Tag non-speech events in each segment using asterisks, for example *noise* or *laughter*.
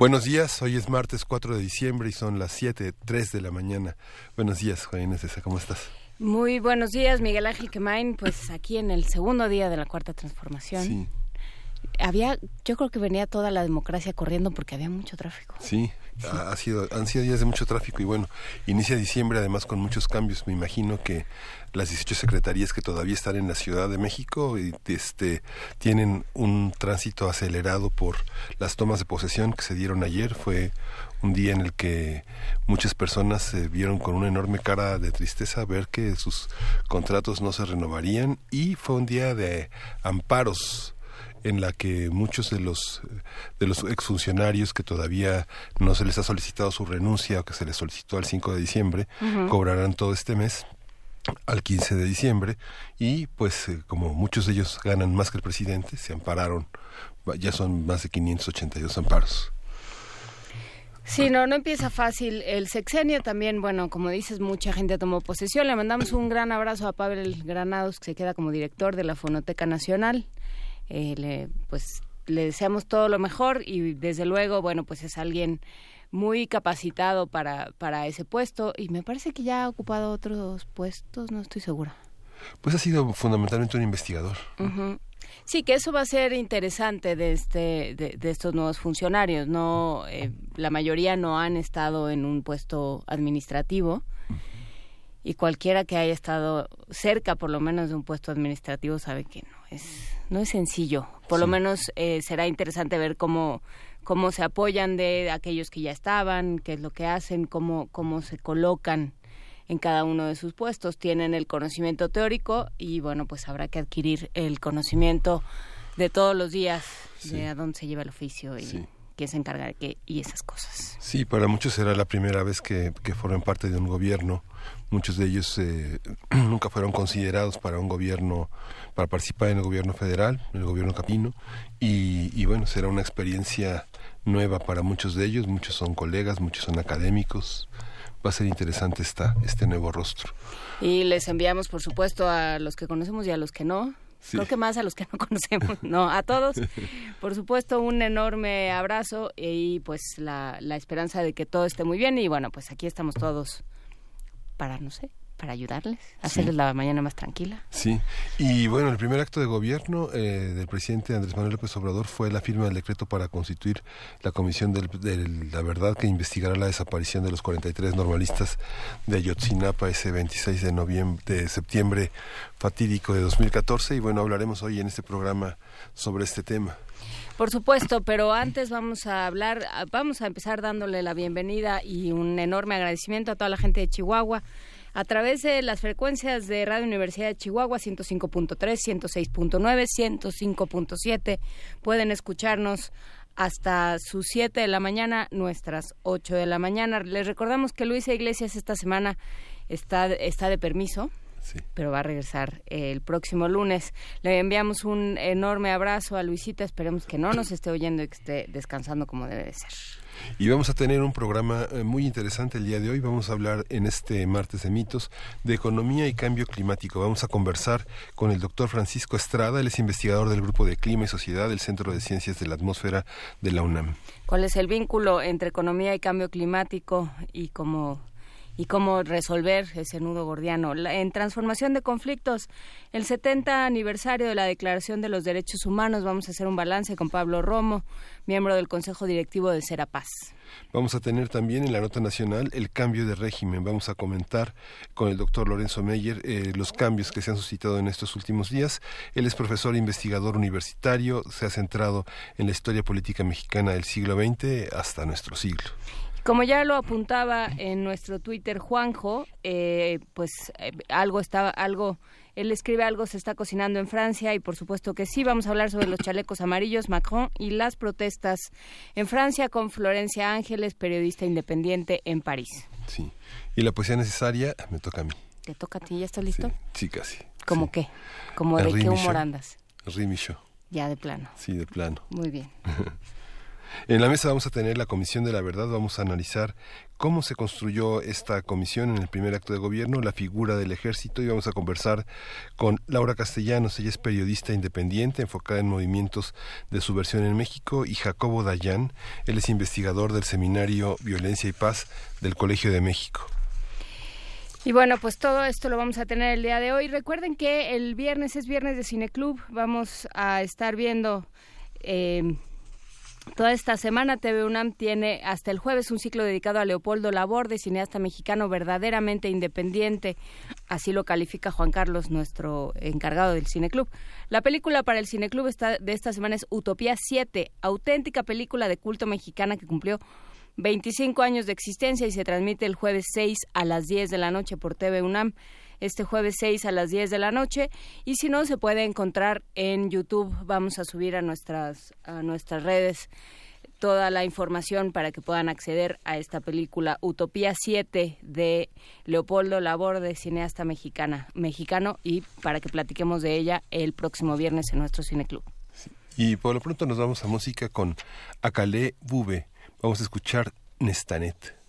Buenos días, hoy es martes 4 de diciembre y son las 7, 3 de la mañana. Buenos días, Juan ¿cómo estás? Muy buenos días, Miguel Ángel Quemain, pues aquí en el segundo día de la Cuarta Transformación. Sí. Había, yo creo que venía toda la democracia corriendo porque había mucho tráfico. Sí, ha sido, han sido días de mucho tráfico y bueno, inicia diciembre además con muchos cambios. Me imagino que las 18 secretarías que todavía están en la Ciudad de México y, este, tienen un tránsito acelerado por las tomas de posesión que se dieron ayer. Fue un día en el que muchas personas se vieron con una enorme cara de tristeza ver que sus contratos no se renovarían y fue un día de amparos en la que muchos de los de los exfuncionarios que todavía no se les ha solicitado su renuncia o que se les solicitó al 5 de diciembre cobrarán todo este mes al 15 de diciembre y pues eh, como muchos de ellos ganan más que el presidente, se ampararon, ya son más de 582 amparos. Sí, no, no empieza fácil. El sexenio también, bueno, como dices, mucha gente tomó posesión. Le mandamos un gran abrazo a Pavel Granados, que se queda como director de la Fonoteca Nacional. Eh, le, pues le deseamos todo lo mejor y desde luego, bueno, pues es alguien muy capacitado para, para ese puesto y me parece que ya ha ocupado otros puestos, no estoy segura. Pues ha sido fundamentalmente un investigador. Sí, que eso va a ser interesante de, este, de, estos nuevos funcionarios. No, eh, la mayoría no han estado en un puesto administrativo y cualquiera que haya estado cerca, por lo menos, de un puesto administrativo sabe que no es no es sencillo. Por lo menos eh, será interesante ver cómo cómo se apoyan de aquellos que ya estaban, qué es lo que hacen, cómo, cómo se colocan en cada uno de sus puestos. Tienen el conocimiento teórico y bueno, pues habrá que adquirir el conocimiento de todos los días de a dónde se lleva el oficio y quién se encarga de qué y esas cosas. Sí, para muchos será la primera vez que, que formen parte de un gobierno. Muchos de ellos eh, *clears throat* nunca fueron considerados para un gobierno, para participar en el gobierno federal, en el gobierno capino, y, y bueno, será una experiencia nueva para muchos de ellos, muchos son colegas, muchos son académicos. Va a ser interesante esta, este nuevo rostro. Y les enviamos, por supuesto, a los que conocemos y a los que no. Creo que más a los que no *laughs* conocemos, no, a todos. Por supuesto, un enorme abrazo y pues la, la esperanza de que todo esté muy bien. Y bueno, pues aquí estamos todos para, no sé, para ayudarles, hacerles la mañana más tranquila. Sí, y bueno, el primer acto de gobierno eh, del presidente Andrés Manuel López Obrador fue la firma del decreto para constituir la Comisión de la Verdad que investigará la desaparición de los 43 normalistas de Ayotzinapa ese 26 de, noviembre, de septiembre fatídico de 2014 y bueno, hablaremos hoy en este programa sobre este tema. Por supuesto, pero antes vamos a hablar, vamos a empezar dándole la bienvenida y un enorme agradecimiento a toda la gente de Chihuahua a través de las frecuencias de Radio Universidad de Chihuahua 105.3, 106.9, 105.7. Pueden escucharnos hasta sus 7 de la mañana, nuestras 8 de la mañana. Les recordamos que Luisa Iglesias esta semana está, está de permiso. Pero va a regresar el próximo lunes. Le enviamos un enorme abrazo a Luisita, esperemos que no nos esté oyendo y que esté descansando como debe de ser. Y vamos a tener un programa eh, muy interesante el día de hoy. Vamos a hablar en este martes de mitos de economía y cambio climático. Vamos a conversar con el doctor Francisco Estrada, él es investigador del Grupo de Clima y Sociedad del Centro de Ciencias de la Atmósfera de la UNAM. ¿Cuál es el vínculo entre economía y cambio climático y cómo y cómo resolver ese nudo gordiano. en transformación de conflictos, el 70 aniversario de la Declaración de los Derechos Humanos, vamos a hacer un balance con Pablo Romo, miembro del Consejo Directivo de Serapaz. Vamos a tener también en la nota nacional el cambio de régimen. Vamos a comentar con el doctor Lorenzo Meyer eh, los cambios que se han suscitado en estos últimos días. Él es profesor e investigador universitario, se ha centrado en la historia política mexicana del siglo XX hasta nuestro siglo. Como ya lo apuntaba en nuestro Twitter Juanjo, eh, pues eh, algo estaba, algo, él escribe algo se está cocinando en Francia y por supuesto que sí, vamos a hablar sobre los chalecos amarillos, Macron y las protestas en Francia con Florencia Ángeles, periodista independiente en París. Sí, y la poesía necesaria me toca a mí. ¿Te toca a ti? ¿Ya estás listo? Sí, casi. ¿Cómo qué? ¿Cómo de qué humor andas? Rimicho. Ya de plano. Sí, de plano. Muy bien. *laughs* En la mesa vamos a tener la Comisión de la Verdad, vamos a analizar cómo se construyó esta comisión en el primer acto de gobierno, la figura del ejército y vamos a conversar con Laura Castellanos, ella es periodista independiente enfocada en movimientos de subversión en México y Jacobo Dayan, él es investigador del seminario Violencia y Paz del Colegio de México. Y bueno, pues todo esto lo vamos a tener el día de hoy. Recuerden que el viernes es viernes de Cineclub. Vamos a estar viendo eh, Toda esta semana TV UNAM tiene hasta el jueves un ciclo dedicado a Leopoldo Laborde, cineasta mexicano verdaderamente independiente. Así lo califica Juan Carlos, nuestro encargado del Cineclub. La película para el Cineclub de esta semana es Utopía 7, auténtica película de culto mexicana que cumplió 25 años de existencia y se transmite el jueves 6 a las 10 de la noche por TV UNAM este jueves 6 a las 10 de la noche y si no se puede encontrar en YouTube vamos a subir a nuestras a nuestras redes toda la información para que puedan acceder a esta película Utopía 7 de Leopoldo Laborde, cineasta mexicana, mexicano y para que platiquemos de ella el próximo viernes en nuestro cineclub. Y por lo pronto nos vamos a música con Acalé Bube. Vamos a escuchar Nestanet.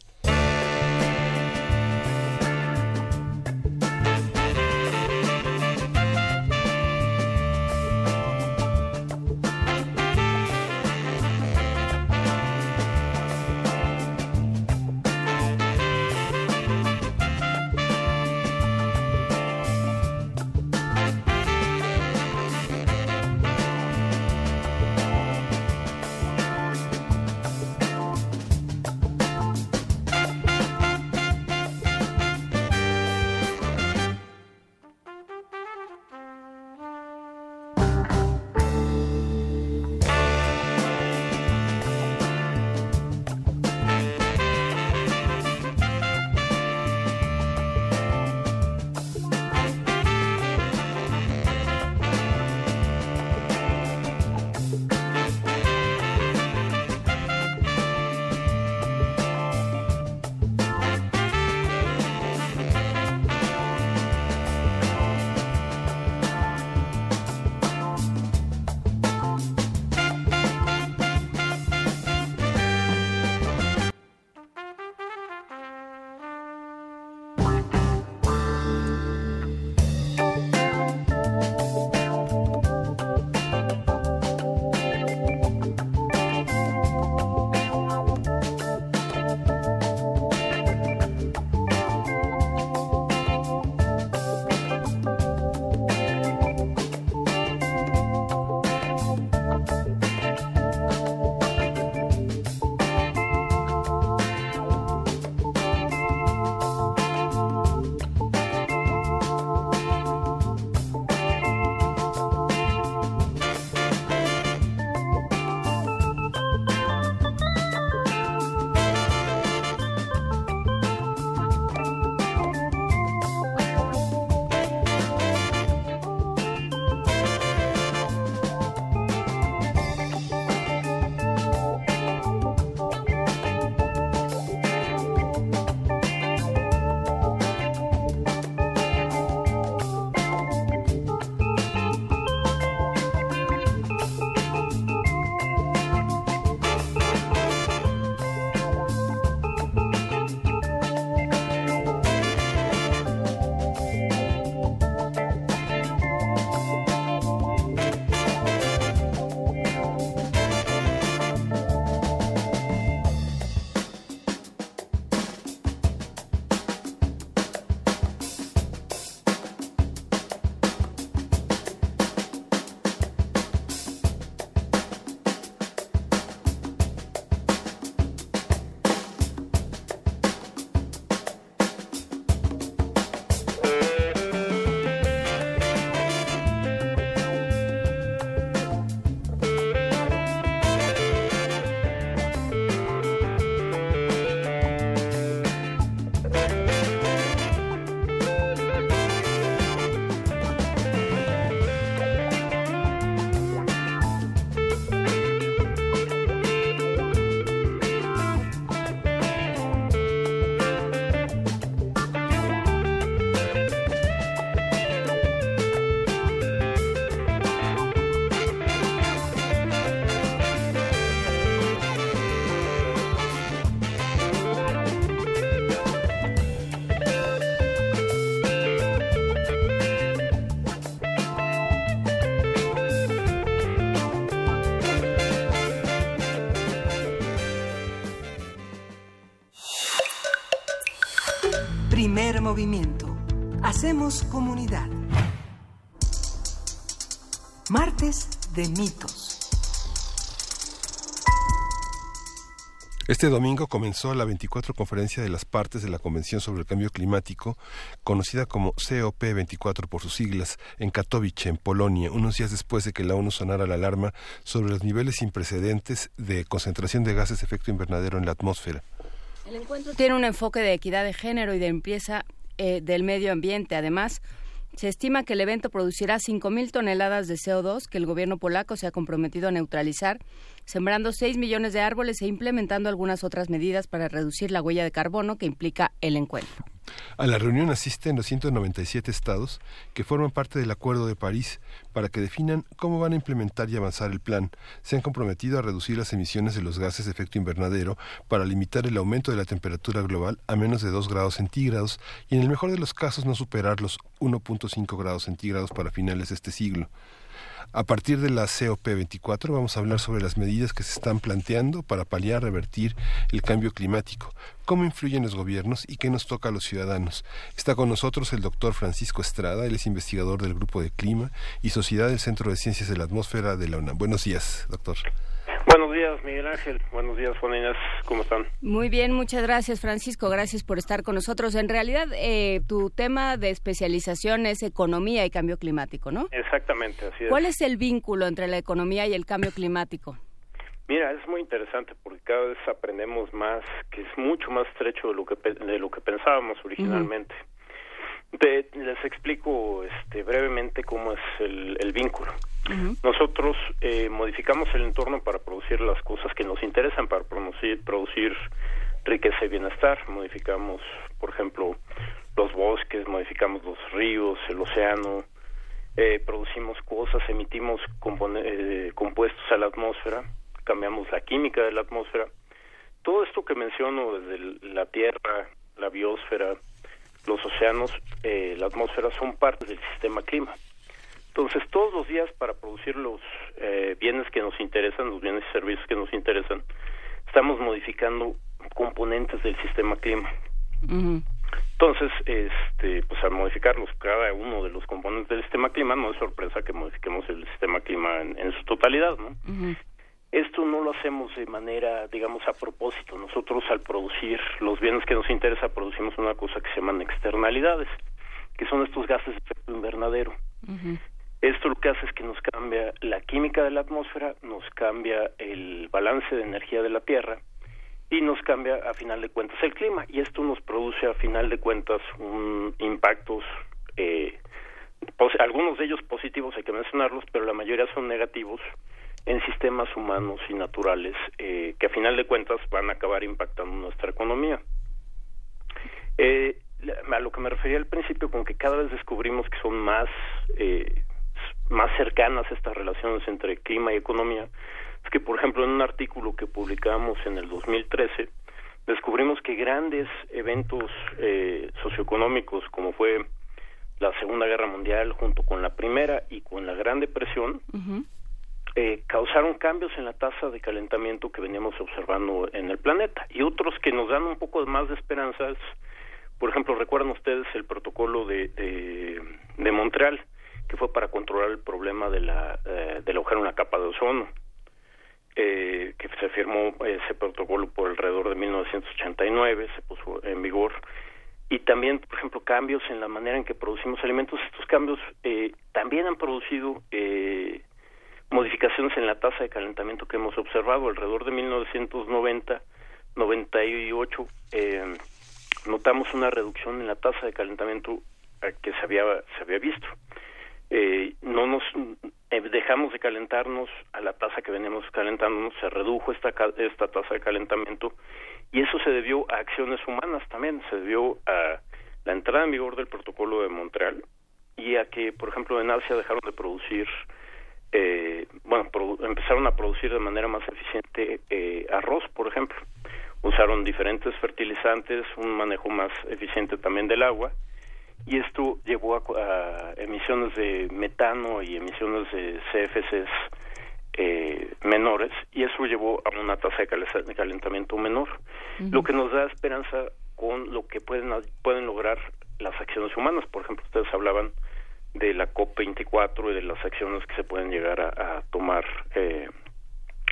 Movimiento. Hacemos comunidad. Martes de mitos. Este domingo comenzó la 24 conferencia de las partes de la Convención sobre el Cambio Climático, conocida como COP24 por sus siglas, en Katowice, en Polonia, unos días después de que la ONU sonara la alarma sobre los niveles sin precedentes de concentración de gases de efecto invernadero en la atmósfera. El encuentro tiene un enfoque de equidad de género y de limpieza eh, del medio ambiente. Además, se estima que el evento producirá 5.000 toneladas de CO2 que el gobierno polaco se ha comprometido a neutralizar, sembrando 6 millones de árboles e implementando algunas otras medidas para reducir la huella de carbono que implica el encuentro. A la reunión asisten los 197 estados que forman parte del Acuerdo de París para que definan cómo van a implementar y avanzar el plan. Se han comprometido a reducir las emisiones de los gases de efecto invernadero para limitar el aumento de la temperatura global a menos de 2 grados centígrados y en el mejor de los casos no superar los 1.5 grados centígrados para finales de este siglo. A partir de la COP24 vamos a hablar sobre las medidas que se están planteando para paliar, revertir el cambio climático, cómo influyen los gobiernos y qué nos toca a los ciudadanos. Está con nosotros el doctor Francisco Estrada, él es investigador del Grupo de Clima y Sociedad del Centro de Ciencias de la Atmósfera de la UNAM. Buenos días, doctor. Buenos días, Miguel Ángel. Buenos días, Juan Inés. ¿Cómo están? Muy bien, muchas gracias, Francisco. Gracias por estar con nosotros. En realidad, eh, tu tema de especialización es economía y cambio climático, ¿no? Exactamente, así es. ¿Cuál es el vínculo entre la economía y el cambio climático? Mira, es muy interesante porque cada vez aprendemos más, que es mucho más estrecho de lo que, de lo que pensábamos originalmente. les explico este, brevemente cómo es el vínculo. Nosotros eh, modificamos el entorno para producir las cosas que nos interesan, para producir, producir riqueza y bienestar. Modificamos, por ejemplo, los bosques, modificamos los ríos, el océano, eh, producimos cosas, emitimos eh, compuestos a la atmósfera, cambiamos la química de la atmósfera. Todo esto que menciono, desde la Tierra, la biosfera, los océanos, la atmósfera, son parte del sistema clima. Entonces, todos los días para producir los eh, bienes que nos interesan, los bienes y servicios que nos interesan, estamos modificando componentes del sistema clima. Entonces, este, pues al modificarlos cada uno de los componentes del sistema clima, no es sorpresa que modifiquemos el sistema clima en, su totalidad, ¿no? Esto no lo hacemos de manera, digamos, a propósito. Nosotros al producir los bienes que nos interesa, producimos una cosa que se llaman externalidades, que son estos gases de efecto invernadero. Esto lo que hace es que nos cambia la química de la atmósfera, nos cambia el balance de energía de la Tierra y nos cambia a final de cuentas el clima y esto nos produce a final de cuentas un impactos eh, algunos de ellos positivos hay que mencionarlos pero la mayoría son negativos en sistemas humanos y naturales eh, que a final de cuentas van a acabar impactando nuestra economía. Eh, a lo que me refería al principio con que cada vez descubrimos que son más eh, más cercanas estas relaciones entre clima y economía es que, por ejemplo, en un artículo que publicamos en el 2013, descubrimos que grandes eventos eh, socioeconómicos, como fue la Segunda Guerra Mundial junto con la Primera y con la Gran Depresión, eh, causaron cambios en la tasa de calentamiento que veníamos observando en el planeta. Y otros que nos dan un poco más de esperanzas, por ejemplo, recuerdan ustedes el protocolo de, de, Montreal, que fue para controlar el problema de la, eh, del agujero en la capa de ozono, eh, que se firmó ese protocolo por alrededor de 1989, se puso en vigor, y también, por ejemplo, cambios en la manera en que producimos alimentos. Estos cambios eh, también han producido eh, modificaciones en la tasa de calentamiento que hemos observado alrededor de 1990, 98. Eh, notamos una reducción en la tasa de calentamiento que se había se había visto eh, no nos eh, dejamos de calentarnos a la tasa que veníamos calentándonos, se redujo esta, esta tasa de calentamiento y eso se debió a acciones humanas también, se debió a la entrada en vigor del protocolo de Montreal y a que, por ejemplo, en Asia dejaron de producir, eh, bueno, empezaron a producir de manera más eficiente eh, arroz, por ejemplo. Usaron diferentes fertilizantes, un manejo más eficiente también del agua y esto llevó a, emisiones de metano y emisiones de CFCs eh, menores y eso llevó a una tasa de calentamiento menor, lo que nos da esperanza con lo que pueden pueden lograr las acciones humanas. Por ejemplo, ustedes hablaban de la COP24 y de las acciones que se pueden llegar a, tomar eh,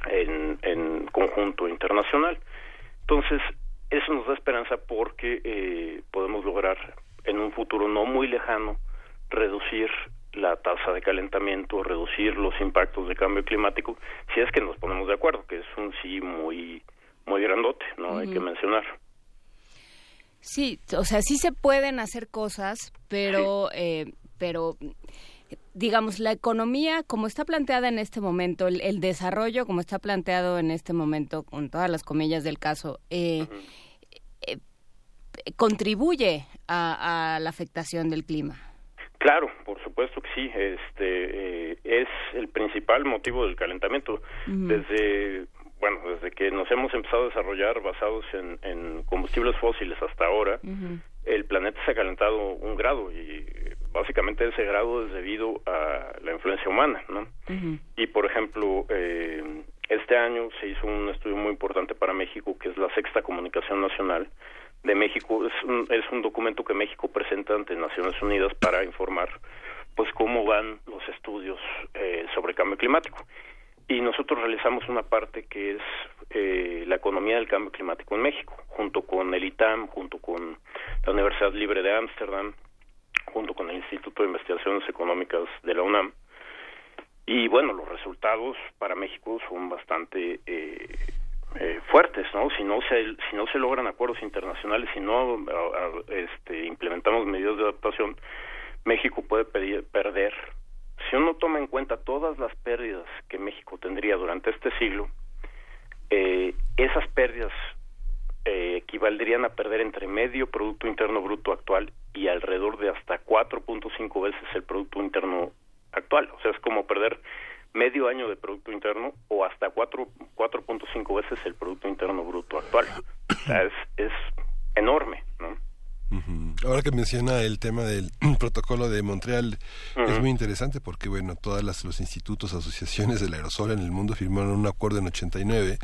en, en, conjunto internacional. Entonces, eso nos da esperanza porque eh, podemos lograr en un futuro no muy lejano reducir la tasa de calentamiento, reducir los impactos de cambio climático, si es que nos ponemos de acuerdo, que es un sí muy muy grandote, no hay que mencionar. Sí, o sea, sí se pueden hacer cosas, pero eh, pero digamos, la economía como está planteada en este momento, el, desarrollo como está planteado en este momento, con todas las comillas del caso, eh, eh, contribuye a, la afectación del clima. Claro, por supuesto que sí. Este eh, es el principal motivo del calentamiento. Desde bueno, desde que nos hemos empezado a desarrollar basados en, combustibles fósiles hasta ahora, el planeta se ha calentado un grado y básicamente ese grado es debido a la influencia humana, ¿no? Y por ejemplo, eh, este año se hizo un estudio muy importante para México que es la sexta comunicación nacional de México. Es un, es un documento que México presenta ante Naciones Unidas para informar pues cómo van los estudios eh, sobre cambio climático y nosotros realizamos una parte que es eh, la economía del cambio climático en México, junto con el ITAM, junto con la Universidad Libre de Ámsterdam, junto con el Instituto de Investigaciones Económicas de la UNAM. Y bueno, los resultados para México son bastante eh, eh, fuertes, ¿no? Si no se si no se logran acuerdos internacionales, si no este, implementamos medidas de adaptación, México puede perder si uno toma en cuenta todas las pérdidas que México tendría durante este siglo, eh, esas pérdidas eh, equivaldrían a perder entre medio Producto Interno Bruto actual y alrededor de hasta 4.5 veces el Producto Interno actual. O sea, es como perder medio año de Producto Interno o hasta 4.5 veces el Producto Interno Bruto actual. O sea, es, es enorme, ¿no? Ahora que menciona el tema del *clears throat* protocolo de Montreal, es muy interesante porque, bueno, todos los institutos, asociaciones del aerosol en el mundo firmaron un acuerdo en 89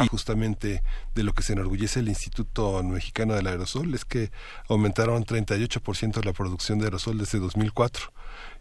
y justamente de lo que se enorgullece el Instituto Mexicano del Aerosol es que aumentaron 38% la producción de aerosol desde 2004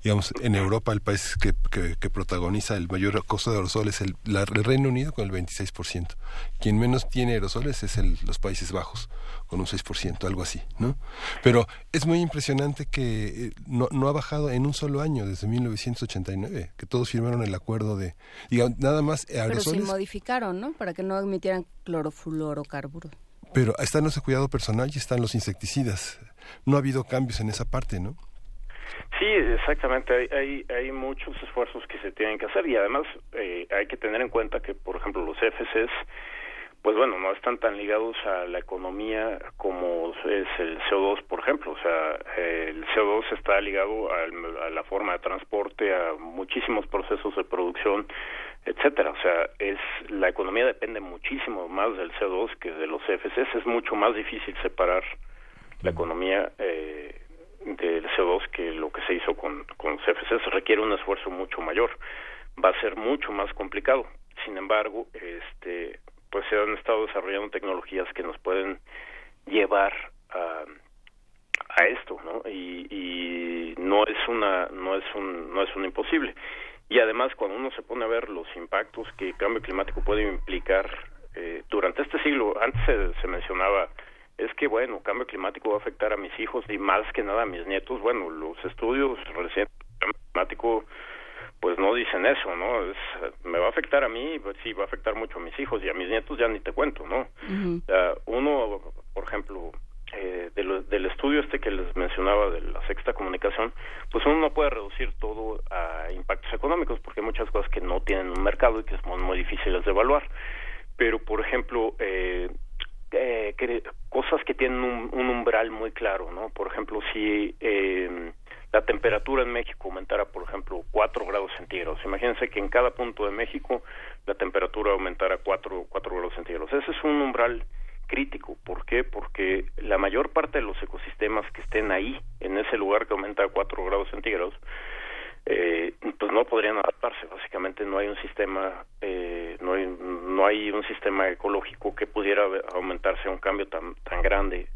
digamos, en Europa el país que, que, protagoniza el mayor costo de aerosoles es el, el, Reino Unido con el 26%. Quien menos tiene aerosoles es el, los Países Bajos con un 6%, algo así, ¿no? Pero es muy impresionante que eh, no, no ha bajado en un solo año, desde 1989, que todos firmaron el acuerdo de, digamos, nada más aerosoles. Pero sí modificaron, ¿no? Para que no admitieran clorofluorocarburos. Pero están los de cuidado personal y están los insecticidas. No ha habido cambios en esa parte, ¿no? Sí, exactamente. Hay, hay, hay, muchos esfuerzos que se tienen que hacer y además eh, hay que tener en cuenta que, por ejemplo, los FCs, pues bueno, no están tan ligados a la economía como es el CO2, por ejemplo. O sea, el CO2 está ligado a, la forma de transporte, a muchísimos procesos de producción, etcétera. O sea, es la economía depende muchísimo más del CO2 que de los FCs. Es mucho más difícil separar la economía eh, del CO2 que lo que se hizo con, con CFC requiere un esfuerzo mucho mayor. Va a ser mucho más complicado. Sin embargo este pues se han estado desarrollando tecnologías que nos pueden llevar a, a esto no y, y no es una no es un no es un imposible. Y además cuando uno se pone a ver los impactos que el cambio climático puede implicar eh, durante este siglo antes se mencionaba es que, bueno, cambio climático va a afectar a mis hijos y más que nada a mis nietos. Bueno, los estudios recientes del cambio climático pues no dicen eso, ¿no? Es, me va a afectar a mí, pues sí, va a afectar mucho a mis hijos y a mis nietos ya ni te cuento, ¿no? uno, por ejemplo, eh, del estudio este que les mencionaba de la sexta comunicación, pues uno no puede reducir todo a impactos económicos porque hay muchas cosas que no tienen un mercado y que son muy difíciles de evaluar. Pero, por ejemplo, eh, eh, cosas que tienen un, umbral muy claro, ¿no? Por ejemplo, si eh, la temperatura en México aumentara, por ejemplo, 4 grados centígrados, imagínense que en cada punto de México la temperatura aumentara 4, 4 grados centígrados. Ese es un umbral crítico. ¿Por qué? Porque la mayor parte de los ecosistemas que estén ahí, en ese lugar que aumenta a 4 grados centígrados, eh, pues no podrían adaptarse. Básicamente no hay un sistema, eh, no, hay, no hay un sistema ecológico que pudiera aumentarse un cambio tan, tan grande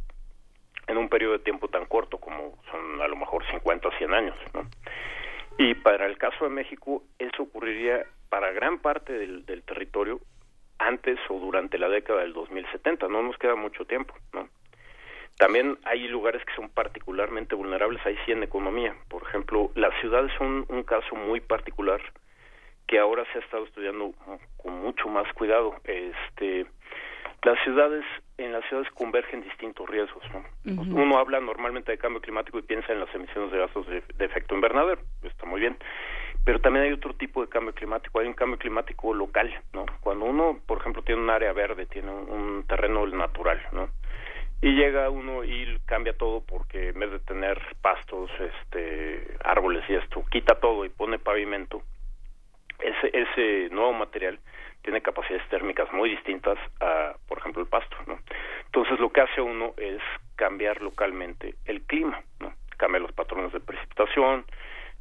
en un periodo de tiempo tan corto como son a lo mejor 50 o 100 años. ¿no? Y para el caso de México, eso ocurriría para gran parte del, del territorio antes o durante la década del 2070, no nos queda mucho tiempo, ¿no? También hay lugares que son particularmente vulnerables, ahí sí en economía. Por ejemplo, las ciudades son un caso muy particular que ahora se ha estado estudiando con mucho más cuidado. Este, las ciudades, en las ciudades convergen distintos riesgos. Uno habla normalmente de cambio climático y piensa en las emisiones de gases de, de efecto invernadero, está muy bien pero también hay otro tipo de cambio climático, hay un cambio climático local, ¿no? Cuando uno, por ejemplo, tiene un área verde, tiene un, terreno natural, ¿no? Y llega uno y cambia todo porque en vez de tener pastos, este, árboles y esto, quita todo y pone pavimento. Ese, ese nuevo material tiene capacidades térmicas muy distintas a, por ejemplo, el pasto, ¿no? Entonces lo que hace uno es cambiar localmente el clima, ¿no? Cambia los patrones de precipitación,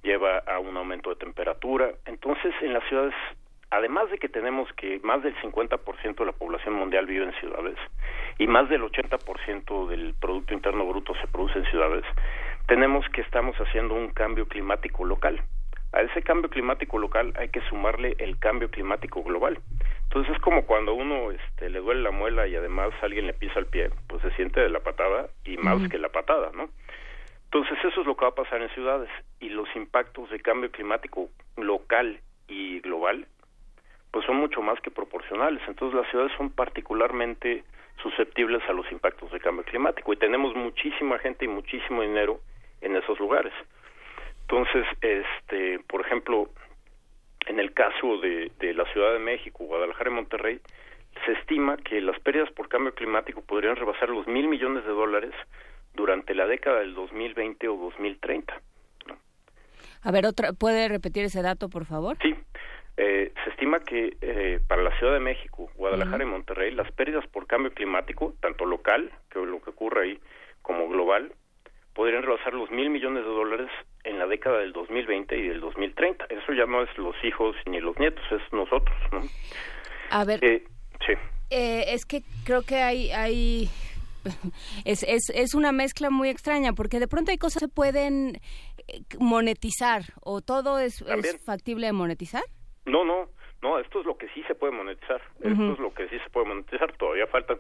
lleva a un aumento de temperatura. Entonces, en las ciudades, además de que tenemos que más del 50% de la población mundial vive en ciudades y más del 80% del Producto Interno Bruto se produce en ciudades, tenemos que estamos haciendo un cambio climático local. A ese cambio climático local hay que sumarle el cambio climático global. Entonces es como cuando uno este, le duele la muela y además alguien le pisa el pie, pues se siente de la patada y más que la patada, ¿no? Entonces eso es lo que va a pasar en ciudades y los impactos de cambio climático local y global pues son mucho más que proporcionales. Entonces las ciudades son particularmente susceptibles a los impactos de cambio climático y tenemos muchísima gente y muchísimo dinero en esos lugares. Entonces, este, por ejemplo, en el caso de, de la Ciudad de México, Guadalajara y Monterrey, se estima que las pérdidas por cambio climático podrían rebasar los mil millones de dólares durante la década del 2020 o 2030. A ver, otra, ¿puede repetir ese dato, por favor? Sí. Eh, se estima que eh, para la Ciudad de México, Guadalajara y Monterrey, las pérdidas por cambio climático, tanto local, que lo que ocurre ahí, como global, podrían rebasar los mil millones de dólares en la década del 2020 y del 2030. Eso ya no es los hijos ni los nietos, es nosotros, ¿no? A ver. Eh, sí. es que creo que hay, hay *laughs* es, es, es una mezcla muy extraña porque de pronto hay cosas que se pueden eh, monetizar o todo es, factible de monetizar. No, no, no, esto es lo que sí se puede monetizar. Esto es lo que sí se puede monetizar. Todavía faltan.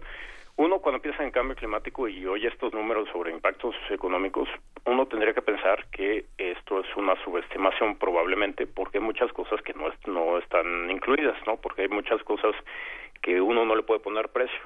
Uno cuando piensa en cambio climático y oye estos números sobre impactos económicos, uno tendría que pensar que esto es una subestimación probablemente porque hay muchas cosas que no, no están incluidas, ¿no? Porque hay muchas cosas que uno no le puede poner precio.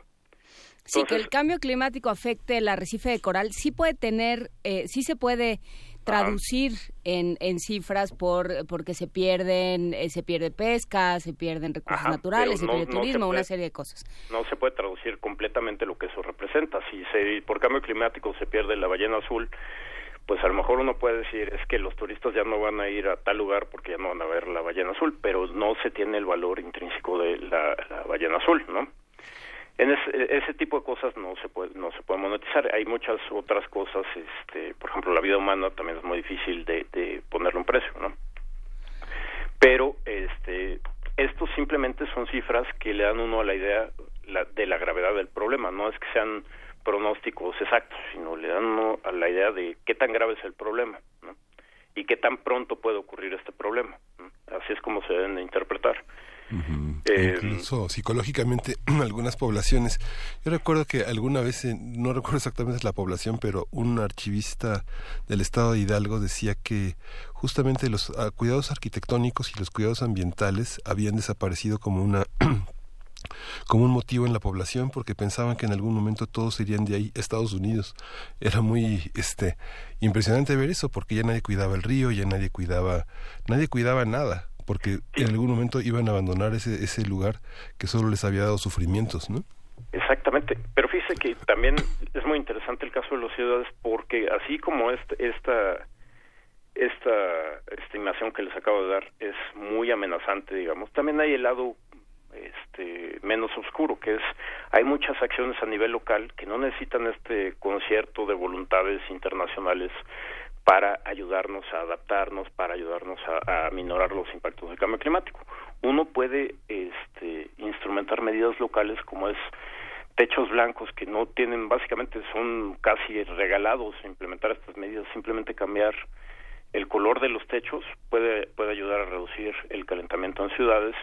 Sí, que el cambio climático afecte el arrecife de coral, sí puede tener, eh, sí se puede traducir en, en cifras por porque se pierden eh, se pierde pesca se pierden recursos naturales se pierde turismo una serie de cosas. No se puede traducir completamente lo que eso representa. Si se por cambio climático se pierde la ballena azul pues a lo mejor uno puede decir es que los turistas ya no van a ir a tal lugar porque ya no van a ver la ballena azul pero no se tiene el valor intrínseco de la ballena azul no en ese, tipo de cosas no se puede no se puede monetizar. Hay muchas otras cosas este por ejemplo la vida humana también es muy difícil de, de ponerle un precio no pero este estos simplemente son cifras que le dan uno a la idea de la gravedad del problema. No es que sean pronósticos exactos sino le dan uno a la idea de qué tan grave es el problema ¿no? y qué tan pronto puede ocurrir este problema así es como se deben de interpretar eh, Incluso psicológicamente *clears throat* algunas poblaciones. Yo recuerdo que alguna vez, no recuerdo exactamente la población, pero un archivista del estado de Hidalgo decía que justamente los ah, cuidados arquitectónicos y los cuidados ambientales habían desaparecido como una *clears throat* como un motivo en la población porque pensaban que en algún momento todos irían de ahí a Estados Unidos. Era muy este impresionante ver eso porque ya nadie cuidaba el río, ya nadie cuidaba nadie cuidaba nada porque en algún momento iban a abandonar ese, ese lugar que solo les había dado sufrimientos, ¿no? Exactamente, pero fíjese que también es muy interesante el caso de las ciudades porque así como este, esta esta estimación que les acabo de dar es muy amenazante, digamos, también hay el lado este menos oscuro, que es hay muchas acciones a nivel local que no necesitan este concierto de voluntades internacionales para ayudarnos a adaptarnos, para ayudarnos a, minorar los impactos del cambio climático. Uno puede este, instrumentar medidas locales como es techos blancos que no tienen, básicamente son casi regalados implementar estas medidas, simplemente cambiar el color de los techos puede, puede ayudar a reducir el calentamiento en ciudades.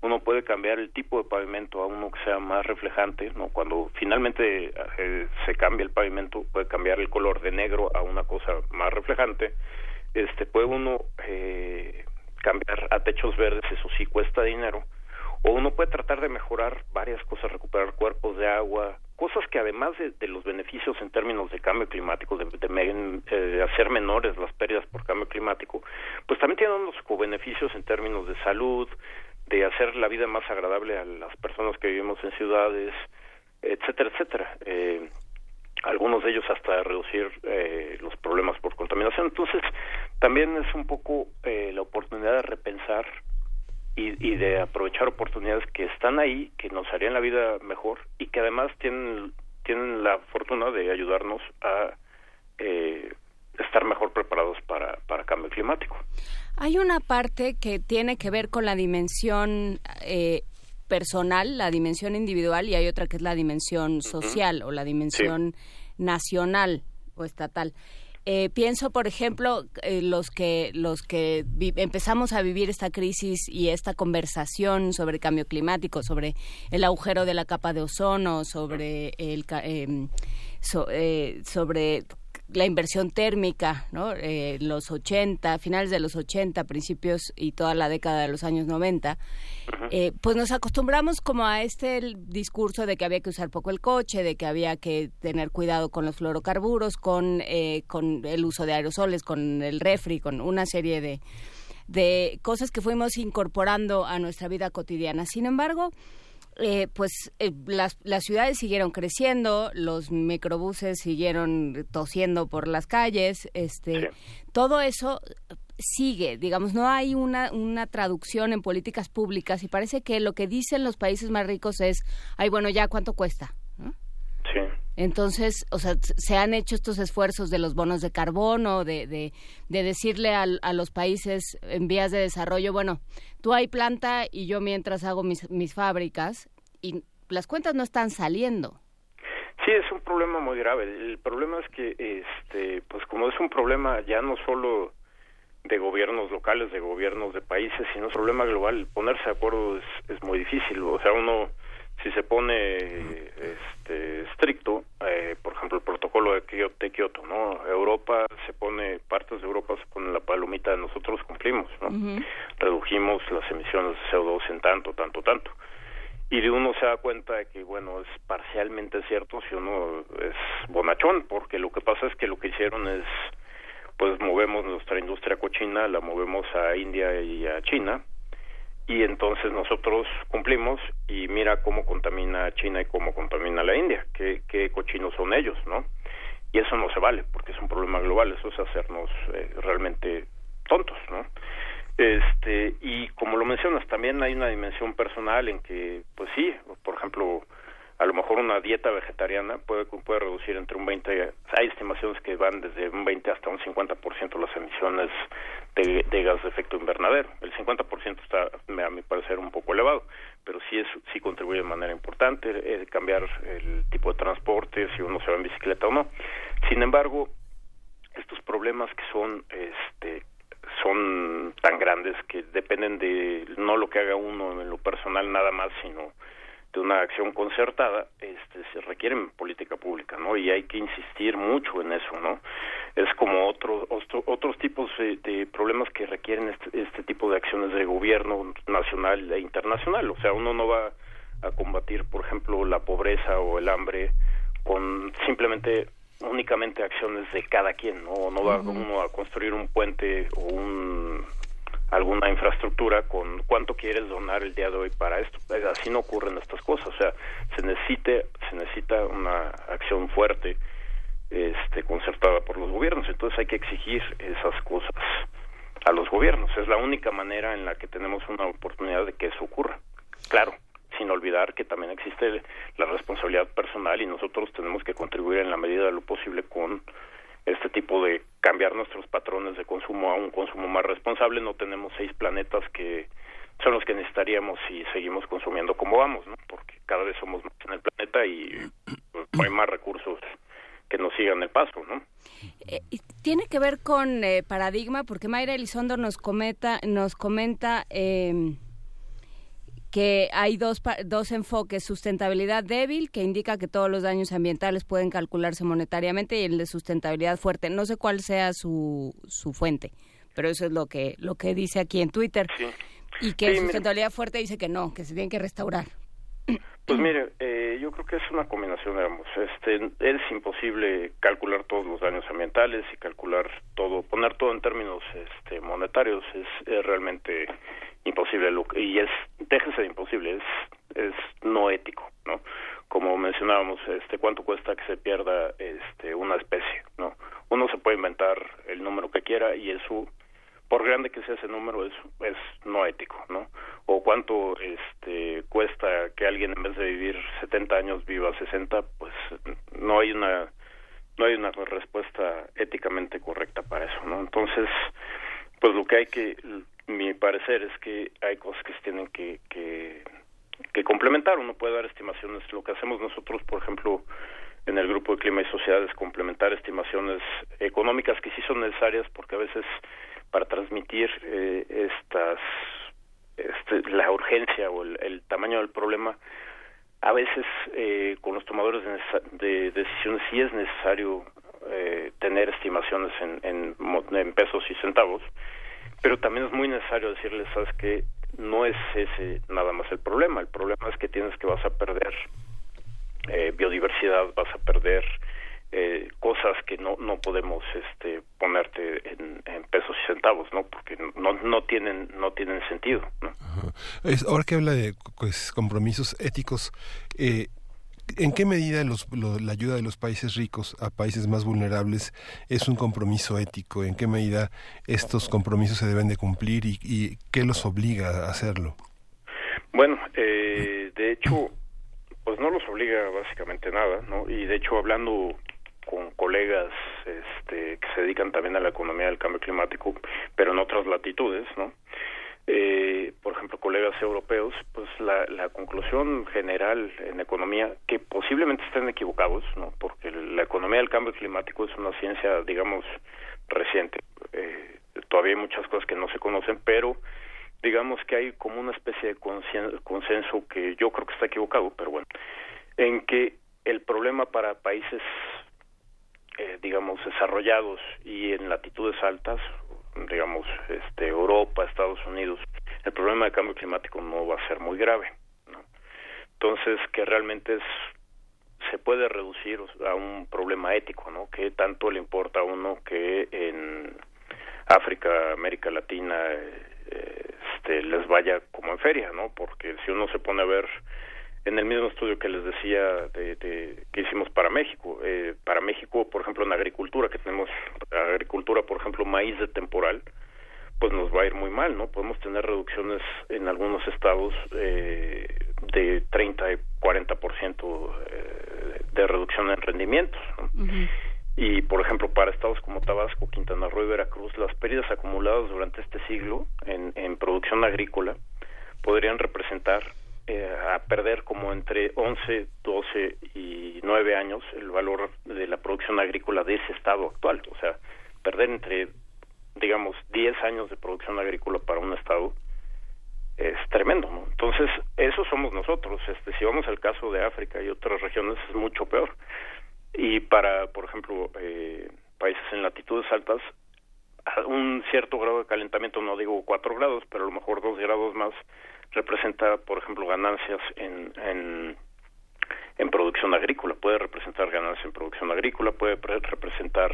Uno puede cambiar el tipo de pavimento a uno que sea más reflejante, ¿no? Cuando finalmente eh, se cambia el pavimento, puede cambiar el color de negro a una cosa más reflejante. Este, puede uno eh, cambiar a techos verdes, eso sí cuesta dinero o uno puede tratar de mejorar varias cosas, recuperar cuerpos de agua, cosas que además de, los beneficios en términos de cambio climático, de, eh, hacer menores las pérdidas por cambio climático, pues también tienen unos beneficios en términos de salud, de hacer la vida más agradable a las personas que vivimos en ciudades, etcétera, etcétera. Eh, algunos de ellos hasta reducir eh, los problemas por contaminación. Entonces, también es un poco la oportunidad de repensar y, de aprovechar oportunidades que están ahí, que nos harían la vida mejor y que además tienen, tienen la fortuna de ayudarnos a eh, estar mejor preparados para, para cambio climático. Hay una parte que tiene que ver con la dimensión eh, personal, la dimensión individual, y hay otra que es la dimensión social o la dimensión nacional o estatal. Eh, pienso, por ejemplo, eh, los que los que empezamos a vivir esta crisis y esta conversación sobre cambio climático, sobre el agujero de la capa de ozono, sobre el em, eh, sobre la inversión térmica, ¿no? Eh, los 80, finales de los 80, principios y toda la década de los años 90, eh, pues nos acostumbramos como a este discurso de que había que usar poco el coche, de que había que tener cuidado con los fluorocarburos, con, eh, con el uso de aerosoles, con el refri, con una serie de, de cosas que fuimos incorporando a nuestra vida cotidiana. Sin embargo, eh, pues eh, las, las, ciudades siguieron creciendo, los microbuses siguieron tosiendo por las calles, este, todo eso sigue, digamos, no hay una, una traducción en políticas públicas y parece que lo que dicen los países más ricos es, ay, bueno, ya, ¿cuánto cuesta? Entonces, o sea, se han hecho estos esfuerzos de los bonos de carbono, de, de, de decirle a, a, los países en vías de desarrollo, bueno, tú hay planta y yo mientras hago mis, mis fábricas y las cuentas no están saliendo. Sí, es un problema muy grave. El problema es que, este, pues como es un problema ya no solo de gobiernos locales, de gobiernos de países, sino un problema global, ponerse de acuerdo es, es muy difícil. O sea, uno si se pone este, estricto, eh, por ejemplo, el protocolo de Kioto, ¿no? Europa se pone, partes de Europa se ponen la palomita, nosotros cumplimos, ¿no? Redujimos las emisiones de CO2 en tanto, tanto, tanto. Y de uno se da cuenta de que, bueno, es parcialmente cierto si uno es bonachón, porque lo que pasa es que lo que hicieron es, pues movemos nuestra industria cochina, la movemos a India y a China, y entonces nosotros cumplimos y mira cómo contamina China y cómo contamina la India, qué, qué cochinos son ellos, ¿no? Y eso no se vale, porque es un problema global, eso es hacernos eh, realmente tontos, ¿no? Este, y como lo mencionas, también hay una dimensión personal en que, pues sí, por ejemplo, a lo mejor una dieta vegetariana puede, puede reducir entre un 20, hay estimaciones que van desde un 20 hasta un 50% las emisiones de, de, gas de efecto invernadero. El 50% está, a mi parecer, un poco elevado, pero sí, es, sí contribuye de manera importante eh, cambiar el tipo de transporte, si uno se va en bicicleta o no. Sin embargo, estos problemas que son este son tan grandes que dependen de no lo que haga uno en lo personal nada más, sino de una acción concertada, este, se requieren política pública, ¿no? Y hay que insistir mucho en eso, ¿no? Es como otros otros tipos de, problemas que requieren este, este tipo de acciones de gobierno nacional e internacional. O sea, uno no va a combatir, por ejemplo, la pobreza o el hambre con simplemente únicamente acciones de cada quien, ¿no? No va uno a construir un puente o un alguna infraestructura con cuánto quieres donar el día de hoy para esto. Así no ocurren estas cosas, o sea, se necesite, se necesita una acción fuerte este concertada por los gobiernos, entonces hay que exigir esas cosas a los gobiernos, es la única manera en la que tenemos una oportunidad de que eso ocurra. Claro, sin olvidar que también existe la responsabilidad personal y nosotros tenemos que contribuir en la medida de lo posible con este tipo de cambiar nuestros patrones de consumo a un consumo más responsable. No tenemos seis planetas que son los que necesitaríamos si seguimos consumiendo como vamos, ¿no? Porque cada vez somos más en el planeta y hay más recursos que nos sigan el paso, ¿no? Eh, tiene que ver con eh, paradigma, porque Mayra Elizondo nos comenta, nos comenta eh, que hay dos, dos enfoques, sustentabilidad débil, que indica que todos los daños ambientales pueden calcularse monetariamente, y el de sustentabilidad fuerte. No sé cuál sea su, su fuente, pero eso es lo que, lo que dice aquí en Twitter. Y que sustentabilidad fuerte dice que no, que se tienen que restaurar. Pues mire, eh, yo creo que es una combinación, digamos, este, es imposible calcular todos los daños ambientales y calcular todo, poner todo en términos este, monetarios es, realmente imposible y es, déjese de imposible, es, es no ético, ¿no? Como mencionábamos, este, cuánto cuesta que se pierda este, una especie, ¿no? Uno se puede inventar el número que quiera y eso por grande que sea ese número es es no ético no o cuánto este cuesta que alguien en vez de vivir 70 años viva 60 pues no hay una no hay una respuesta éticamente correcta para eso no entonces pues lo que hay que mi parecer es que hay cosas que se tienen que que complementar. Uno puede dar estimaciones lo que hacemos nosotros por ejemplo en el grupo de clima y sociedad es complementar estimaciones económicas que sí son necesarias porque a veces para transmitir eh, este, la urgencia o el, tamaño del problema a veces eh, con los tomadores de, decisiones sí es necesario eh, tener estimaciones en, en, pesos y centavos pero también es muy necesario decirles sabes que no es ese nada más el problema. El problema es que tienes que vas a perder biodiversidad vas a perder eh, cosas que no no podemos este ponerte en, pesos y centavos no porque no no tienen no tienen sentido ahora que habla de pues, compromisos éticos eh, ¿En qué medida los, la ayuda de los países ricos a países más vulnerables es un compromiso ético? ¿En qué medida estos compromisos se deben de cumplir y, y qué los obliga a hacerlo? Bueno, eh, de hecho, pues no los obliga básicamente nada, ¿no? Y de hecho, hablando con colegas este, que se dedican también a la economía del cambio climático, pero en otras latitudes, ¿no? Eh, por ejemplo, colegas europeos, pues la, la conclusión general en economía, que posiblemente estén equivocados, ¿no? Porque la economía del cambio climático es una ciencia, digamos, reciente. Eh, todavía hay muchas cosas que no se conocen, pero digamos que hay como una especie de consenso que yo creo que está equivocado, pero bueno, en que el problema para países eh, digamos, desarrollados y en latitudes altas, digamos, este, Europa, Estados Unidos, el problema de cambio climático no va a ser muy grave. ¿no? Entonces, que realmente es se puede reducir a un problema ético, ¿no? Que tanto le importa a uno que en África, América Latina, eh, este, les vaya como en feria, ¿no? Porque si uno se pone a ver en el mismo estudio que les decía de, que hicimos para México. Eh, para México, por ejemplo, en agricultura, que tenemos agricultura, por ejemplo, maíz de temporal, pues nos va a ir muy mal, ¿no? Podemos tener reducciones en algunos estados eh, de 30 y 40% eh, de reducción en rendimientos, Y, por ejemplo, para estados como Tabasco, Quintana Roo y Veracruz, las pérdidas acumuladas durante este siglo en, en producción agrícola podrían representar eh, a perder como entre 11, 12 y 9 años el valor de la producción agrícola de ese estado actual. O sea, perder entre, digamos, 10 años de producción agrícola para un estado es tremendo. Entonces, eso somos nosotros. Este, si vamos al caso de África y otras regiones, es mucho peor. Y para, por ejemplo, eh, países en latitudes altas, a un cierto grado de calentamiento, no digo 4 grados, pero a lo mejor 2 grados más, representa, por ejemplo, ganancias en, en, en producción agrícola, puede representar ganancias en producción agrícola, puede representar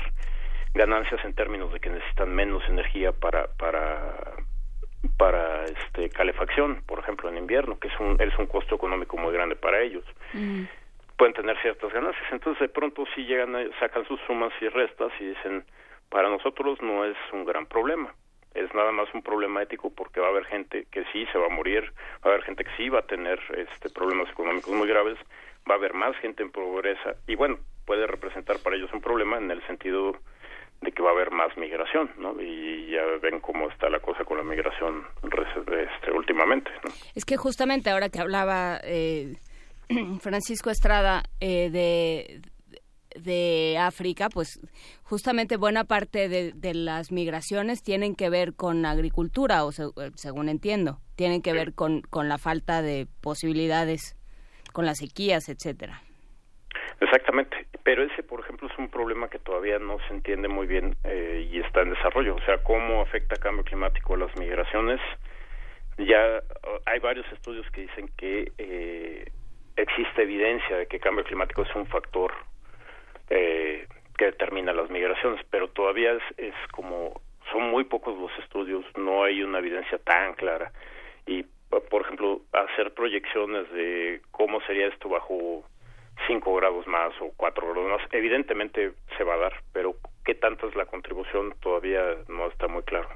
ganancias en términos de que necesitan menos energía para para para este calefacción, por ejemplo, en invierno, que es un es un costo económico muy grande para ellos. Pueden tener ciertas ganancias, entonces de pronto sí llegan sacan sus sumas y restas y dicen, para nosotros no es un gran problema es nada más un problema ético porque va a haber gente que sí se va a morir, va a haber gente que sí va a tener este problemas económicos muy graves, va a haber más gente en pobreza y bueno, puede representar para ellos un problema en el sentido de que va a haber más migración, ¿no? Y ya ven cómo está la cosa con la migración este, últimamente, ¿no? Es que justamente ahora que hablaba eh, *clears throat* Francisco Estrada eh, de, de África, pues justamente buena parte de, las migraciones tienen que ver con agricultura, o según entiendo, tienen que ver con, con la falta de posibilidades, con las sequías, etcétera. Exactamente, pero ese, por ejemplo, es un problema que todavía no se entiende muy bien eh, y está en desarrollo. O sea, cómo afecta cambio climático a las migraciones. Ya uh, hay varios estudios que dicen que eh, existe evidencia de que el cambio climático es un factor eh, que determina las migraciones, pero todavía es, es como son muy pocos los estudios, no hay una evidencia tan clara y por ejemplo hacer proyecciones de cómo sería esto bajo 5 grados más o 4 grados más, evidentemente se va a dar, pero qué tanta es la contribución todavía no está muy claro.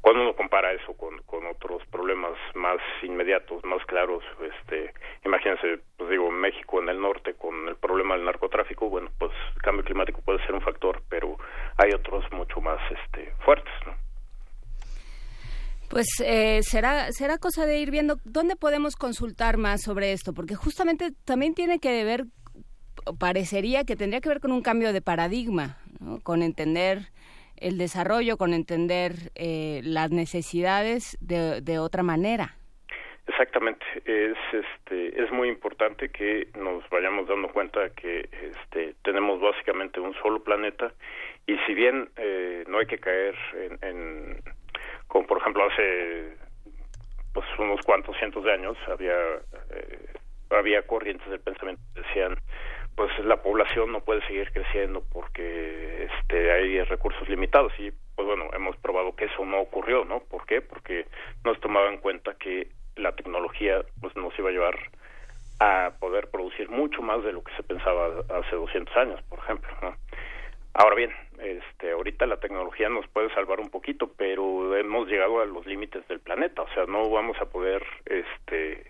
Cuando uno compara eso con, con otros problemas más inmediatos, más claros, este, imagínense, pues digo, México en el norte con el problema del narcotráfico, bueno, pues el cambio climático puede ser un factor, pero hay otros mucho más este, fuertes, ¿no? Pues eh, será, será cosa de ir viendo dónde podemos consultar más sobre esto, porque justamente también tiene que ver, parecería que tendría que ver con un cambio de paradigma, con entender el desarrollo, con entender eh, las necesidades de, de otra manera. Exactamente, es este es muy importante que nos vayamos dando cuenta que este tenemos básicamente un solo planeta y si bien eh, no hay que caer en como por ejemplo hace pues unos cuantos cientos de años había eh, había corrientes del pensamiento que decían pues la población no puede seguir creciendo porque este hay recursos limitados y pues bueno hemos probado que eso no ocurrió no por qué porque no se tomaba en cuenta que la tecnología pues nos iba a llevar a poder producir mucho más de lo que se pensaba hace 200 años por ejemplo ¿no? Ahora bien, este, ahorita la tecnología nos puede salvar un poquito, pero hemos llegado a los límites del planeta, o sea, no vamos a poder, este,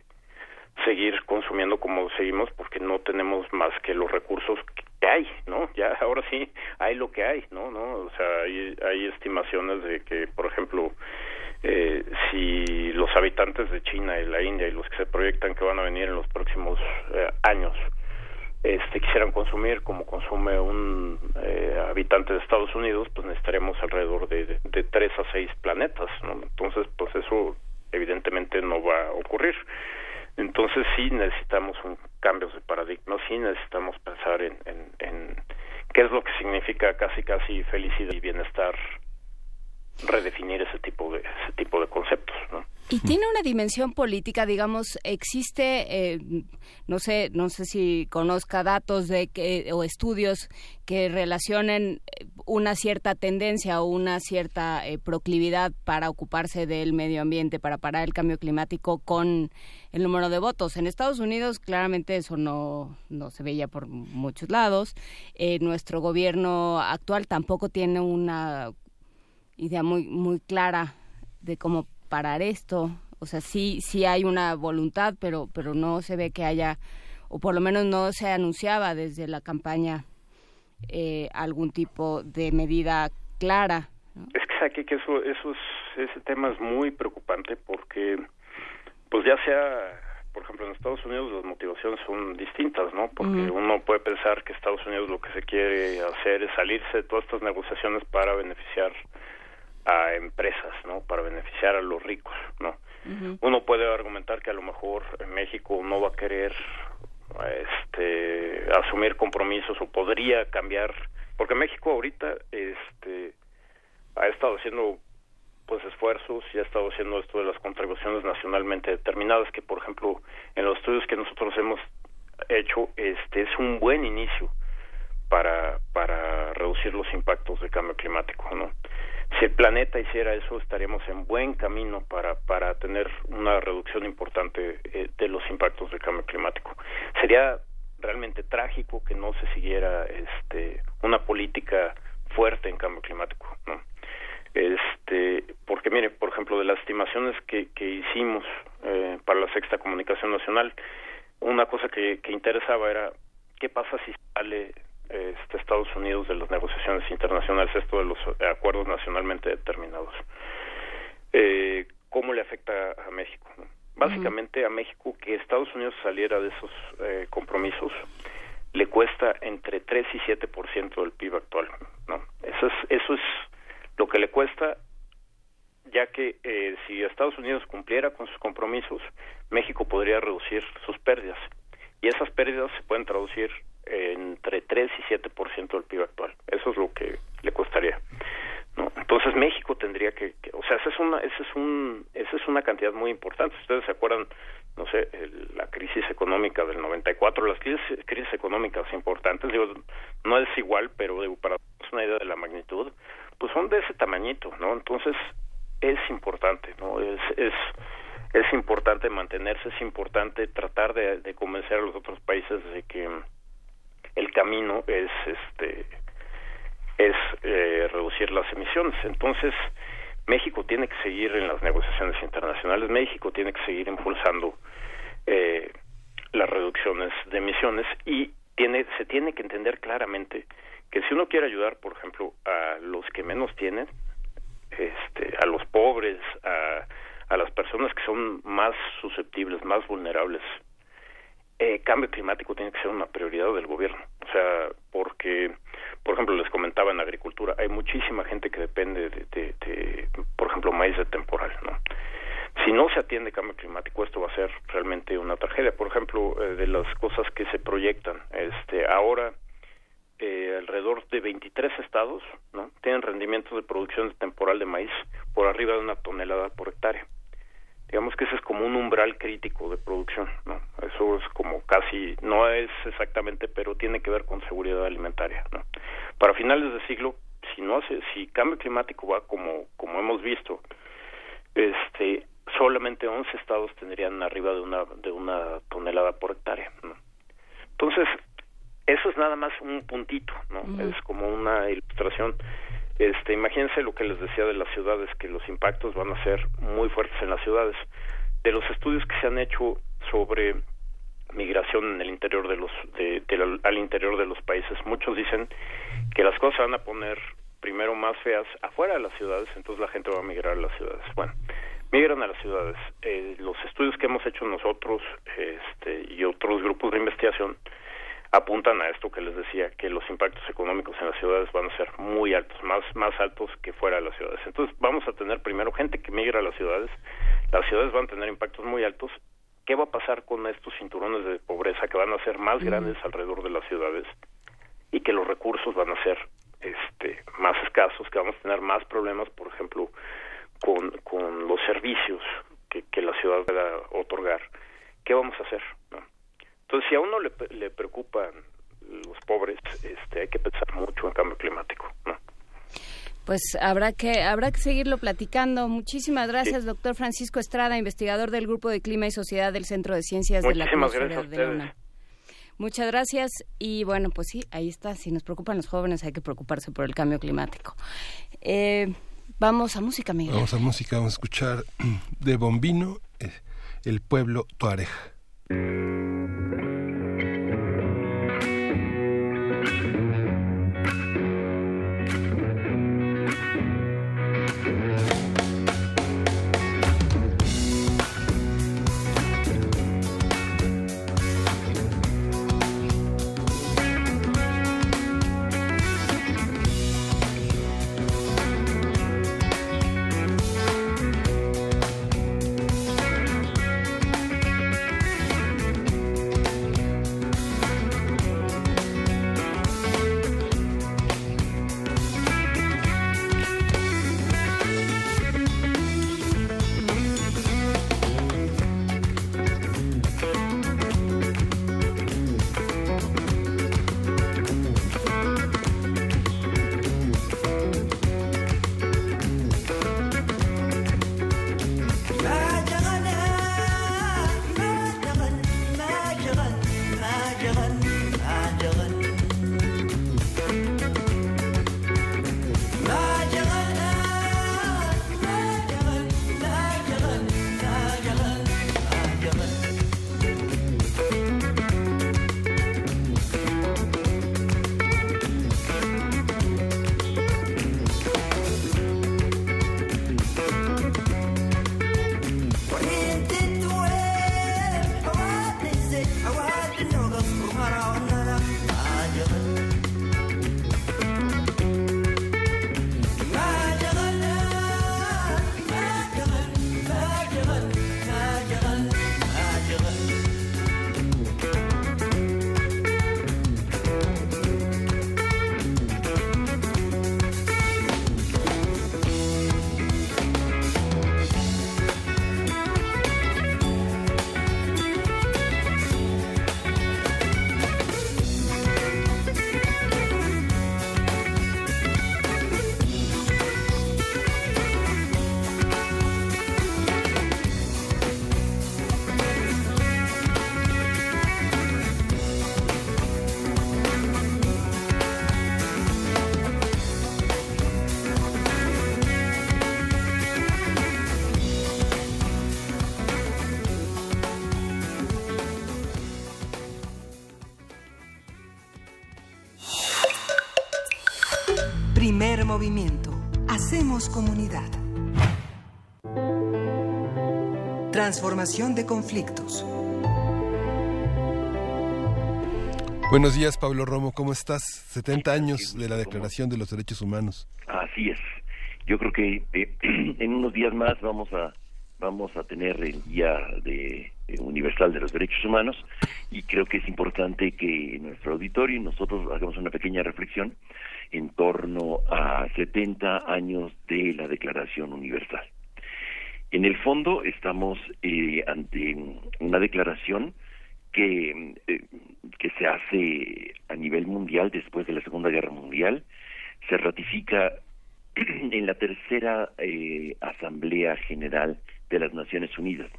seguir consumiendo como seguimos porque no tenemos más que los recursos que hay, ¿no? Ya *laughs* ahora sí hay lo que hay, ¿no? ¿No? O sea, hay, hay estimaciones de que, por ejemplo, eh, si los habitantes de China y la India y los que se proyectan que van a venir en los próximos eh, años este, quisieran consumir como consume un eh, habitante de Estados Unidos, pues necesitaremos alrededor de, de, tres a seis planetas, ¿no? Entonces, pues eso evidentemente no va a ocurrir. Entonces sí necesitamos un cambio de paradigma, sí necesitamos pensar en, en, en qué es lo que significa casi casi felicidad y bienestar redefinir ese tipo de ese tipo de conceptos ¿no? Y tiene una dimensión política digamos existe eh, no sé no sé si conozca datos de que o estudios que relacionen eh, una cierta tendencia o una cierta eh, proclividad para ocuparse del medio ambiente para parar el cambio climático con el número de votos. En Estados Unidos claramente eso no no se veía por muchos lados. Nuestro gobierno actual tampoco tiene una idea muy muy clara de cómo parar esto. O sea, sí sí hay una voluntad, pero pero no se ve que haya o por lo menos no se anunciaba desde la campaña eh, algún tipo de medida clara. Es que que eso, eso ese tema es muy preocupante porque, pues ya sea, por ejemplo, en Estados Unidos las motivaciones son distintas, ¿no? Porque uno puede pensar que Estados Unidos lo que se quiere hacer es salirse de todas estas negociaciones para beneficiar a empresas, ¿no? Para beneficiar a los ricos, ¿no? Uno puede argumentar que a lo mejor México no va a querer este asumir compromisos o podría cambiar porque México ahorita este ha estado haciendo pues esfuerzos y ha estado haciendo esto de las contribuciones nacionalmente determinadas que por ejemplo en los estudios que nosotros hemos hecho este es un buen inicio para para reducir los impactos del cambio climático no si el planeta hiciera eso, estaríamos en buen camino para, para tener una reducción importante eh, de los impactos del cambio climático. Sería realmente trágico que no se siguiera este, una política fuerte en cambio climático, ¿no? Este, porque mire, por ejemplo, de las estimaciones que, que hicimos eh, para la sexta comunicación nacional, una cosa que, que interesaba era qué pasa si sale este, Estados Unidos de las negociaciones internacionales, esto de los acuerdos nacionalmente determinados. Eh, ¿Cómo le afecta a México? Básicamente a México que Estados Unidos saliera de esos eh, compromisos le cuesta entre 3 y 7% del PIB actual. ¿no? Eso, es, eso es lo que le cuesta ya que eh, si Estados Unidos cumpliera con sus compromisos, México podría reducir sus pérdidas. Y esas pérdidas se pueden traducir entre 3 y 7% del PIB actual. Eso es lo que le costaría. ¿no? Entonces México tendría que, o sea, esa es una esa es un esa es una cantidad muy importante. Ustedes se acuerdan, no sé, la crisis económica del 94, las crisis, crisis económicas importantes, digo, no es igual, pero digo, para una idea de la magnitud, pues son de ese tamañito, ¿no? Entonces es importante, ¿no? Es es es importante mantenerse, es importante tratar de, de convencer a los otros países de que el camino es este es eh, reducir las emisiones. Entonces, México tiene que seguir en las negociaciones internacionales, México tiene que seguir impulsando eh, las reducciones de emisiones y tiene, se tiene que entender claramente que si uno quiere ayudar, por ejemplo, a los que menos tienen, este, a los pobres, a, a las personas que son más susceptibles, más vulnerables eh, cambio climático tiene que ser una prioridad del gobierno. O sea, porque, por ejemplo, les comentaba en agricultura, hay muchísima gente que depende de, por ejemplo, maíz de temporal, ¿no? Si no se atiende cambio climático, esto va a ser realmente una tragedia. Por ejemplo, eh, de las cosas que se proyectan, este, ahora eh, alrededor de 23 estados, ¿no? Tienen rendimientos de producción de temporal de maíz por arriba de una tonelada por hectárea digamos que ese es como un umbral crítico de producción, ¿no? Eso es como casi, no es exactamente, pero tiene que ver con seguridad alimentaria, ¿no? Para finales de siglo, si no hace, si cambio climático va como, como hemos visto, este, solamente 11 estados tendrían arriba de una, de una tonelada por hectárea, ¿no? Entonces, eso es nada más un puntito, ¿no? Es como una ilustración este, imagínense lo que les decía de las ciudades, que los impactos van a ser muy fuertes en las ciudades. De los estudios que se han hecho sobre migración en el interior de los, de, al interior de los países, muchos dicen que las cosas van a poner primero más feas afuera de las ciudades, entonces la gente va a migrar a las ciudades. Bueno, migran a las ciudades. Eh, los estudios que hemos hecho nosotros este, y otros grupos de investigación apuntan a esto que les decía, que los impactos económicos en las ciudades van a ser muy altos, más, más altos que fuera de las ciudades. Entonces vamos a tener primero gente que migra a las ciudades, las ciudades van a tener impactos muy altos. ¿Qué va a pasar con estos cinturones de pobreza que van a ser más grandes alrededor de las ciudades y que los recursos van a ser este, más escasos, que vamos a tener más problemas, por ejemplo, con, con los servicios que, que la ciudad pueda otorgar? ¿Qué vamos a hacer? ¿no? Entonces, si a uno le, le preocupan los pobres, este, hay que pensar mucho en cambio climático, ¿no? Pues habrá que habrá que seguirlo platicando. Muchísimas gracias, doctor Francisco Estrada, investigador del Grupo de Clima y Sociedad del Centro de Ciencias de la Atmósfera de la Muchas gracias y bueno, pues sí, ahí está. Si nos preocupan los jóvenes, hay que preocuparse por el cambio climático. Eh, vamos a música, Miguel. Vamos a música, vamos a escuchar *clears throat* de Bombino, eh, el pueblo Tuareg. Thank you. Transformación de conflictos. Buenos días, Pablo Romo, ¿cómo estás? 70 años de la Declaración de los Derechos Humanos. Así es. Yo creo que eh, *clears throat* en unos días más vamos a vamos a tener el Día de, eh, Universal de los Derechos Humanos y creo que es importante que en nuestro auditorio y nosotros hagamos una pequeña reflexión en torno a 70 años de la Declaración Universal. En el fondo estamos eh, ante una declaración que, eh, que se hace a nivel mundial después de la Segunda Guerra Mundial, se ratifica *clears throat* en la tercera eh, Asamblea General de las Naciones Unidas.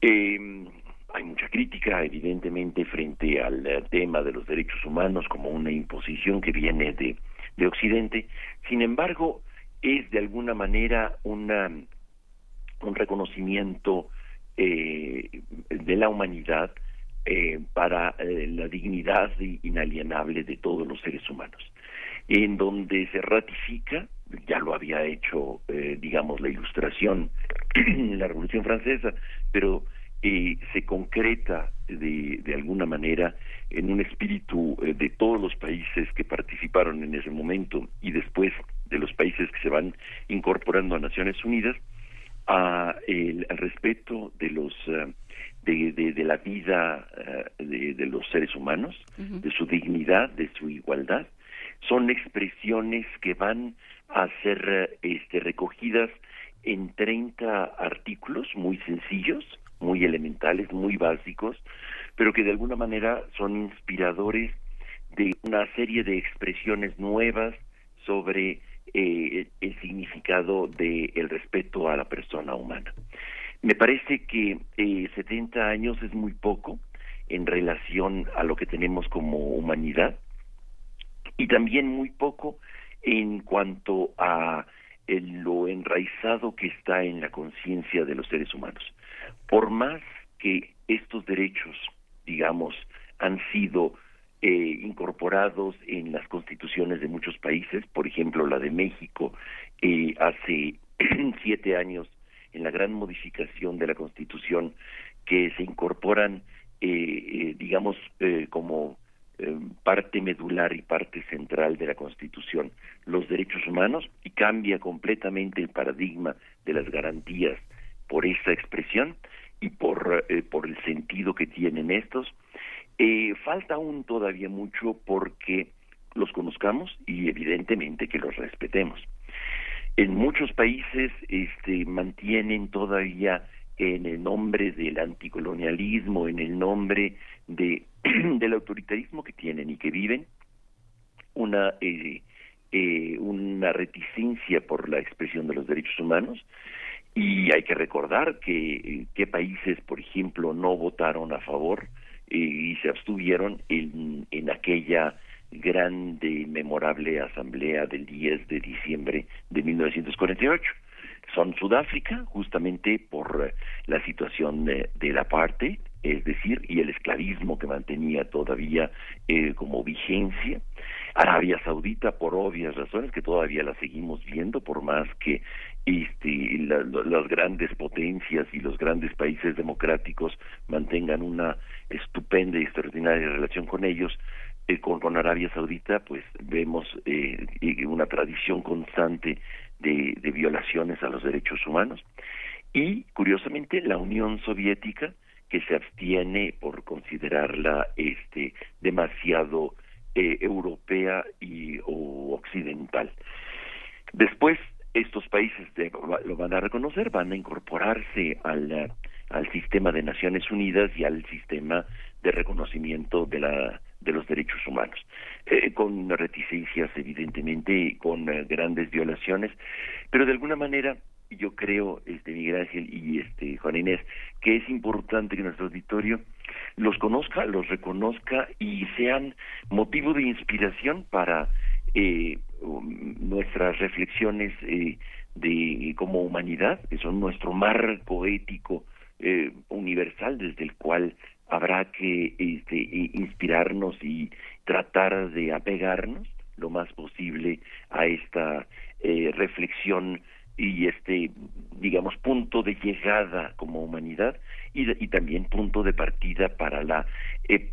Eh, hay mucha crítica, evidentemente, frente al eh, tema de los derechos humanos como una imposición que viene de, de Occidente. Sin embargo, es de alguna manera una, un reconocimiento eh, de la humanidad eh, para eh, la dignidad inalienable de todos los seres humanos, en donde se ratifica, ya lo había hecho, eh, digamos, la ilustración en *clears throat* la Revolución Francesa, pero se concreta de, de alguna manera en un espíritu de todos los países que participaron en ese momento y después de los países que se van incorporando a Naciones Unidas, a el, al respeto de los uh, de, de, de, la vida uh, de, de, los seres humanos, uh -huh. de su dignidad, de su igualdad, son expresiones que van a ser este, recogidas en 30 artículos muy sencillos, muy elementales, muy básicos, pero que de alguna manera son inspiradores de una serie de expresiones nuevas sobre eh, el significado del de respeto a la persona humana. Me parece que eh, 70 años es muy poco en relación a lo que tenemos como humanidad y también muy poco en cuanto a el, lo enraizado que está en la conciencia de los seres humanos. Por más que estos derechos, digamos, han sido eh, incorporados en las constituciones de muchos países, por ejemplo la de México eh, hace *clears throat* siete años en la gran modificación de la constitución que se incorporan, eh, eh digamos, eh, como eh, parte medular y parte central de la constitución los derechos humanos y cambia completamente el paradigma de las garantías por esa expresión y por, por el sentido que tienen estos eh, falta aún todavía mucho porque los conozcamos y evidentemente que los respetemos. En muchos países este, mantienen todavía en el nombre del anticolonialismo, en el nombre de, *clears throat* del autoritarismo que tienen y que viven, una, eh, eh, una reticencia por la expresión de los derechos humanos. Y hay que recordar que, que países, por ejemplo, no votaron a favor y se abstuvieron en, en aquella grande y memorable asamblea del 10 de diciembre de 1948. Son Sudáfrica, justamente por la situación de, de la parte, es decir, y el esclavismo que mantenía todavía eh, como vigencia. Arabia Saudita, por obvias razones que todavía la seguimos viendo, por más que este, la, las grandes potencias y los grandes países democráticos mantengan una estupenda y extraordinaria relación con ellos, eh, con, con, Arabia Saudita, pues vemos eh, una tradición constante de, de, violaciones a los derechos humanos. Y, curiosamente, la Unión Soviética, que se abstiene por considerarla este, demasiado eh, europea y o occidental. Después, estos países lo van a reconocer, van a incorporarse al, al sistema de Naciones Unidas y al sistema de reconocimiento de la de los derechos humanos, eh, con reticencias evidentemente, con eh, grandes violaciones, pero de alguna manera yo creo, este Miguel Ángel y este Juan Inés, que es importante que nuestro auditorio los conozca, los reconozca y sean motivo de inspiración para eh, nuestras reflexiones eh, de como humanidad, que son nuestro marco ético eh, universal desde el cual habrá que este, inspirarnos y tratar de apegarnos lo más posible a esta eh, reflexión y este digamos punto de llegada como humanidad y, también punto de partida para la eh,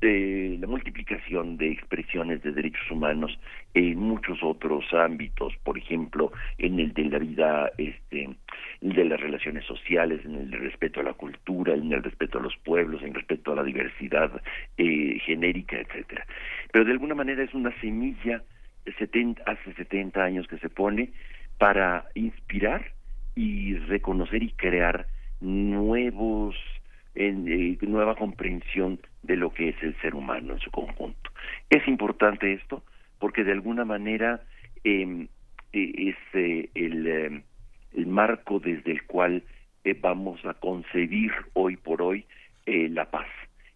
de la multiplicación de expresiones de derechos humanos en muchos otros ámbitos, por ejemplo, en el de la vida, este, de las relaciones sociales, en el respeto a la cultura, en el respeto a los pueblos, en respeto a la diversidad eh, genérica, etcétera. Pero de alguna manera es una semilla de 70, hace 70 años que se pone para inspirar y reconocer y crear nuevos eh, nueva comprensión de lo que es el ser humano en su conjunto. Es importante esto porque de alguna manera em, e, es eh, el, em, el, marco desde el cual eh, vamos a concebir hoy por hoy la paz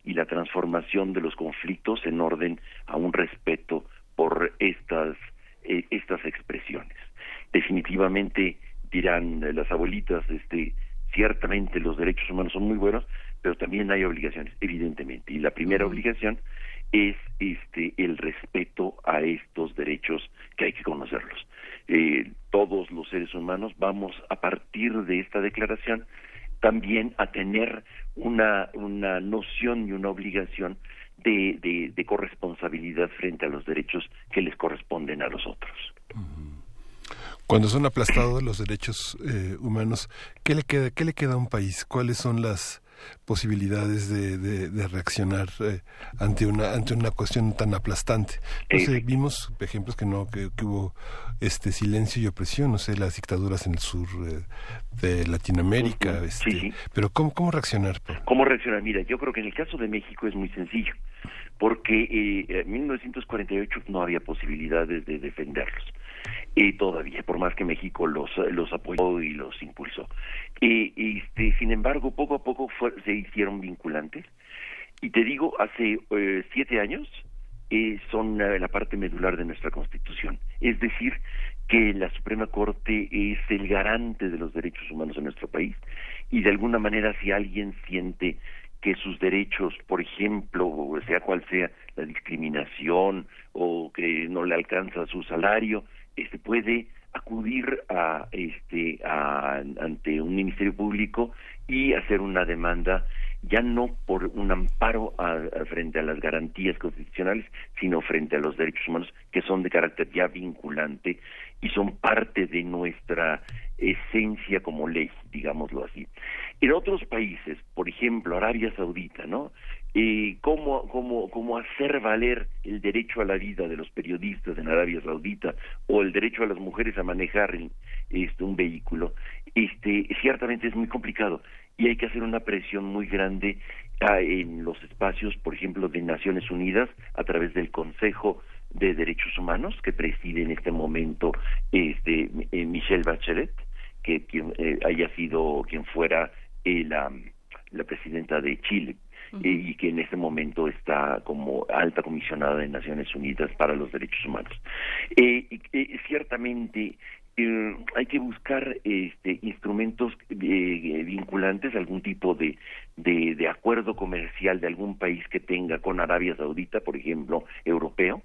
y la transformación de los conflictos en orden a un respeto por estas estas expresiones. Definitivamente dirán las abuelitas, este ciertamente los derechos humanos son muy buenos, pero también hay obligaciones, evidentemente. Y la primera obligación es este el respeto a estos derechos que hay que conocerlos. Eh, todos los seres humanos vamos a partir de esta declaración también a tener una, una noción y una obligación de, de, corresponsabilidad frente a los derechos que les corresponden a los otros. Cuando son aplastados los derechos eh, humanos, ¿qué le queda, qué le queda a un país? ¿Cuáles son las posibilidades de, de, reaccionar eh, ante una ante una cuestión tan aplastante. Entonces, vimos ejemplos que no que, hubo este silencio y opresión, no sé, las dictaduras en el sur eh, de Latinoamérica, este, pero cómo cómo reaccionar. ¿Cómo reaccionar? Mira, yo creo que en el caso de México es muy sencillo, porque eh, en 1948 no había posibilidades de defenderlos y todavía, por más que México los, los apoyó y los impulsó. Y, este, sin embargo, poco a poco se hicieron vinculantes. Y te digo, hace eh, siete años eh, son la parte medular de nuestra Constitución. Es decir, que la Suprema Corte es el garante de los derechos humanos en nuestro país y de alguna manera si alguien siente que sus derechos, por ejemplo, sea cual sea la discriminación o que no le alcanza su salario, este puede acudir a este ante un ministerio público y hacer una demanda ya no por un amparo frente a las garantías constitucionales, sino frente a los derechos humanos que son de carácter ya vinculante y son parte de nuestra esencia como ley, digámoslo así. En otros países, por ejemplo, Arabia Saudita, ¿no? Eh, cómo, cómo, cómo hacer valer el derecho a la vida de los periodistas en Arabia Saudita o el derecho a las mujeres a manejar este, un vehículo, este, ciertamente es muy complicado y hay que hacer una presión muy grande ah, en los espacios, por ejemplo, de Naciones Unidas a través del Consejo de Derechos Humanos que preside en este momento este, eh, Michelle Bachelet, que quien eh, haya sido quien fuera eh, la, la presidenta de Chile y que en este momento está como alta comisionada de Naciones Unidas para los Derechos Humanos. Eh, eh, ciertamente eh, hay que buscar este, instrumentos vinculantes, algún tipo de, de, acuerdo comercial de algún país que tenga con Arabia Saudita, por ejemplo, europeo,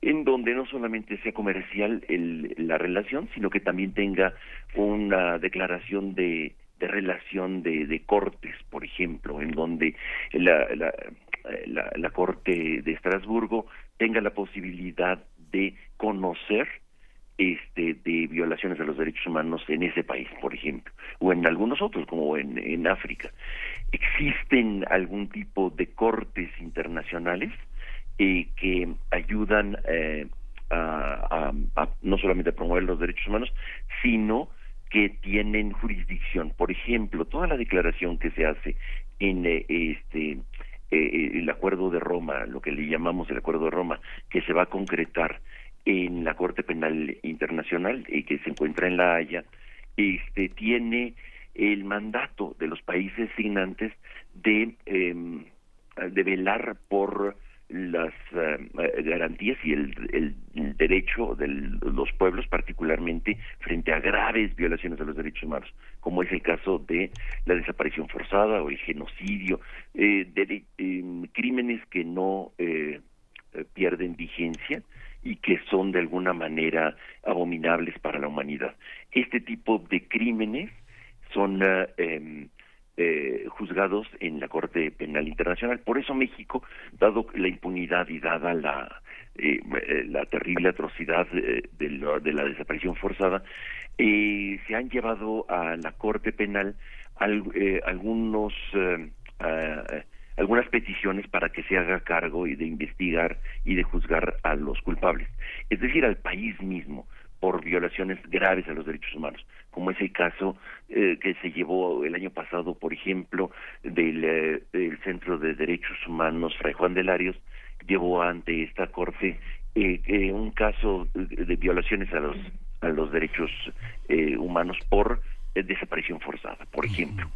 en donde no solamente sea comercial la relación, sino que también tenga una declaración de, de relación de, cortes, por ejemplo, en donde la, Corte de Estrasburgo tenga la posibilidad de conocer este, de violaciones de los derechos humanos en ese país, por ejemplo, o en algunos otros, como en, en África. ¿Existen algún tipo de cortes internacionales eh, que ayudan eh, a, a, no solamente a promover los derechos humanos, sino que tienen jurisdicción. Por ejemplo, toda la declaración que se hace en eh, este eh, el acuerdo de Roma, lo que le llamamos el acuerdo de Roma, que se va a concretar en la Corte Penal Internacional y que se encuentra en La Haya, este tiene el mandato de los países signantes de em, de velar por las eh, garantías y el, el, derecho de los pueblos particularmente frente a graves violaciones de los derechos humanos, como es el caso de la desaparición forzada o el genocidio, eh, de, em, crímenes que no eh, pierden vigencia y que son de alguna manera abominables para la humanidad. Este tipo de crímenes son eh, em, eh, juzgados en la Corte Penal Internacional. Por eso México, dado la impunidad y dada la, eh, la terrible atrocidad de, la, desaparición forzada, se han llevado a la Corte Penal algunos algunas peticiones para que se haga cargo y de investigar y de juzgar a los culpables, es decir, al país mismo por violaciones graves a los derechos humanos, como es el caso eh, que se llevó el año pasado, por ejemplo, del, eh, del Centro de Derechos Humanos Fray Juan de Larios, llevó ante esta corte eh, un caso de violaciones a los a los derechos humanos por desaparición forzada, por ejemplo.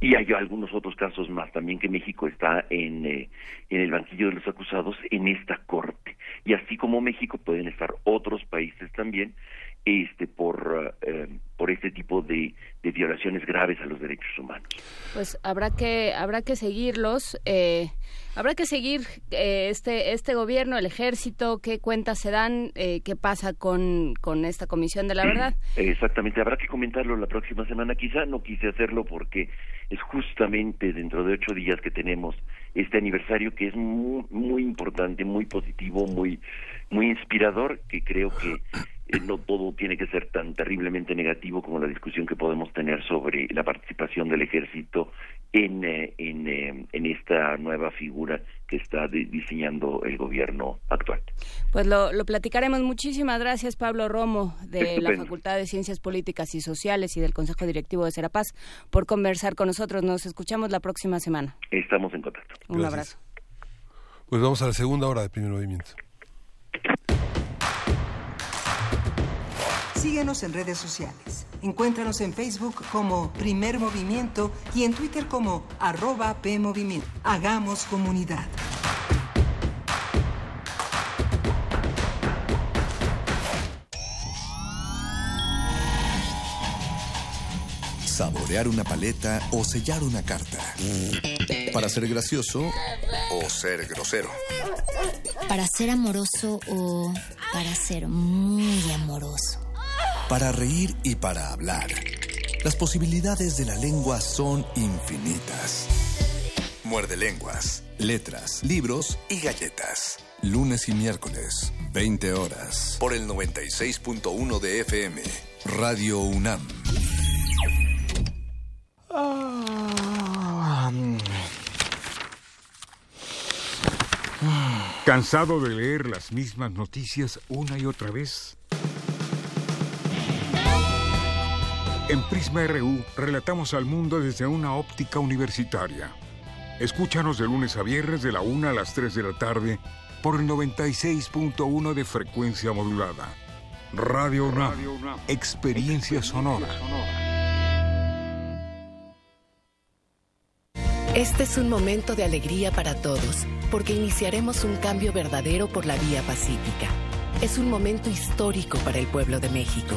Y hay algunos otros casos más también que México está en, eh, en el banquillo de los acusados en esta corte. Y así como México pueden estar otros países también este por eh, por este tipo de, de, violaciones graves a los derechos humanos. Pues habrá que habrá que seguirlos eh, habrá que seguir eh, este este gobierno el ejército qué cuentas se dan eh, qué pasa con con esta comisión de la verdad. *clears throat* Exactamente habrá que comentarlo la próxima semana. Quizá no quise hacerlo porque es justamente dentro de ocho días que tenemos este aniversario que es muy, muy importante muy positivo muy muy inspirador que creo que *clears throat* eh, no todo tiene que ser tan terriblemente negativo como la discusión que podemos tener sobre la participación del ejército en, eh, en, eh, en esta nueva figura que está diseñando el gobierno actual. Pues lo, lo, platicaremos. Muchísimas gracias, Pablo Romo, de la Facultad de Ciencias Políticas y Sociales y del Consejo Directivo de Serapaz, por conversar con nosotros. Nos escuchamos la próxima semana. Estamos en contacto. Un abrazo. Pues vamos a la segunda hora de primer movimiento. Síguenos en redes sociales. Encuéntranos en Facebook como Primer Movimiento y en Twitter como arroba PMovimiento. Hagamos comunidad. Saborear una paleta o sellar una carta. Para ser gracioso o ser grosero. Para ser amoroso o para ser muy amoroso para reír y para hablar. Las posibilidades de la lengua son infinitas. Muerde lenguas, letras, libros y galletas. Lunes y miércoles, 20 horas, por el 96.1 de FM, Radio UNAM. ¿Cansado de leer las mismas noticias una y otra vez? En Prisma RU relatamos al mundo desde una óptica universitaria. Escúchanos de lunes a viernes de la 1 a las 3 de la tarde por el 96.1 de frecuencia modulada. Radio UNAM, experiencia sonora. Este es un momento de alegría para todos, porque iniciaremos un cambio verdadero por la vía pacífica. Es un momento histórico para el pueblo de México.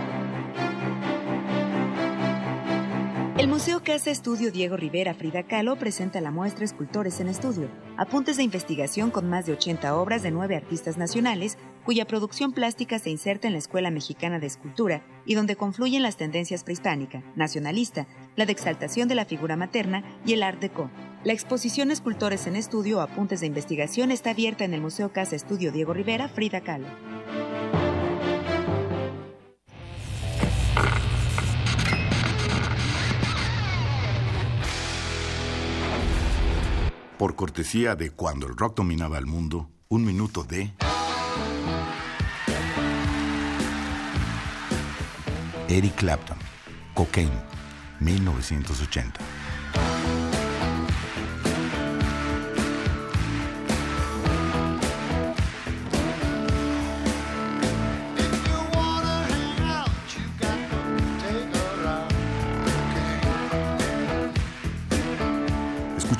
El Museo Casa Estudio Diego Rivera Frida Kahlo presenta la muestra Escultores en Estudio, apuntes de investigación con más de 80 obras de nueve artistas nacionales, cuya producción plástica se inserta en la Escuela Mexicana de Escultura y donde confluyen las tendencias prehispánica, nacionalista, la de exaltación de la figura materna y el Art Deco. La exposición Escultores en Estudio, apuntes de investigación está abierta en el Museo Casa Estudio Diego Rivera Frida Kahlo. Por cortesía de Cuando el rock dominaba el mundo, un minuto de... Eric Clapton, Cocaine, 1980.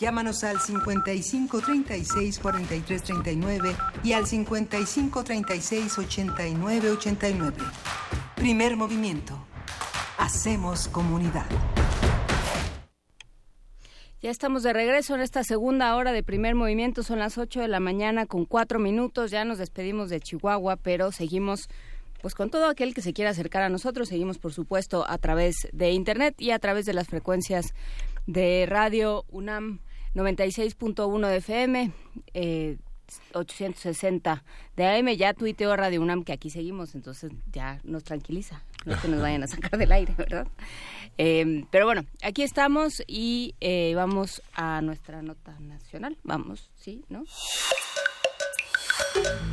Llámanos al 55 36 43 39 y al 55 36 89 89. Primer movimiento. Hacemos comunidad. Ya estamos de regreso en esta segunda hora de primer movimiento. Son las 8 de la mañana con cuatro minutos. Ya nos despedimos de Chihuahua, pero seguimos pues con todo aquel que se quiera acercar a nosotros. Seguimos, por supuesto, a través de Internet y a través de las frecuencias de Radio UNAM 96.1 de FM, 860 de AM. Ya tuiteó Radio UNAM que aquí seguimos, entonces ya nos tranquiliza. No es que nos vayan a sacar del aire, ¿verdad? Eh, pero bueno, aquí estamos y eh, vamos a nuestra nota nacional. Vamos, ¿sí? ¿No?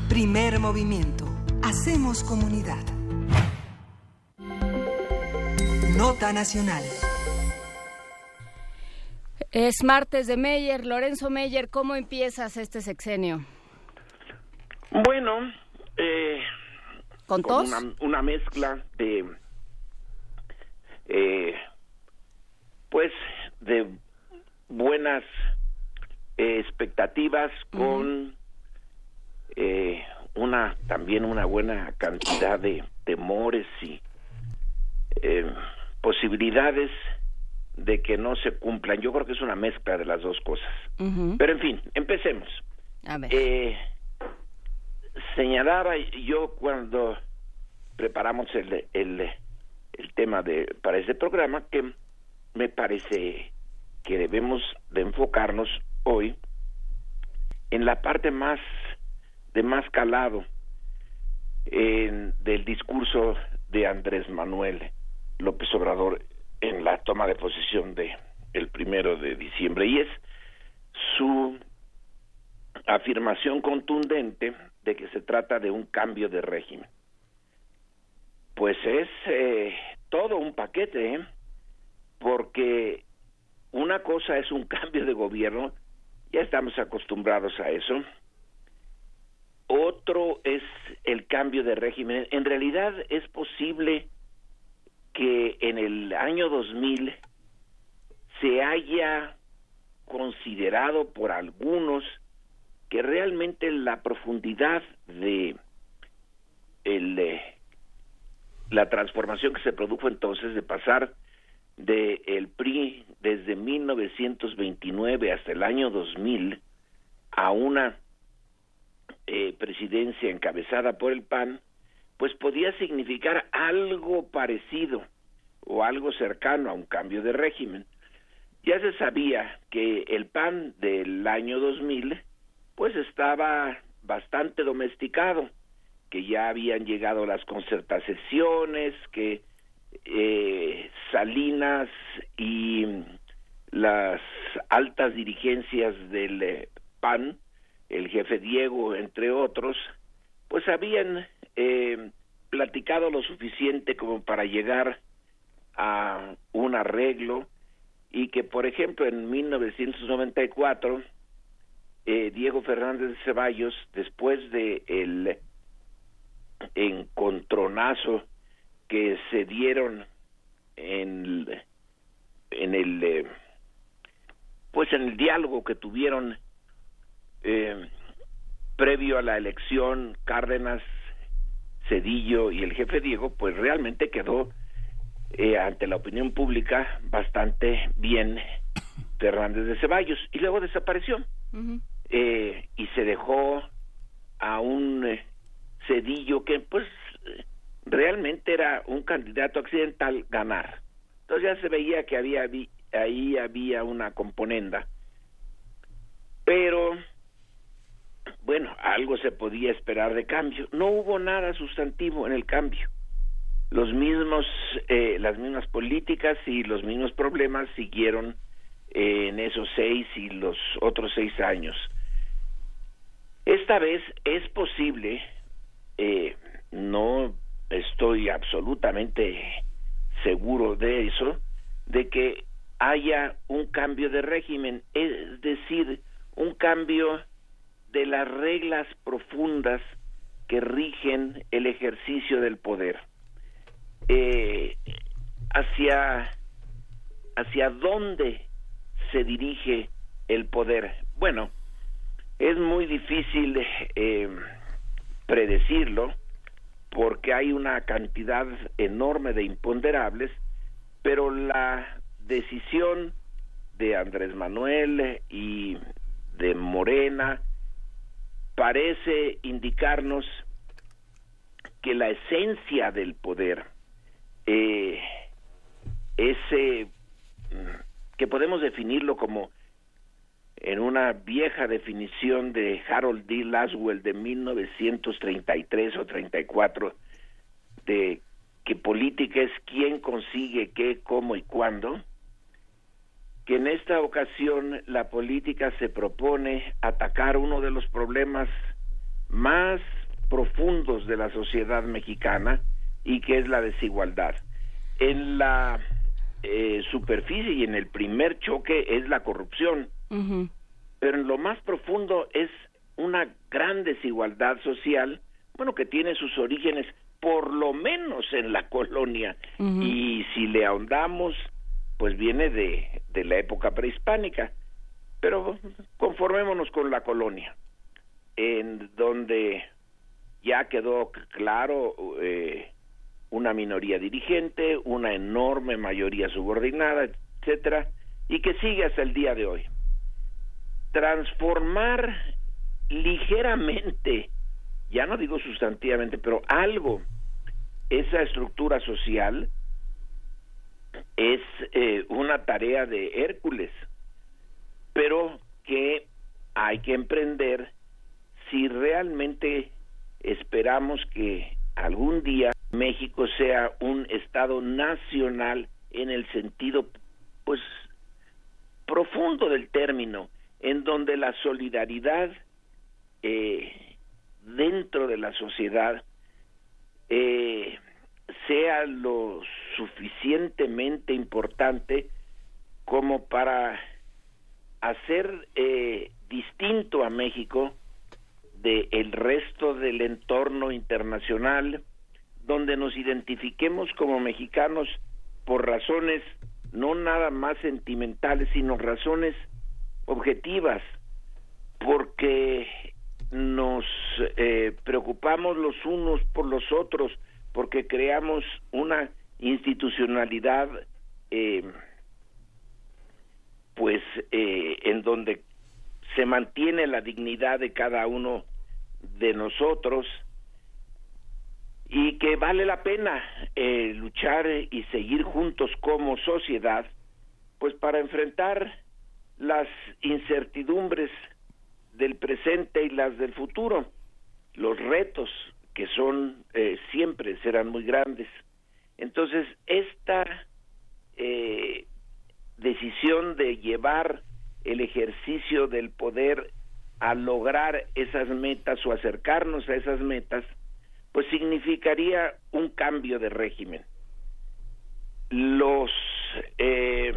Primer movimiento. Hacemos comunidad. Nota nacional. Es martes de Meyer. Lorenzo Meyer, ¿cómo empiezas este sexenio? Bueno, eh, ¿Con tos? Una, una mezcla de, eh, pues, de buenas eh, expectativas con eh, una también una buena cantidad de temores y eh, posibilidades de que no se cumplan. Yo creo que es una mezcla de las dos cosas. Pero en fin, empecemos. A ver. Eh, señalaba yo cuando preparamos el, el, el tema de para este programa que me parece que debemos de enfocarnos hoy en la parte más de más calado en, del discurso de Andrés Manuel López Obrador en la toma de posesión de el primero de diciembre y es su afirmación contundente de que se trata de un cambio de régimen. Pues es eh, todo un paquete, ¿eh? porque una cosa es un *laughs* cambio de gobierno, ya estamos acostumbrados a eso. Otro es el cambio de régimen. En realidad es posible que en el año 2000 se haya considerado por algunos que realmente la profundidad de el, eh, la transformación que se produjo entonces de pasar de el PRI desde 1929 hasta el año 2000 a una eh, presidencia encabezada por el PAN, pues podía significar algo parecido o algo cercano a un cambio de régimen. Ya se sabía que el PAN del año 2000 pues estaba bastante domesticado, que ya habían llegado las concertaciones, que eh, Salinas y las altas dirigencias del eh, PAN, el jefe Diego, entre otros, pues habían eh, platicado lo suficiente como para llegar a un arreglo y que, por ejemplo, en 1994 eh, Diego Fernández de Ceballos, después de el encontronazo que se dieron en, en el eh, pues en el diálogo que tuvieron eh, previo a la elección Cárdenas Cedillo y el jefe Diego pues realmente quedó eh, ante la opinión pública bastante bien Fernández de Ceballos y luego desapareció eh, y se dejó a un eh, Cedillo que pues realmente era un candidato accidental ganar. Entonces ya se veía que había ahí había una componenda. Pero bueno, algo se podía esperar de cambio. No hubo nada sustantivo en el cambio. Los mismos, eh, las mismas políticas y los mismos problemas siguieron eh, en esos seis y los otros seis años Esta vez es posible, eh, no estoy absolutamente seguro de eso, de que haya un cambio de régimen, es decir, un cambio de las reglas profundas que rigen el ejercicio del poder. Eh, hacia, hacia dónde se dirige el poder. Bueno, es muy difícil eh, predecirlo porque hay una cantidad enorme de imponderables, pero la decisión de Andrés Manuel y de Morena parece indicarnos que la esencia del poder, eh, ese que podemos definirlo como en una vieja definición de Harold D. Laswell de 1933 o 34, de que política es quién consigue qué, cómo y cuándo, que en esta ocasión la política se propone atacar uno de los problemas más profundos de la sociedad mexicana y que es la desigualdad. En la eh, superficie y en el primer choque es la corrupción, pero en lo más profundo es una gran desigualdad social, bueno, que tiene sus orígenes por lo menos en la *laughs* colonia. Y si le ahondamos pues viene de, de la época prehispánica, pero conformémonos con la colonia, en donde ya quedó claro eh, una minoría dirigente, una enorme mayoría subordinada, etcétera, y que sigue hasta el día de hoy. Transformar ligeramente, ya no digo sustantivamente, pero algo, esa estructura social es eh, una tarea de Hércules, pero que hay que emprender si realmente esperamos que algún día México sea un estado nacional en el sentido pues profundo del término en donde la solidaridad eh, dentro de la sociedad eh, sea lo suficientemente importante como para hacer eh, distinto a México de el resto del entorno internacional donde nos identifiquemos como mexicanos por razones no nada más sentimentales sino razones objetivas porque nos eh, preocupamos los unos por los otros porque creamos una institucionalidad eh, pues eh, en donde se mantiene la dignidad de cada uno de nosotros y que vale la pena eh, luchar y seguir juntos como sociedad pues para enfrentar las incertidumbres del presente y las del futuro los retos que son eh, siempre serán muy grandes. Entonces, esta eh, decisión de llevar el ejercicio del poder a lograr esas metas o acercarnos a esas metas, pues significaría un cambio de régimen. Los eh,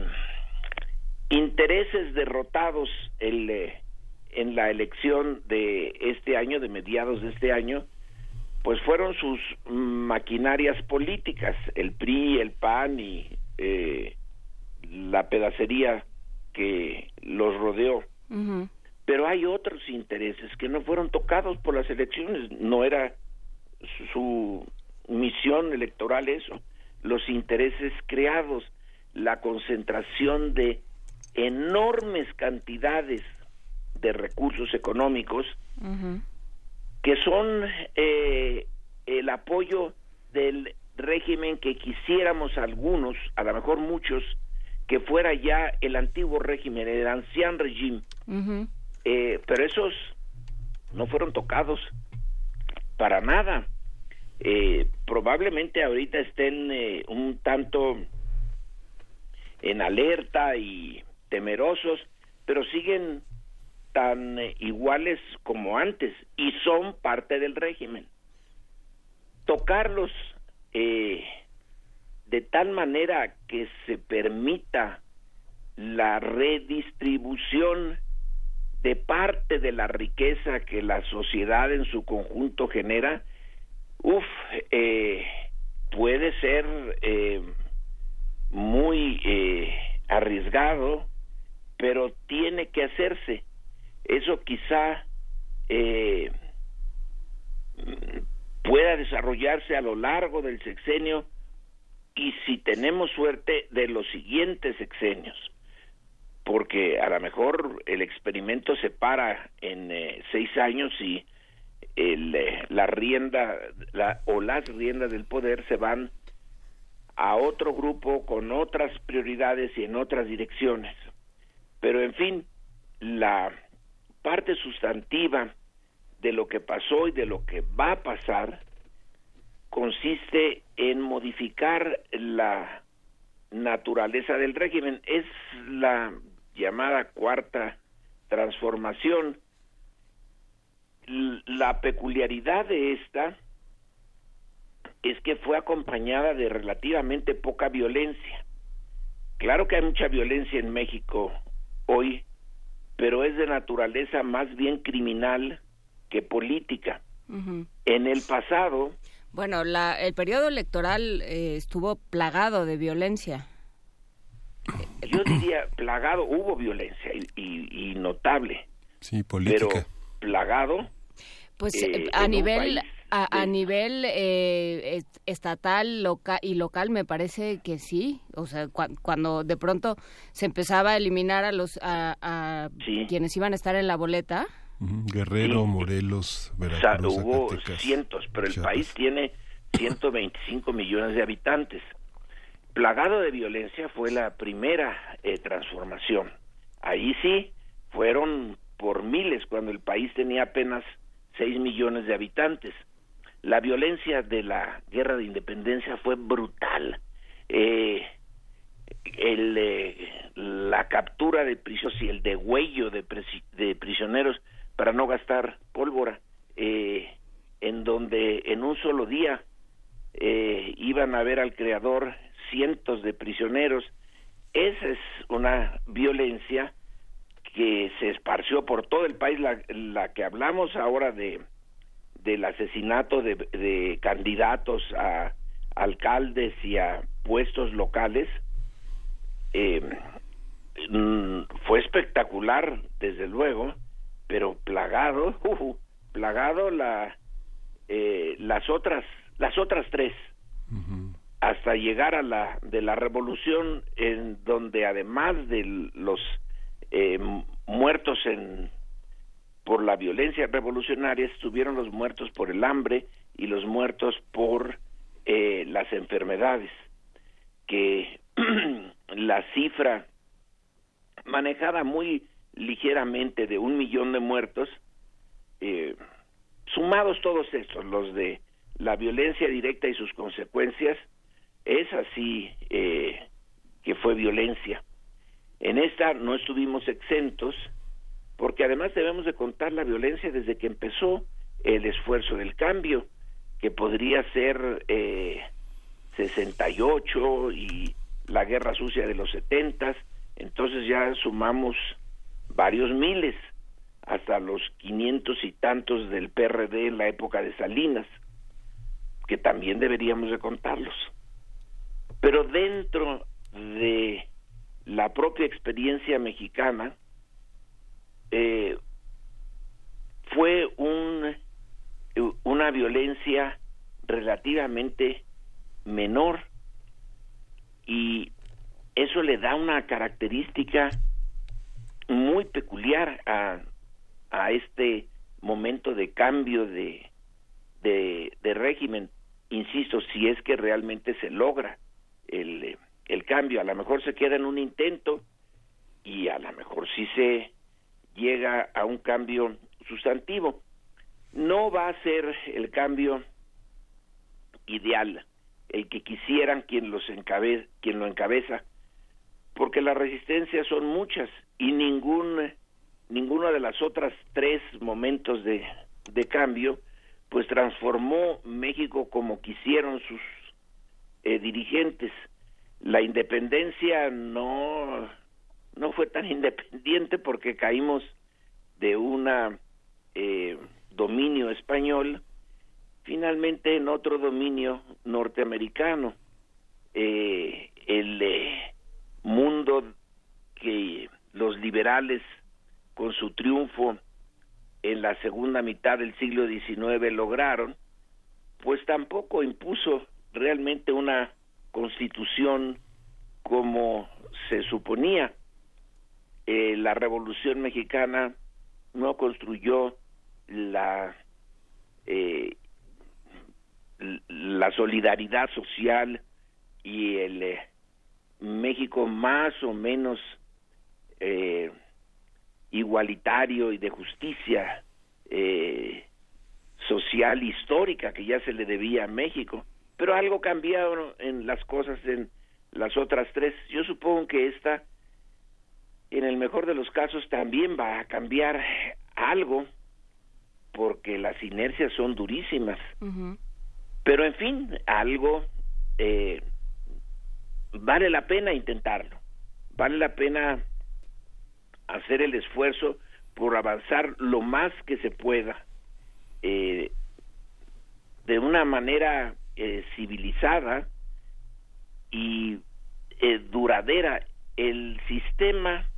intereses derrotados en la elección de este año, de mediados de este año, pues fueron sus maquinarias políticas, el PRI, el PAN y eh, la pedacería que los rodeó. Pero hay otros intereses que no fueron tocados por las elecciones, no era su misión electoral eso, los intereses creados, la concentración de enormes cantidades de recursos económicos que son eh, el apoyo del régimen que quisiéramos algunos, a lo mejor muchos, que fuera ya el antiguo régimen, el ancien régimen. Eh, pero esos no fueron tocados para nada. Eh, probablemente ahorita estén un tanto en alerta y temerosos, pero siguen tan eh, iguales como antes y son parte del régimen. Tocarlos eh, de tal manera que se permita la redistribución de parte de la riqueza que la sociedad en su conjunto genera, uff, eh, puede ser eh, muy eh, arriesgado, pero tiene que hacerse. Eso quizá pueda desarrollarse a lo largo del sexenio y si tenemos suerte de los siguientes sexenios porque a lo mejor el experimento se para en eh, seis años y eh, la rienda la, o las riendas del poder se van a otro grupo con otras prioridades y en otras direcciones. Pero en fin, la parte sustantiva de lo que pasó y de lo que va a pasar consiste en modificar la naturaleza del régimen. Es la llamada cuarta transformación. La peculiaridad de esta es que fue acompañada de relativamente poca violencia. Claro que hay mucha violencia en México hoy, pero es de naturaleza más bien criminal que política. En el pasado... Bueno, la, el periodo electoral eh, estuvo plagado de violencia yo diría plagado, hubo violencia y, notable. Sí, política. Pero plagado. Pues eh, a, nivel, a, nivel eh, estatal local y local me parece que sí. O sea, cuando de pronto se empezaba a eliminar a los a, quienes iban a estar en la boleta. Guerrero, Morelos, Veracruz, hubo cientos, pero el país tiene 125 millones de habitantes plagado de violencia fue la primera eh, transformación. Ahí sí fueron por miles cuando el país tenía apenas 6 millones de habitantes. La violencia de la guerra de independencia fue brutal. Eh, el, eh, la captura de prisioneros y el degüello de, de prisioneros para no gastar pólvora, en donde en un solo día iban a ver al creador cientos de prisioneros. Esa es una violencia que se esparció por todo el país, la, que hablamos ahora de del asesinato de, candidatos a alcaldes y a puestos locales, eh, mm, fue espectacular, desde luego, pero plagado, *laughs* plagado la eh, las otras las otras tres. Hasta llegar a la de la revolución en donde además de los eh, muertos en por la violencia revolucionaria estuvieron los muertos por el hambre y los muertos por eh, las enfermedades que *clears throat* la cifra manejada muy ligeramente de un millón de muertos eh, sumados todos estos los de la violencia directa y sus consecuencias es así eh, que fue violencia. En esta no estuvimos exentos, porque además debemos de contar la violencia desde que empezó el esfuerzo del cambio, que podría ser eh, 68 y la guerra sucia de los 70, entonces ya sumamos varios miles, hasta los 500 y tantos del PRD en la época de Salinas, que también deberíamos de contarlos. Pero dentro de la propia experiencia mexicana, eh, fue un, una violencia relativamente menor y eso le da una característica muy peculiar a, a este momento de cambio de, de régimen, insisto, si es que realmente se logra el, el cambio. A lo mejor se queda en un intento y a lo mejor sí se llega a un cambio sustantivo. No va a ser el cambio ideal, el que quisieran quien, los encabe quien lo encabeza, porque las resistencias son muchas y ningún ninguno de las otras tres momentos de, de cambio pues transformó México como quisieron sus eh, dirigentes. La independencia no, no fue tan independiente porque caímos de un eh, dominio español, finalmente en otro dominio norteamericano. Eh, el mundo que los liberales con su triunfo en la segunda mitad del siglo XIX lograron, pues tampoco impuso realmente una constitución como se suponía. Eh, la Revolución Mexicana no construyó la eh, la solidaridad social y el eh, México más o menos eh, igualitario y de justicia eh, social histórica que ya se le debía a México. Pero algo cambiaron en las cosas en las otras tres. Yo supongo que esta, en el mejor de los casos, también va a cambiar algo, porque las inercias son durísimas. Pero en fin, algo eh, vale la pena intentarlo. Vale la pena hacer el esfuerzo por avanzar lo más que se pueda eh, de una manera eh, civilizada y eh, duradera el sistema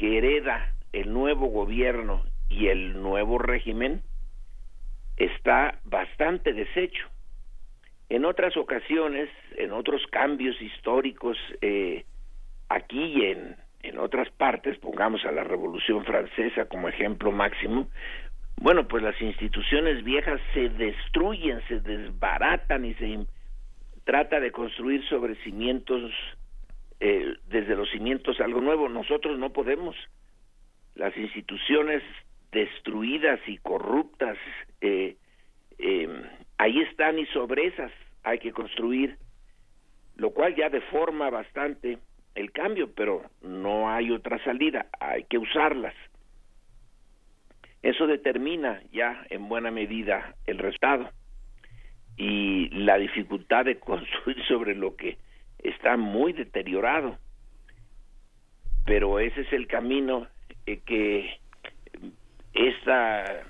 que hereda el nuevo gobierno y el nuevo régimen está bastante deshecho. En otras ocasiones, en otros cambios históricos, aquí en, en otras partes, pongamos a la Revolución Francesa como ejemplo máximo, bueno, pues las instituciones viejas se destruyen, se desbaratan y se trata de construir sobre cimientos, eh, desde los cimientos algo nuevo. Nosotros no podemos. Las instituciones destruidas y corruptas, eh, eh, ahí están y sobre esas hay que construir, lo cual ya deforma bastante el cambio, pero no hay otra salida, hay que usarlas. Eso determina ya en buena medida el resultado y la dificultad de *laughs* construir sobre lo que está muy deteriorado. Pero ese es el camino eh, que esta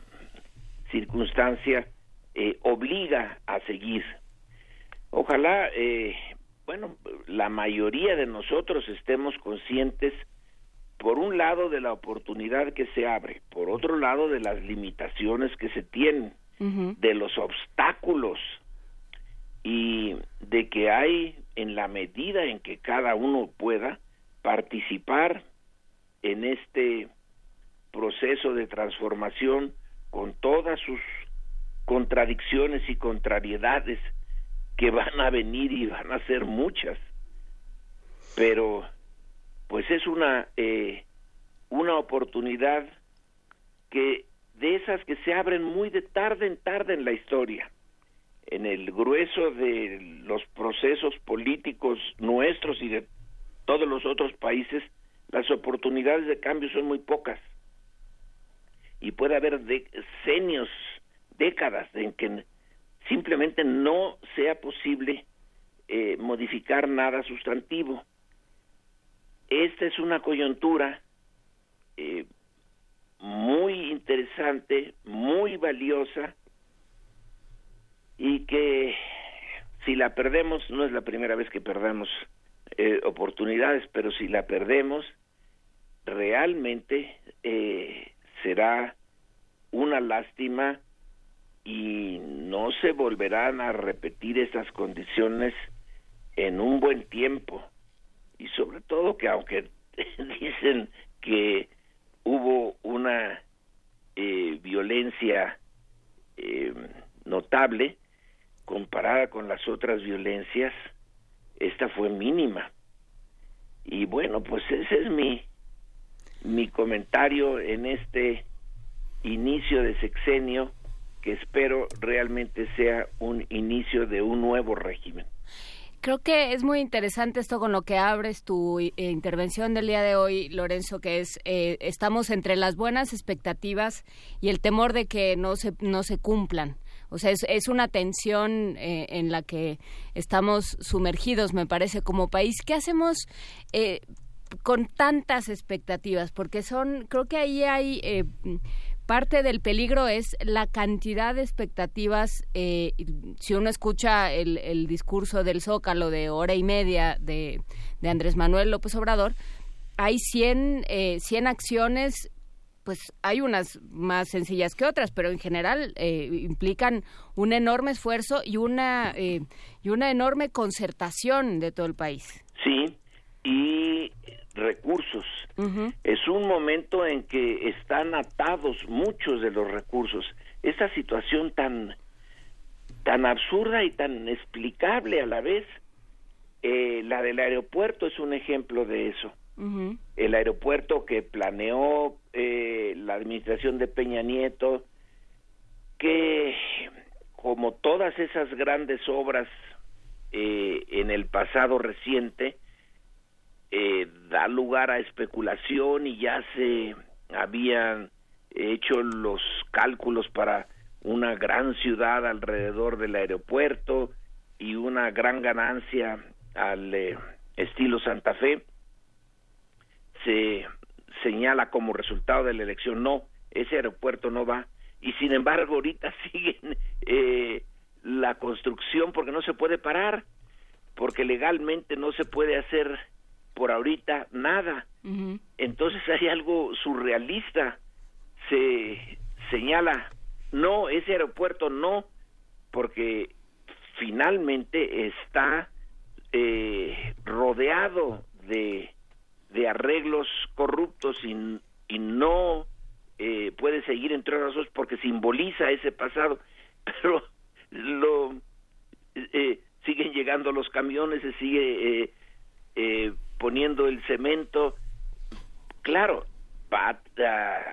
circunstancia eh, obliga a seguir. Ojalá eh, bueno, la mayoría de nosotros estemos conscientes, por un lado, de la oportunidad que se abre, por otro lado, de las limitaciones que se tienen, de los obstáculos y de que hay, en la medida en que cada uno pueda, participar en este proceso de transformación con todas sus contradicciones y contrariedades que van a venir y van a ser muchas. Pero pues es una eh, una oportunidad que de esas que se abren muy de tarde en tarde en la historia en el grueso de los procesos políticos nuestros y de todos los otros países las oportunidades de cambio son muy pocas y puede haber decenios décadas en que simplemente no sea posible eh, modificar nada sustantivo. Esta es una coyuntura eh, muy interesante, muy valiosa y que si la perdemos, no es la primera vez que perdamos eh, oportunidades, pero si la perdemos, realmente será una lástima y no se volverán a repetir esas condiciones en un buen tiempo. Y sobre todo que aunque *laughs* dicen que hubo una eh, violencia eh, notable comparada con las otras violencias, esta fue mínima. Y bueno, pues ese es mi, mi comentario en este inicio de sexenio que espero realmente sea un inicio de un nuevo régimen. Creo que es muy interesante esto con lo que abres tu eh, intervención del día de hoy, Lorenzo, que es eh, estamos entre las buenas expectativas y el temor de que no se no se cumplan. O sea, es, es una tensión eh, en la que estamos sumergidos, me parece, como país. ¿Qué hacemos con tantas expectativas? Porque son, creo que ahí hay parte del peligro es la cantidad de expectativas. Eh, si uno escucha el, discurso del Zócalo de hora y media de, Andrés Manuel López Obrador, hay 100, eh, acciones pues hay unas más sencillas que otras, pero en general eh, implican un enorme esfuerzo y una y una enorme concertación de todo el país. Sí, y recursos. Es un momento en que están atados muchos de los recursos. Esta situación tan tan absurda y tan explicable a la vez, eh, la del aeropuerto es un ejemplo de eso. El aeropuerto que planeó eh, la administración de Peña Nieto, que como todas esas grandes obras eh, en el pasado reciente, eh, da lugar a especulación y ya se habían hecho los cálculos para una gran ciudad alrededor del aeropuerto y una gran ganancia al eh, estilo Santa Fe se señala como resultado de la elección no ese aeropuerto no va y sin embargo ahorita *laughs* siguen eh, la construcción porque no se puede parar porque legalmente no se puede hacer por ahorita nada. Entonces hay algo surrealista. Se señala, no, ese aeropuerto no, porque finalmente está eh, rodeado de, de arreglos corruptos y, y no eh, puede seguir entre otras cosas porque simboliza ese pasado. *laughs* Pero lo eh, siguen llegando los camiones, se sigue eh, poniendo el cemento, claro, va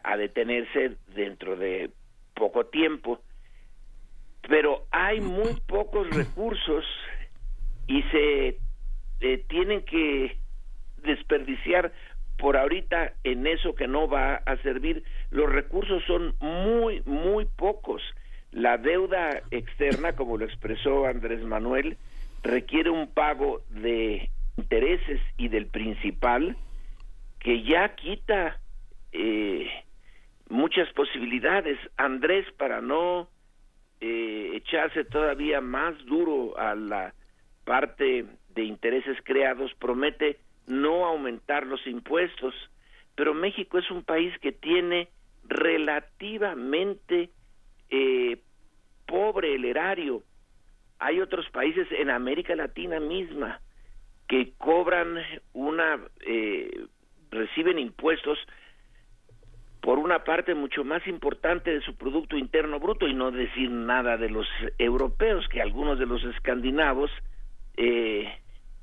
a, detenerse dentro de poco tiempo, pero hay muy pocos recursos y se eh, tienen que desperdiciar por ahorita en eso que no va a servir. Los recursos son muy, muy pocos. La deuda externa, como lo expresó Andrés Manuel, requiere un pago de intereses y del principal que ya quita eh, muchas posibilidades. Andrés, para no eh, echarse todavía más duro a la parte de intereses creados, promete no aumentar los impuestos, pero México es un país que tiene relativamente eh, pobre el erario. Hay otros países en América Latina misma que cobran una, eh, reciben impuestos por una parte mucho más importante de su Producto Interno Bruto y no decir nada de los europeos, que algunos de los escandinavos eh,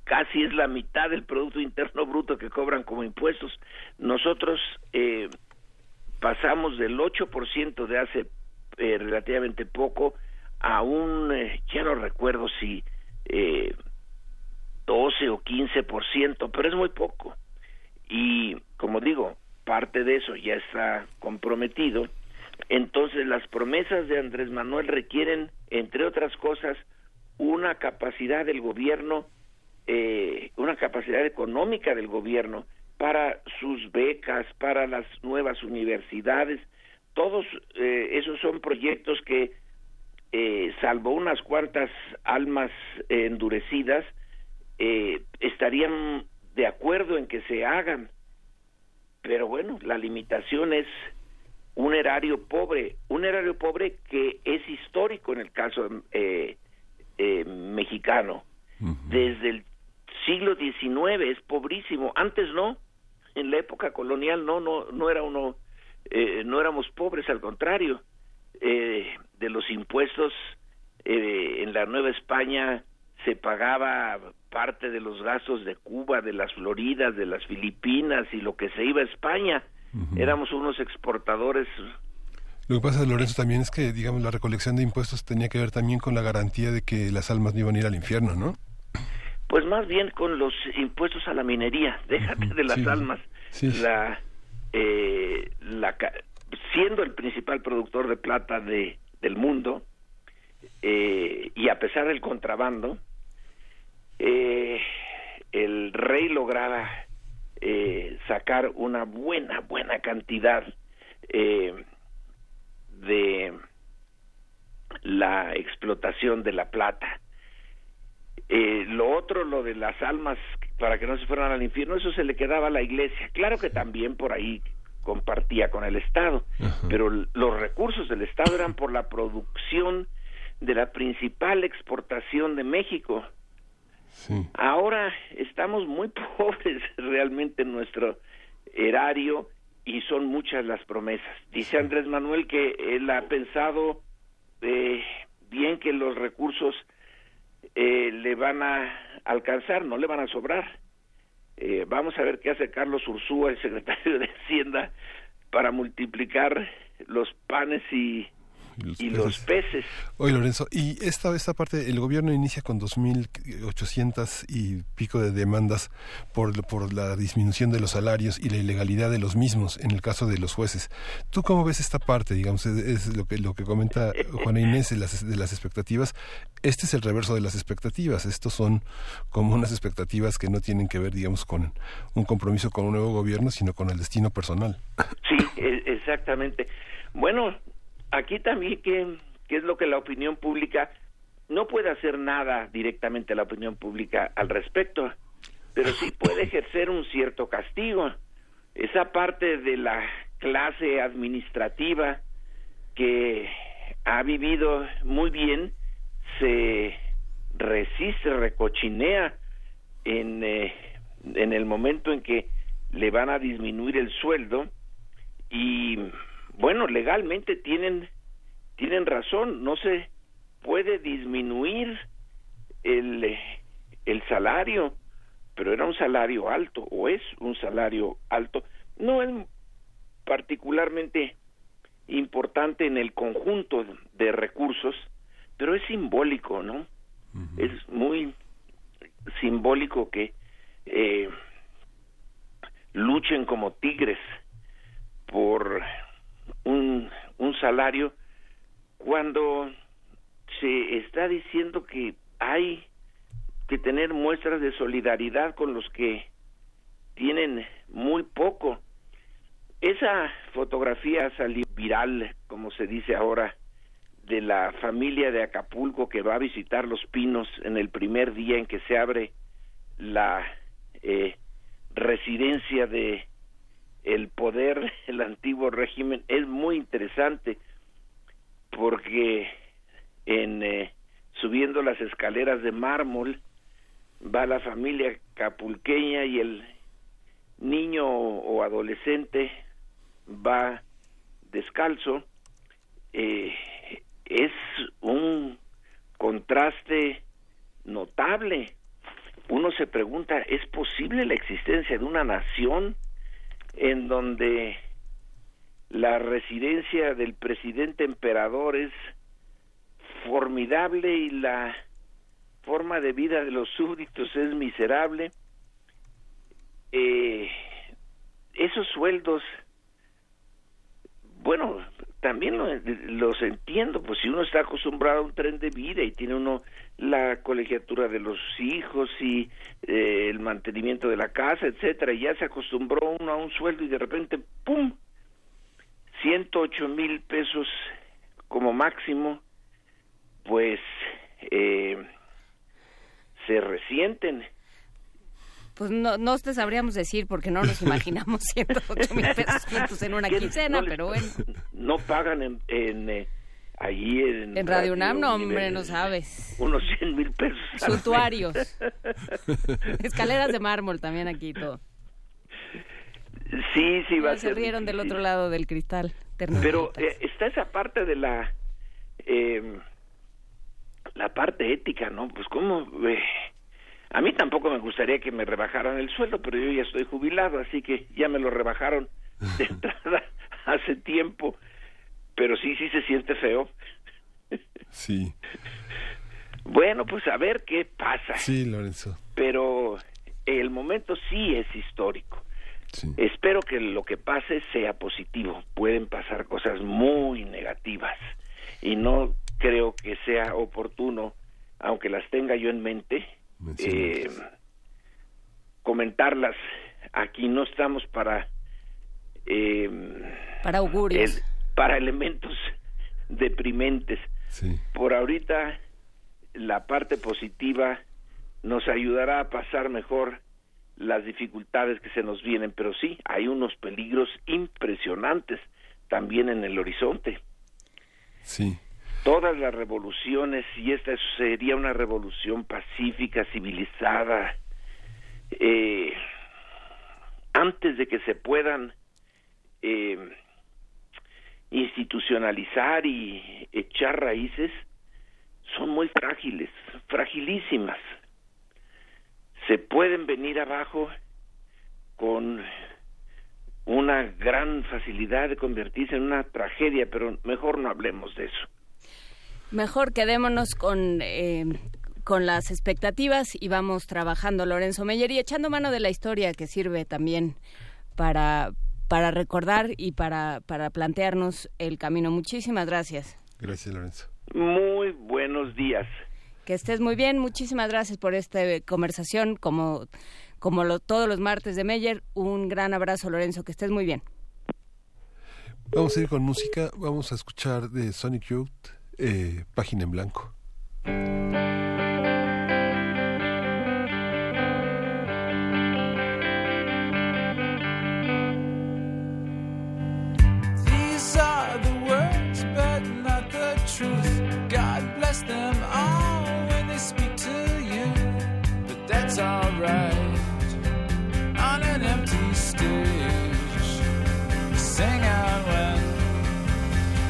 casi es la mitad del Producto Interno Bruto que cobran como impuestos. Nosotros eh, pasamos del 8% de hace eh, relativamente poco a un, eh, ya no recuerdo si eh, 12 o 15%, pero es muy poco. Y como digo, parte de eso ya está comprometido. Entonces las promesas de Andrés Manuel requieren, entre otras cosas, una capacidad del gobierno, eh, una capacidad económica del gobierno para sus becas, para las nuevas universidades. Todos eh, esos son proyectos que, eh, salvo unas cuantas almas endurecidas, eh, estarían de acuerdo en que se hagan. Pero bueno, la limitación es un erario pobre, un erario pobre que es histórico en el caso eh, eh, mexicano. Desde el siglo XIX es pobrísimo. Antes no, en la época colonial no, no, no era uno, no éramos pobres, al contrario. de los impuestos en la Nueva España se pagaba parte de los gastos de Cuba, de las Floridas, de las Filipinas y lo que se iba a España. Éramos unos exportadores. Lo que pasa, Lorenzo, también es que, digamos, la recolección de impuestos tenía que ver también con la garantía de que las almas no iban a ir al infierno, ¿no? Pues más bien con los impuestos a la minería, déjate de las almas. La, eh, la, siendo el principal productor de plata de, del mundo, eh, y a pesar del contrabando, eh, el rey lograba eh, sacar una buena, buena cantidad eh, de la explotación de la plata. Eh, lo otro, lo de las almas para que no se fueran al infierno, eso se le quedaba a la iglesia. Claro que también por ahí compartía con el Estado, pero los recursos del Estado eran por la producción de la principal exportación de México. Ahora estamos muy *laughs* pobres realmente en nuestro erario y son muchas las promesas. Dice Andrés Manuel que él ha pensado eh, bien que los recursos eh, le van a alcanzar, no le van a sobrar. Eh, vamos a ver qué hace Carlos Ursúa, el secretario de Hacienda, para multiplicar los panes y y los, peces. Oye, Lorenzo, y esta, esta parte, el gobierno inicia con 2.800 y pico de demandas por, por la disminución de los salarios y la ilegalidad de los mismos en el caso de los jueces. ¿Tú cómo ves esta parte? Digamos, es, lo, que, lo que comenta Juana Inés de las, de las expectativas. Este es el reverso de las expectativas. Estos son como unas expectativas que no tienen que ver, digamos, con un compromiso con un nuevo gobierno, sino con el destino personal. Sí, e, exactamente. Bueno, aquí también ¿qué es lo que la opinión pública no puede hacer nada directamente la opinión pública al respecto, pero sí puede ejercer un cierto castigo. Esa parte de la clase administrativa que ha vivido muy bien se resiste, recochinea en, eh, en el momento en que le van a disminuir el sueldo y bueno, legalmente tienen, tienen razón, no se puede disminuir el, el salario, pero era un salario alto, o es un salario alto. No es particularmente importante en el conjunto de recursos, pero es simbólico, ¿no? Es muy simbólico que eh, luchen como tigres por un, un salario cuando se está diciendo que hay que tener muestras de solidaridad con los que tienen muy poco. Esa fotografía salió viral, como se dice ahora, de la familia de Acapulco que va a visitar los pinos en el primer día en que se abre la eh, residencia de el poder *laughs* el antiguo régimen es muy interesante porque en eh, subiendo las escaleras de mármol va la familia capulqueña y el niño o adolescente va descalzo. Eh, es un contraste notable. Uno se pregunta es posible la existencia de una nación en donde la residencia del presidente emperador es formidable y la forma de vida de los súbditos es miserable. Eh, esos sueldos, bueno, también los entiendo, pues si uno está acostumbrado a un tren de vida y tiene uno la colegiatura de los hijos y eh, el mantenimiento de la casa, etcétera, y ya se acostumbró uno a un sueldo y de repente, ¡pum! 108 mil pesos como máximo, pues eh, se resienten pues no, no te sabríamos decir porque no nos *laughs* imaginamos 108 mil pesos juntos en una quincena, pero bueno. No pagan en, en eh, allí en, en Radio UNAM, no, hombre, no sabes. Unos 100 mil pesos. Sutuarios. *laughs* Escaleras de mármol también aquí todo. Sí, sí, va a ser. Se rieron del otro lado del cristal. Pero eh, está esa parte de la. Eh, la parte ética, ¿no? Pues cómo. A mí tampoco me gustaría que me rebajaran el sueldo, pero yo ya estoy jubilado, así que ya me lo rebajaron de *laughs* entrada hace tiempo. Pero sí, sí se siente feo. Sí. Bueno, pues a ver qué pasa. Sí, Lorenzo. pero el momento sí es histórico. Espero que lo que pase sea positivo. Pueden pasar cosas muy negativas y no creo que sea oportuno, aunque las tenga yo en mente, eh, comentarlas. Aquí no estamos para eh, para augurios, para elementos *laughs* deprimentes. Por ahorita la parte positiva nos ayudará a pasar mejor las dificultades que se nos vienen, pero sí, hay unos peligros impresionantes también en el horizonte. Sí. Todas las revoluciones, y esta sería una revolución pacífica, civilizada, eh, antes de que se puedan eh, institucionalizar y echar raíces, son muy frágiles, fragilísimas. Se pueden venir abajo con una gran facilidad de convertirse en una tragedia, pero mejor no hablemos de eso. Mejor quedémonos con, eh, con las expectativas y vamos trabajando, Lorenzo Meyer, y echando mano de la historia que sirve también para, para recordar y para, para plantearnos el camino. Muchísimas gracias. Gracias, Lorenzo. Muy buenos días. Que estés muy bien. Muchísimas gracias por esta conversación. Como, como lo, todos los martes de Meyer, un gran abrazo, Lorenzo. Que estés muy bien. Vamos a ir con música. Vamos a escuchar de Sonic Youth, eh, Página en Blanco.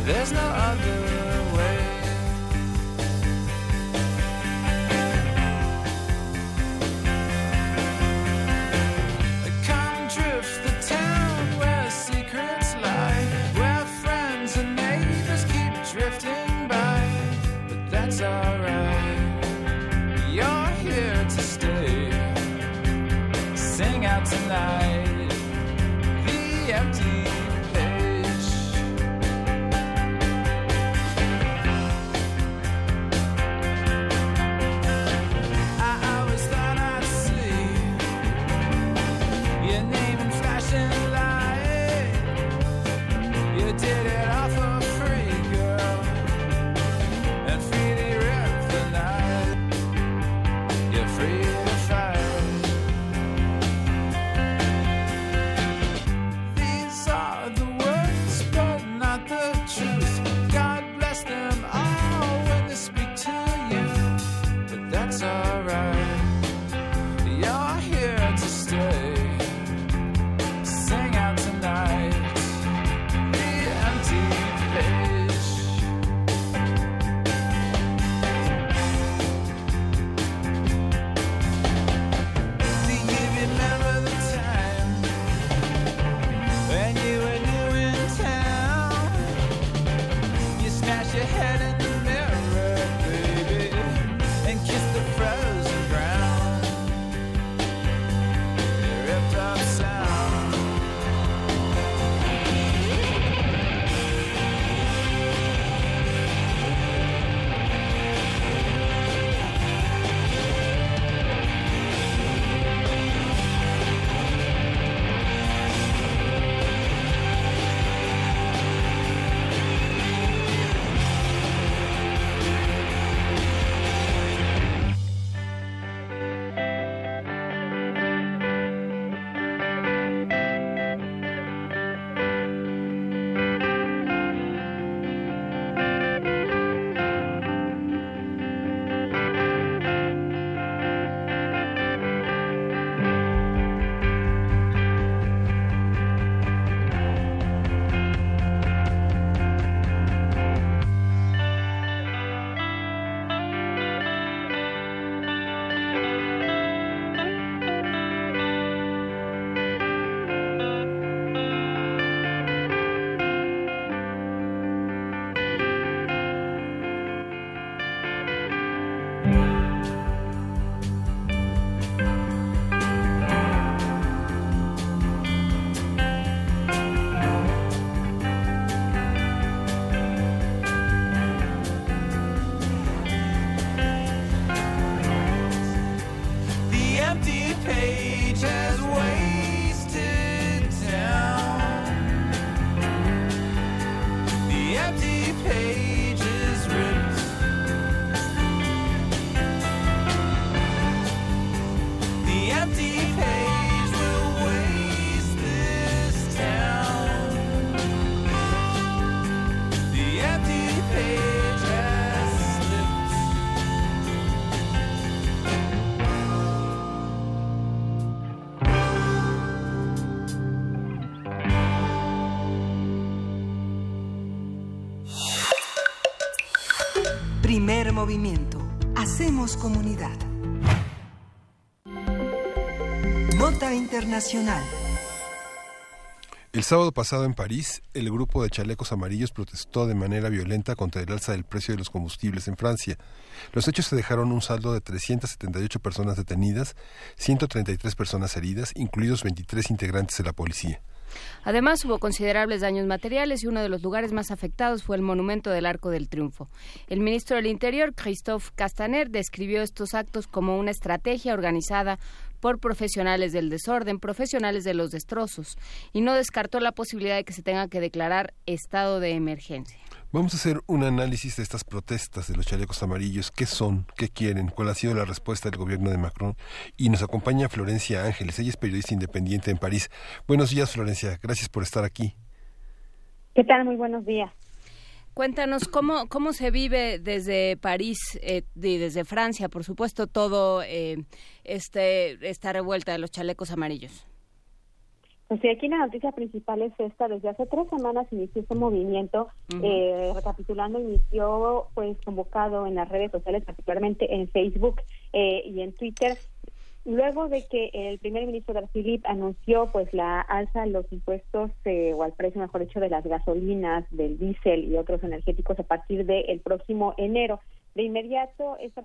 There's no other Internacional. El sábado pasado en París, el grupo de chalecos amarillos protestó de manera violenta contra el alza del precio de los combustibles en Francia. Los hechos se dejaron un saldo de 378 personas detenidas, 133 personas heridas, incluidos 23 integrantes de la policía. Además, hubo considerables daños materiales y uno de los lugares más afectados fue el monumento del Arco del Triunfo. El ministro del Interior, Christophe Castaner, describió estos actos como una estrategia organizada por profesionales del desorden, profesionales de los destrozos, y no descartó la posibilidad de que se tenga que declarar estado de emergencia. Vamos a hacer un análisis de estas protestas de los chalecos amarillos. ¿Qué son? ¿Qué quieren? ¿Cuál ha sido la respuesta del gobierno de Macron? Y nos acompaña Florencia Ángeles. Ella es periodista independiente en París. Buenos días, Florencia. Gracias por estar aquí. ¿Qué tal? Muy buenos días. Cuéntanos cómo, cómo se vive desde París eh, y desde Francia, por supuesto, todo eh, este, esta revuelta de los chalecos amarillos. Pues sí, aquí la noticia principal es esta. Desde hace tres semanas inició este movimiento. eh, recapitulando, inició pues convocado en las redes sociales, particularmente en Facebook eh, y en Twitter. Luego de que el primer ministro de anunció pues la alza de los impuestos eh, o al precio, mejor dicho, de las gasolinas, del diésel y otros energéticos a partir del próximo enero. De inmediato, esta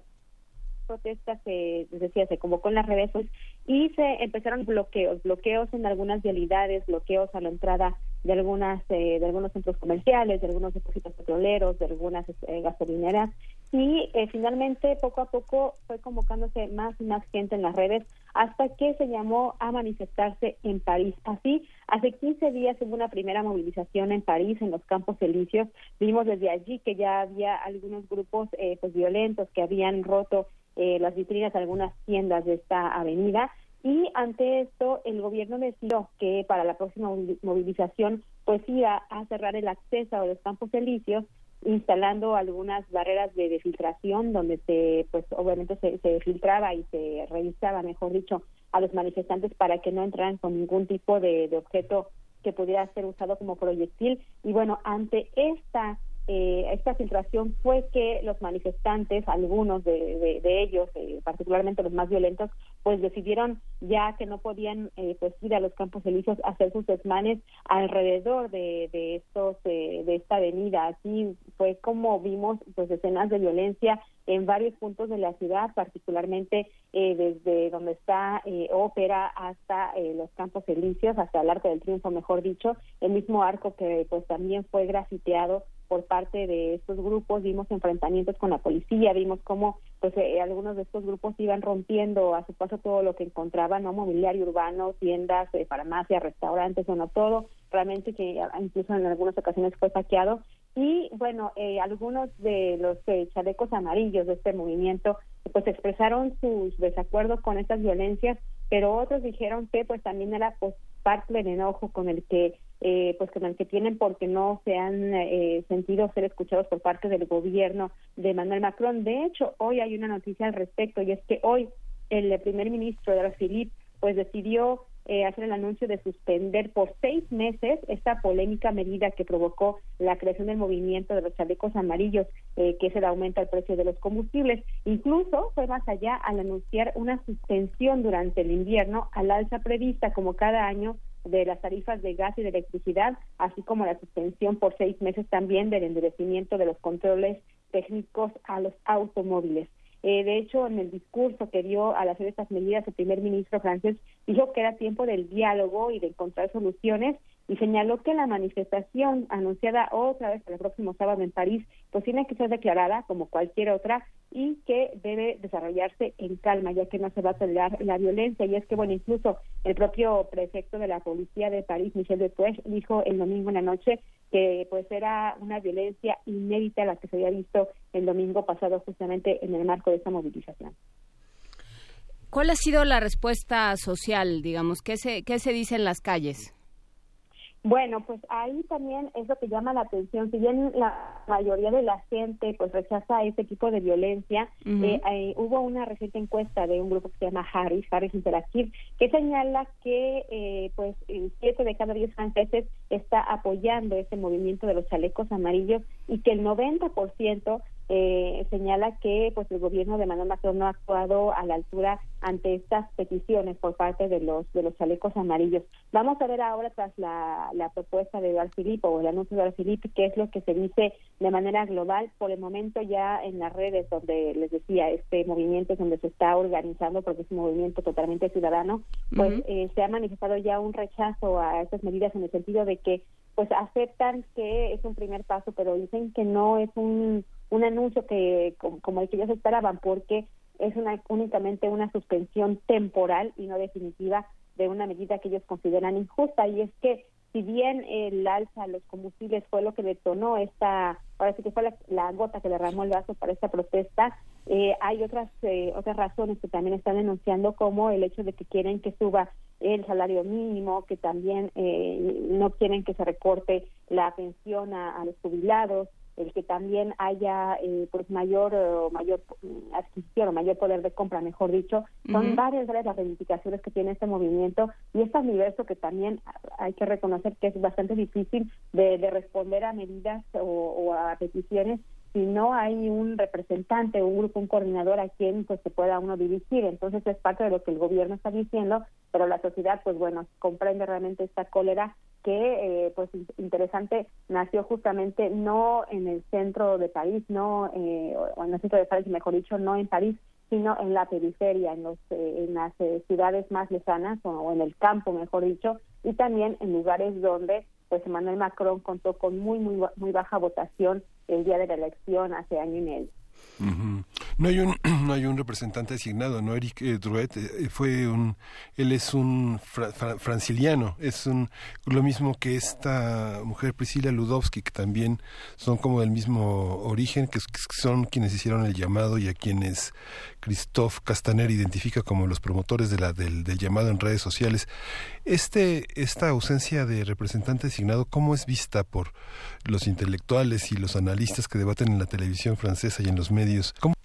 protesta se decía se convocó en las redes sociales y se empezaron bloqueos bloqueos en algunas vialidades bloqueos a la entrada de algunas eh, de algunos centros comerciales de algunos depósitos petroleros de algunas eh, gasolineras y eh, finalmente poco a poco fue convocándose más y más gente en las redes hasta que se llamó a manifestarse en París. Así, hace 15 días hubo una primera movilización en París, en los Campos Elíseos. Vimos desde allí que ya había algunos grupos eh, pues violentos que habían roto eh, las vitrinas de algunas tiendas de esta avenida. Y ante esto, el gobierno decidió que para la próxima movilización, pues iba a cerrar el acceso a los Campos Elíseos instalando algunas barreras de, de filtración donde se pues obviamente se, se, filtraba y se revisaba mejor dicho a los manifestantes para que no entraran con ningún tipo de, de objeto que pudiera ser usado como proyectil. Y bueno ante esta eh, esta filtración fue que los manifestantes, algunos de, ellos, eh, particularmente los más violentos, pues decidieron ya que no podían eh, pues ir a los campos elíseos a hacer sus desmanes alrededor de, de estos eh, de esta avenida. Así fue como vimos pues escenas de violencia en varios puntos de la ciudad, particularmente eh, desde donde está eh, Ópera hasta eh, los Campos Elíseos, hasta el Arco del Triunfo, mejor dicho, el mismo arco que pues también fue grafiteado por parte de estos grupos, vimos enfrentamientos con la policía, vimos cómo pues eh, algunos de estos grupos iban rompiendo a su paso todo lo que encontraban, no mobiliario urbano, tiendas, eh, farmacias, restaurantes, bueno, todo. Realmente que incluso en algunas ocasiones fue saqueado. Y bueno, eh, algunos de los eh, chalecos amarillos de este movimiento pues expresaron sus desacuerdos con estas violencias, pero otros dijeron que pues también era pues parte del enojo con el que eh, pues con el que tienen porque no se han eh, sentido ser escuchados por parte del gobierno de Manuel Macron. De hecho, hoy hay una noticia al respecto y es que hoy el primer ministro de Philippe pues decidió eh, hacer el anuncio de suspender por seis meses esta polémica medida que provocó la creación del movimiento de los chalecos amarillos, eh, que es el aumento al precio de los combustibles. Incluso fue más allá al anunciar una suspensión durante el invierno al alza prevista como cada año de las tarifas de gas y de electricidad, así como la suspensión por seis meses también del endurecimiento de los controles técnicos a los automóviles. Eh, de hecho, en el discurso que dio al hacer estas medidas, el primer ministro francés dijo que era tiempo del diálogo y de encontrar soluciones y señaló que la manifestación anunciada otra vez el próximo sábado en París, pues tiene que ser declarada como cualquier otra y que debe desarrollarse en calma, ya que no se va a tolerar la violencia. Y es que, bueno, incluso el propio prefecto de la policía de París, Michel Detuech, dijo el domingo en la noche que pues era una violencia inédita la que se había visto el domingo pasado justamente en el marco de esta movilización. ¿Cuál ha sido la respuesta social, digamos? ¿Qué se, qué se dice en las calles? Bueno, pues ahí también es lo que llama la atención. Si bien la mayoría de la gente pues rechaza este tipo de violencia, uh -huh. eh, eh, hubo una reciente encuesta de un grupo que se llama Harris, Harris Interactive, que señala que eh, pues siete de cada diez franceses está apoyando este movimiento de los chalecos amarillos y que el 90% eh, señala que pues el gobierno de Manuel Macron no ha actuado a la altura ante estas peticiones por parte de los de los chalecos amarillos. Vamos a ver ahora tras la, la propuesta de Eduardo Filipe o el anuncio de Eduardo Filipe qué es lo que se dice de manera global. Por el momento ya en las redes donde les decía este movimiento es donde se está organizando porque es un movimiento totalmente ciudadano, pues eh, se ha manifestado ya un rechazo a estas medidas en el sentido de que pues aceptan que es un primer paso, pero dicen que no es un, un anuncio que como, el que ellos esperaban, porque es una, únicamente una suspensión temporal y no definitiva de una medida que ellos consideran injusta. Y es que si bien el alza a los combustibles fue lo que detonó esta, ahora sí que fue la, gota que derramó el vaso para esta protesta, eh, hay otras eh, otras razones que también están denunciando como el hecho de que quieren que suba el salario mínimo, que también eh, no quieren que se recorte la pensión a, los jubilados, el que también haya eh, pues mayor mayor adquisición o mayor poder de compra, mejor dicho, son varias de las reivindicaciones que tiene este movimiento y este universo que también hay que reconocer que es bastante difícil de, responder a medidas o a peticiones si no hay un representante, un grupo, un coordinador a quien pues se pueda uno dirigir. Entonces es parte de lo que el gobierno está diciendo, pero la sociedad pues bueno, comprende realmente esta cólera que eh, pues interesante nació justamente no en el centro de París, no eh, o en el centro de París, mejor dicho, no en París, sino en la periferia, en, los, eh, en las ciudades más lejanas o, en el campo, mejor dicho, y también en lugares donde pues Emmanuel Macron contó con muy muy muy baja votación el día de la elección hace año y medio. No hay un *clears throat* no hay un representante designado, no Eric eh, Druet eh, fue un él es un franciliano, es un lo mismo que esta mujer Priscila Ludowski que también son como del mismo origen, que, son quienes hicieron el llamado y a quienes Christophe Castaner identifica como los promotores de la del, del llamado en redes sociales. Este esta ausencia de representante designado, ¿cómo es vista por los intelectuales y los analistas que debaten en la televisión francesa y en los medios? ¿Cómo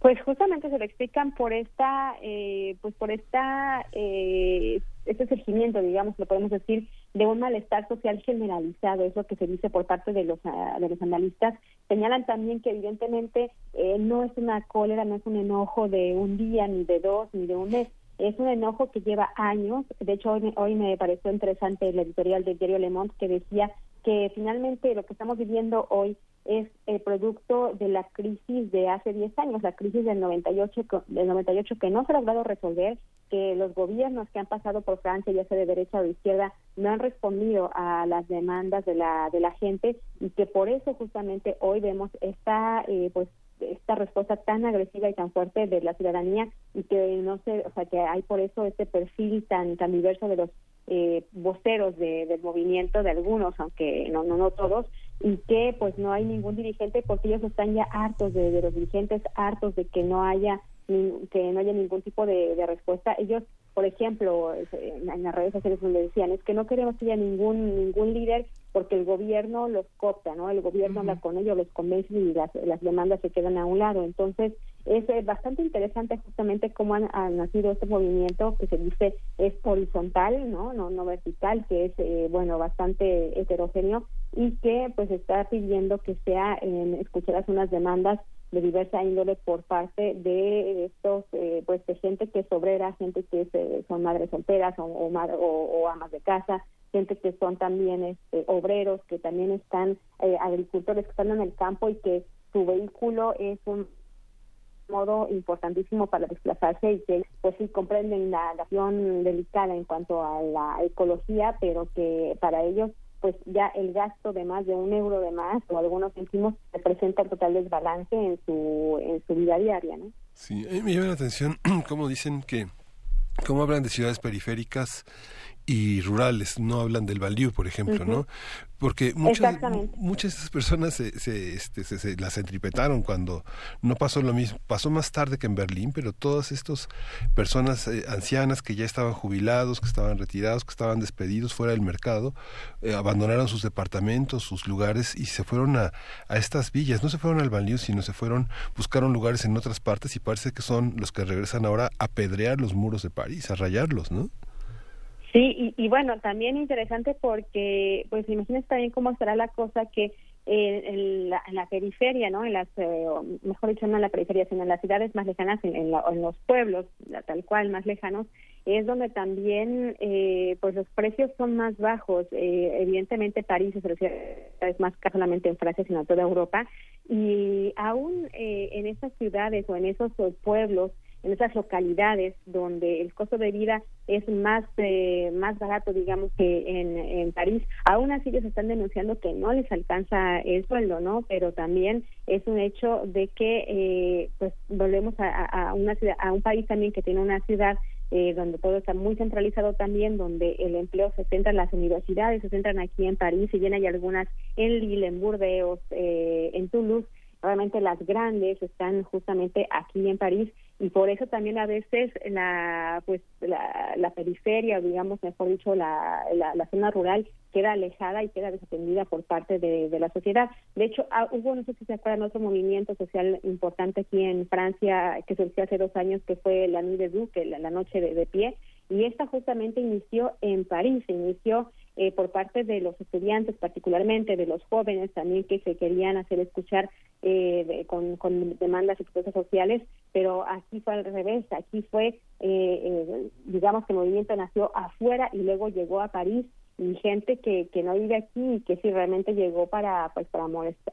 pues justamente se lo explican por esta, eh, pues por esta, eh, este surgimiento, digamos, lo podemos decir, de un malestar social generalizado, es lo que se dice por parte de los, ah, de los analistas. Señalan también que evidentemente eh, no es una cólera, no es un enojo de un día, ni de dos, ni de un mes, es un enojo que lleva años. De hecho, hoy, hoy me pareció interesante el editorial del diario Le Monde que decía que finalmente lo que estamos viviendo hoy es el producto de la crisis de hace 10 años, la crisis del 98, del 98 que no se ha logrado resolver, que los gobiernos que han pasado por Francia, ya sea de derecha o de izquierda, no han respondido a las demandas de la de la gente y que por eso justamente hoy vemos esta eh, pues esta respuesta tan agresiva y tan fuerte de la ciudadanía y que no sé, o sea, que hay por eso este perfil tan tan diverso de los eh, voceros del movimiento, de algunos, aunque no, no, no todos, y que pues no hay ningún dirigente porque ellos están ya hartos de, los dirigentes, hartos de que no haya que no haya ningún tipo de, respuesta. Ellos, por ejemplo, en las redes sociales donde decían es que no queremos que haya ningún ningún líder porque el gobierno los copta, ¿no? El gobierno habla con ellos, los convence y las, las demandas se quedan a un lado. Entonces, es eh, bastante interesante justamente cómo ha nacido este movimiento que se dice es horizontal, ¿no? No, no vertical, que es, eh, bueno, bastante heterogéneo y que pues está pidiendo que sea en escuchadas unas demandas de diversa índole por parte de estos, eh, pues de gente que es obrera, gente que es, son madres solteras o, o, o amas de casa, gente que son también este, obreros, que también están eh, agricultores que están en el campo y que su vehículo es un modo importantísimo para desplazarse y que pues sí comprenden la acción delicada en cuanto a la ecología, pero que para ellos pues ya el gasto de más de un euro de más o algunos céntimos representa el total desbalance en su en su vida diaria, ¿no? Sí, me llama la atención *clears throat* cómo dicen que cómo hablan de ciudades periféricas y rurales, no hablan del value, por ejemplo, ¿no? Porque muchas, muchas de esas personas se, se, este, se, las entripetaron cuando no pasó lo mismo, pasó más tarde que en Berlín, pero todas estas personas eh, ancianas que ya estaban jubilados, que estaban retirados, que estaban despedidos fuera del mercado, eh, abandonaron sus departamentos, sus lugares y se fueron a, a estas villas, no se fueron al value, sino se fueron, buscaron lugares en otras partes y parece que son los que regresan ahora a pedrear los muros de París, a rayarlos, ¿no? Sí, y, y, bueno, también interesante porque, pues imagínense también cómo será la cosa que en, la, periferia, ¿no? En las, eh, mejor dicho, no en la periferia, sino en las ciudades más lejanas, en, en, los pueblos, tal cual, más lejanos, es donde también, eh, pues los precios son más bajos. Eh, evidentemente, París es más caro solamente en Francia, sino en toda Europa. Y aún en esas ciudades o en esos pueblos, en esas localidades donde el costo de vida es más eh, más barato digamos que en, en París. Aún así ellos están denunciando que no les alcanza el sueldo no pero también es un hecho de que eh, pues volvemos a, una ciudad a un país también que tiene una ciudad eh, donde todo está muy centralizado también, donde el empleo se centra en las universidades, se centran aquí en París, y bien hay algunas en Lille, en Burdeos, eh, en Toulouse, obviamente las grandes están justamente aquí en París y por eso también a veces la pues la, la periferia digamos mejor dicho la, la, zona rural queda alejada y queda desatendida por parte de, la sociedad. De hecho ah, hubo no sé si se acuerdan otro movimiento social importante aquí en Francia que surgió hace dos años que fue la Nuit de Duque la, noche de, de pie y esta justamente inició en París inició eh, por parte de los estudiantes, particularmente de los jóvenes también que se querían hacer escuchar eh, con, demandas y protestas sociales, pero aquí fue al revés, aquí fue, eh, digamos que el movimiento nació afuera y luego llegó a París y gente que, que no vive aquí y que sí realmente llegó para pues para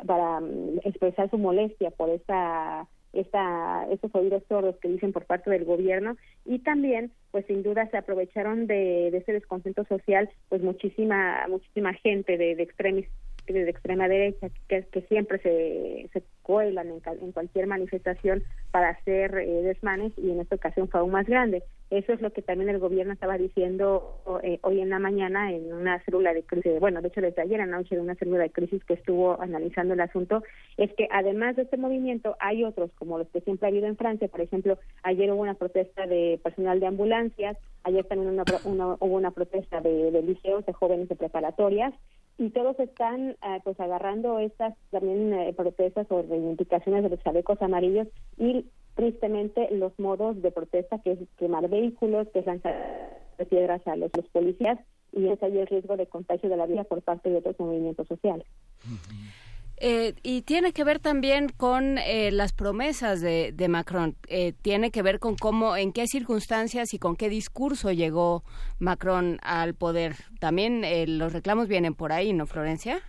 para mm, expresar su molestia por esta esta, estos oídos sordos que dicen por parte del gobierno. Y también pues sin duda se aprovecharon de, ese descontento social pues muchísima muchísima gente de, de extremis de extrema derecha que, que siempre se, se cuelan en, cualquier manifestación para hacer eh, desmanes y en esta ocasión fue aún más grande. Eso es lo que también el gobierno estaba diciendo eh, hoy en la mañana en una célula de crisis, bueno, de hecho desde ayer anoche de una célula de crisis que estuvo analizando el asunto, es que además de este movimiento hay otros como los que siempre ha habido en Francia, por ejemplo, ayer hubo una protesta de personal de ambulancias, ayer también una, hubo una protesta de, de liceos, de jóvenes de preparatorias, y todos están eh, pues agarrando estas también eh, protestas o reivindicaciones de los chalecos amarillos y tristemente los modos de protesta que es quemar vehículos, que es lanzar piedras a los, policías y es ahí el riesgo de contagio de la vida por parte de otros movimientos sociales. Eh, y tiene que ver también con eh, las promesas de, de Macron. Eh, tiene que ver con cómo, en qué circunstancias y con qué discurso llegó Macron al poder. También los reclamos vienen por ahí, ¿no, Florencia?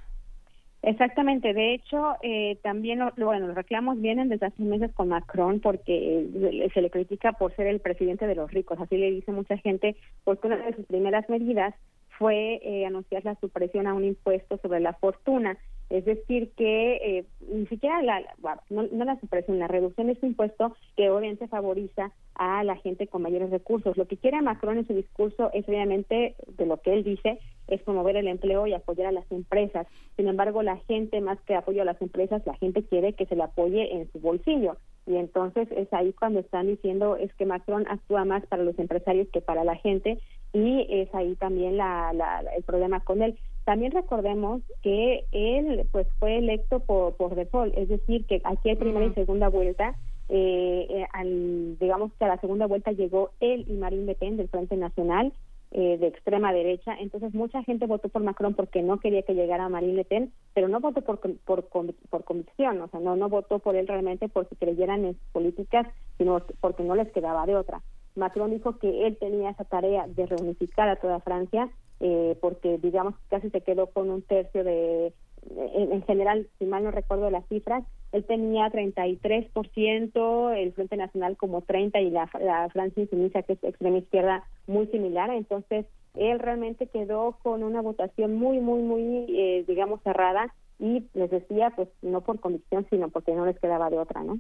Exactamente. De hecho, también, bueno, los reclamos vienen desde hace meses con Macron porque se le critica por ser el presidente de los ricos. Así le dice mucha gente, porque una de sus primeras medidas fue anunciar la supresión a un impuesto sobre la fortuna es decir, que eh, ni siquiera la, no, la supresión, la reducción de este impuesto que obviamente favoriza a la gente con mayores recursos. Lo que quiere Macron en su discurso es obviamente, de lo que él dice, es promover el empleo y apoyar a las empresas. Sin embargo, la gente, más que apoyo a las empresas, la gente quiere que se le apoye en su bolsillo. Y entonces es ahí cuando están diciendo es que Macron actúa más para los empresarios que para la gente y es ahí también la, la, el problema con él. También recordemos que él pues fue electo por, por default, es decir, que aquí hay primera y segunda vuelta. Eh, eh, al, digamos que a la segunda vuelta llegó él y Marine Le Pen del Frente Nacional eh, de extrema derecha. Entonces mucha gente votó por Macron porque no quería que llegara Marine Le Pen, pero no votó por, por, por convicción, o sea, no, no votó por él realmente porque creyeran en sus políticas, sino porque no les quedaba de otra. Macron dijo que él tenía esa tarea de reunificar a toda Francia eh, porque digamos casi se quedó con un tercio de, en, general, si mal no recuerdo las cifras, él tenía 33%, el Frente Nacional como 30% y la, la Francia Insumisa, que es extrema izquierda, muy similar. Entonces, él realmente quedó con una votación muy, muy, muy, eh, digamos, cerrada y les decía, pues no por convicción, sino porque no les quedaba de otra, ¿no?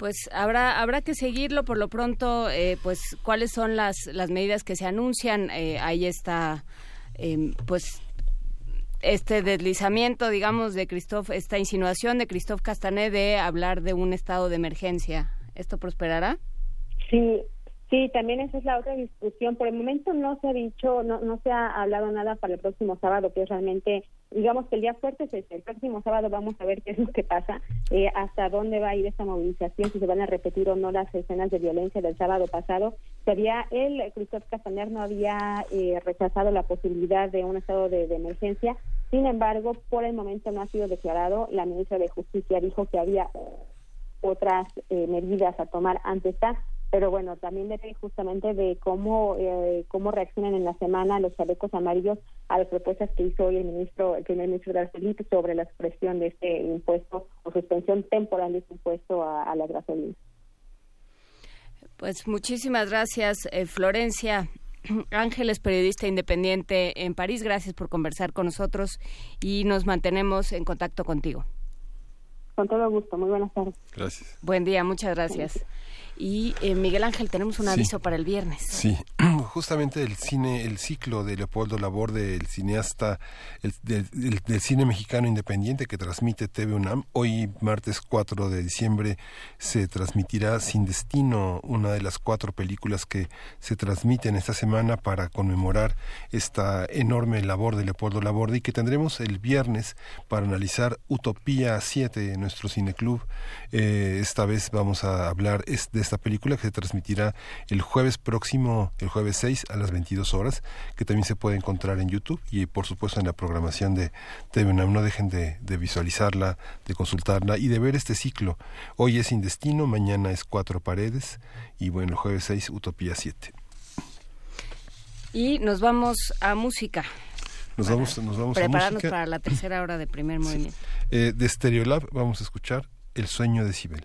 Pues habrá habrá que seguirlo. Por lo pronto eh, pues cuáles son las las medidas que se anuncian eh, ahí está em, pues este deslizamiento digamos de Christophe esta insinuación de Christophe Castanet de hablar de un estado de emergencia. Esto prosperará sí Sí, también esa es la otra discusión. Por el momento no se ha dicho, no, no se ha hablado nada para el próximo sábado, que es realmente, digamos que el día fuerte es este. El próximo sábado vamos a ver qué es lo que pasa, eh, hasta dónde va a ir esta movilización, si se van a repetir o no las escenas de violencia del sábado pasado. Se había, él, Christophe Castaner, no había eh, rechazado la posibilidad de un estado de, emergencia, Sin embargo, por el momento no ha sido declarado. La ministra de Justicia dijo que había otras eh, medidas a tomar ante esta, pero bueno, también depende justamente de cómo eh, cómo reaccionan en la semana los chalecos amarillos a las propuestas que hizo hoy el ministro, el primer ministro de Felipe sobre la expresión de este impuesto o suspensión temporal de este impuesto a, a las gasolinas. Pues muchísimas gracias, eh, Florencia. Ángeles, periodista independiente en París, gracias por conversar con nosotros y nos mantenemos en contacto contigo. Con todo gusto, muy buenas tardes. Gracias. Buen día, muchas gracias. Y eh, Miguel Ángel, tenemos un aviso para el viernes. Sí, *clears throat* justamente el cine, el ciclo de Leopoldo Laborde, el cineasta el, del, cine mexicano independiente que transmite TV UNAM. Hoy, martes 4 de diciembre, se transmitirá Sin Destino, una de las cuatro películas que se transmiten esta semana para conmemorar esta enorme labor de Leopoldo Laborde y que tendremos el viernes para analizar Utopía 7 en nuestro cineclub. Eh, esta vez vamos a hablar de esta película que se transmitirá el jueves próximo, el jueves 6 a las 22 horas, que también se puede encontrar en YouTube y por supuesto en la programación de TV No dejen de, visualizarla, de consultarla y de ver este ciclo. Hoy es Sin Destino, mañana es Cuatro Paredes y bueno, el jueves 6 Utopía 7. Y nos vamos a música. Nos vamos, nos vamos prepararnos para la tercera hora de primer movimiento. Eh, de Stereolab vamos a escuchar El sueño de Sibel.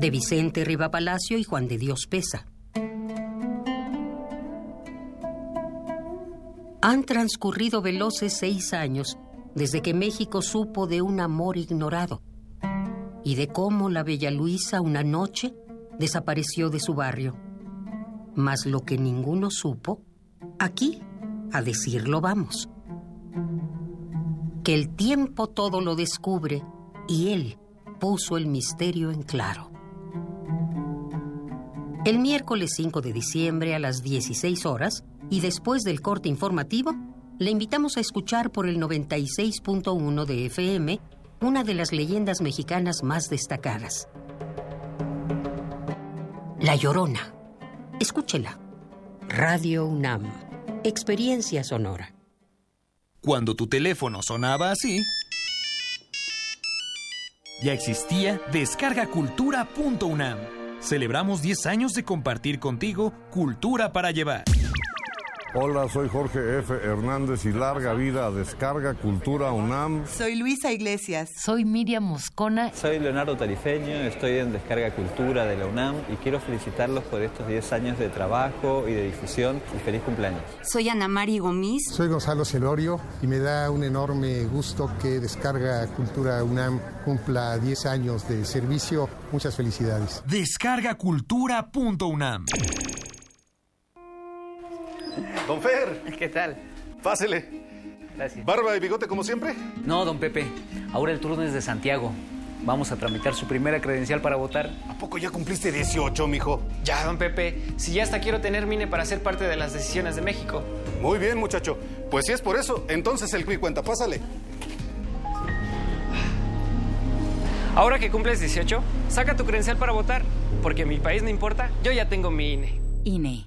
De Vicente Riva Palacio y Juan de Dios Pesa. Han transcurrido veloces seis años desde que México supo de un amor ignorado y de cómo la bella Luisa una noche desapareció de su barrio. Mas lo que ninguno supo, aquí, a decirlo vamos. Que el tiempo todo lo descubre y él puso el misterio en claro. El miércoles 5 de diciembre a las 16 horas y después del corte informativo, le invitamos a escuchar por el 96.1 de FM una de las leyendas mexicanas más destacadas. La Llorona. Escúchela. Radio UNAM. Experiencia sonora. Cuando tu teléfono sonaba así, ya existía descargacultura.unam. Celebramos 10 años de compartir contigo cultura para llevar. Hola, soy Jorge F. Hernández y larga vida a Descarga Cultura UNAM. Soy Luisa Iglesias. Soy Miriam Moscona. Soy Leonardo Tarifeño, estoy en Descarga Cultura de la UNAM y quiero felicitarlos por estos 10 años de trabajo y de difusión y feliz cumpleaños. Soy Ana Mari Gomis. Soy Gonzalo Celorio y me da un enorme gusto que Descarga Cultura UNAM cumpla 10 años de servicio. Muchas felicidades. Descargacultura.unam. Don Fer. ¿Qué tal? Pásele. Gracias. ¿Barba y bigote como siempre? No, don Pepe. Ahora el turno es de Santiago. Vamos a tramitar su primera credencial para votar. ¿A poco ya cumpliste 18, mijo? Ya, don Pepe. Si ya hasta quiero tener MINE para ser parte de las decisiones de México. Muy bien, muchacho. Pues si es por eso, entonces el CUI cuenta. Pásale. Ahora que cumples 18, saca tu credencial para votar. Porque mi país no importa, yo ya tengo mi INE. INE.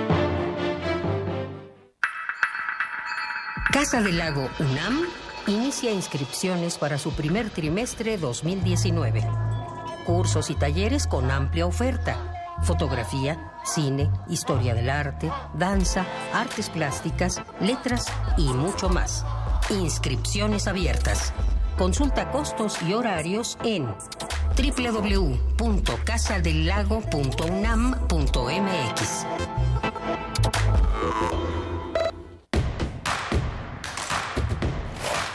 Casa del Lago UNAM inicia inscripciones para su primer trimestre 2019. Cursos y talleres con amplia oferta. Fotografía, cine, historia del arte, danza, artes plásticas, letras y mucho más. Inscripciones abiertas. Consulta costos y horarios en www.casadelago.unam.mx.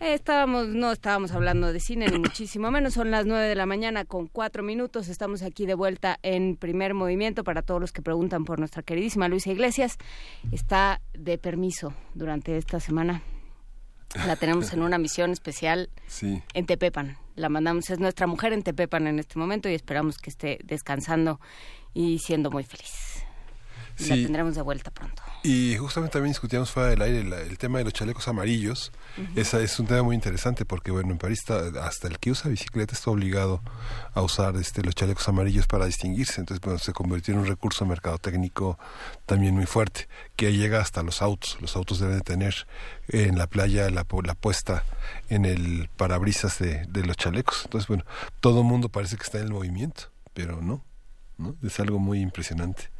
Estábamos, no estábamos hablando de cine, ni *coughs* muchísimo menos. Son las nueve de la mañana con cuatro minutos. Estamos aquí de vuelta en primer movimiento para todos los que preguntan por nuestra queridísima Luisa Iglesias. Está de permiso durante esta semana. La tenemos en una misión especial Sí. en Tepepan. La mandamos, es nuestra mujer en Tepepan en este momento y esperamos que esté descansando y siendo muy feliz. Y La Sí. tendremos de vuelta pronto. Y justamente también discutíamos fuera del aire la- el tema de los chalecos amarillos. Esa es un tema muy interesante porque, bueno, en París está- hasta el que usa bicicleta está obligado a usar este, los chalecos amarillos para distinguirse. Entonces, bueno, se convirtió en un recurso mercadotécnico también muy fuerte, que llega hasta los autos. Los autos deben de tener en la playa la, la puesta en el parabrisas de, de los chalecos. Entonces, bueno, todo mundo parece que está en el movimiento, pero no, ¿no? Es algo muy impresionante.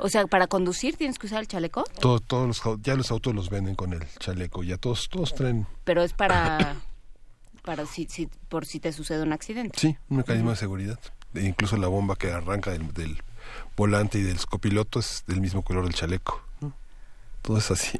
O sea, para conducir tienes que usar el chaleco, Todo- todos los, ya los autos los venden con el chaleco, ya todos, todos traen, pero es para, *coughs* para si, si, por si te sucede un accidente. sí, un mecanismo de seguridad. E incluso la bomba que arranca del, del volante y del copiloto es del mismo color del chaleco. Todo es así.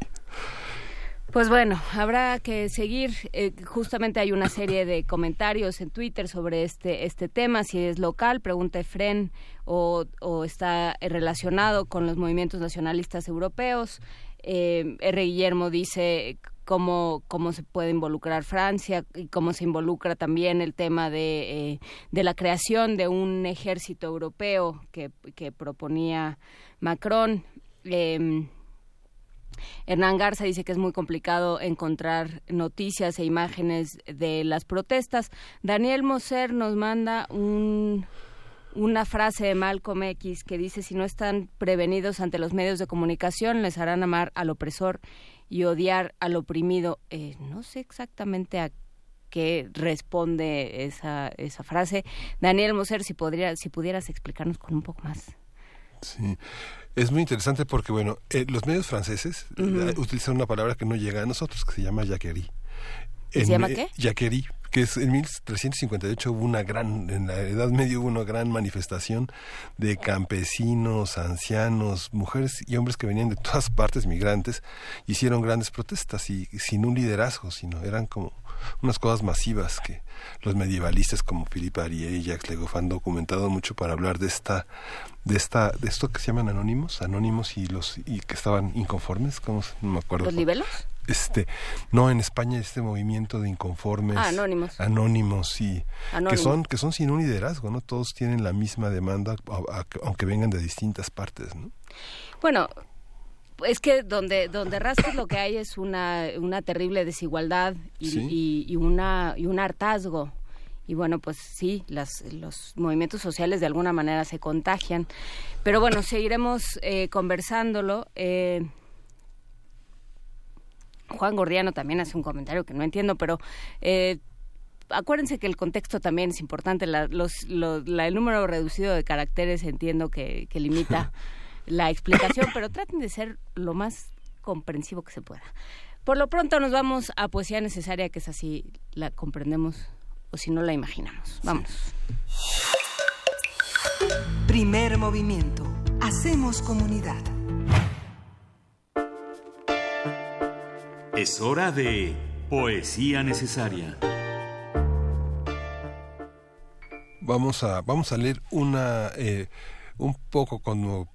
Pues bueno, habrá que seguir. Eh, justamente hay una serie de comentarios en Twitter sobre este este tema, si es local, pregunta Efren, o, está relacionado con los movimientos nacionalistas europeos. Eh, R. Guillermo dice cómo, cómo se puede involucrar Francia y cómo se involucra también el tema de, eh, de la creación de un ejército europeo que, que proponía Macron. Eh, Hernán Garza dice que es muy complicado encontrar noticias e imágenes de las protestas. Daniel Moser nos manda un, una frase de Malcolm X que dice si no están prevenidos ante los medios de comunicación les harán amar al opresor y odiar al oprimido. Eh, no sé exactamente a qué responde esa, frase. Daniel Moser, si, podría, si pudieras explicarnos con un poco más. Sí. Es muy interesante porque, bueno, eh, los medios franceses eh, utilizan una palabra que no llega a nosotros, que se llama jacquerie. ¿Se llama qué? Jacquerie, que es en 1358 hubo una gran, en la Edad Media hubo una gran manifestación de campesinos, ancianos, mujeres y hombres que venían de todas *laughs* partes, migrantes, hicieron grandes protestas y sin un liderazgo, sino eran como unas cosas masivas que los medievalistas como Philippe Arié y Jacques Legoff han documentado mucho para hablar de esta de esta de esto que se llaman anónimos anónimos y los y que estaban inconformes cómo no me acuerdo los niveles este no en España este movimiento de inconformes ah, anónimos. Anónimos y que son que son sin un liderazgo no todos tienen la misma demanda aunque vengan de distintas partes no bueno es que donde donde rascas lo que hay es una, una terrible desigualdad y, y, una y un hartazgo. Y bueno pues sí las, los movimientos sociales de alguna manera se contagian. Pero bueno seguiremos eh, conversándolo. Eh, Juan Gordiano también hace un comentario que no entiendo pero eh, acuérdense que el contexto también es importante la, los, la, el número reducido de caracteres entiendo que, que limita *laughs* la explicación, pero traten de ser lo más comprensivo que se pueda. Por lo pronto nos vamos a poesía necesaria, que es así la comprendemos o si no la imaginamos. Vamos. Primer movimiento. Hacemos comunidad. Es hora de poesía necesaria. Vamos a, vamos a leer una... Eh, un poco como,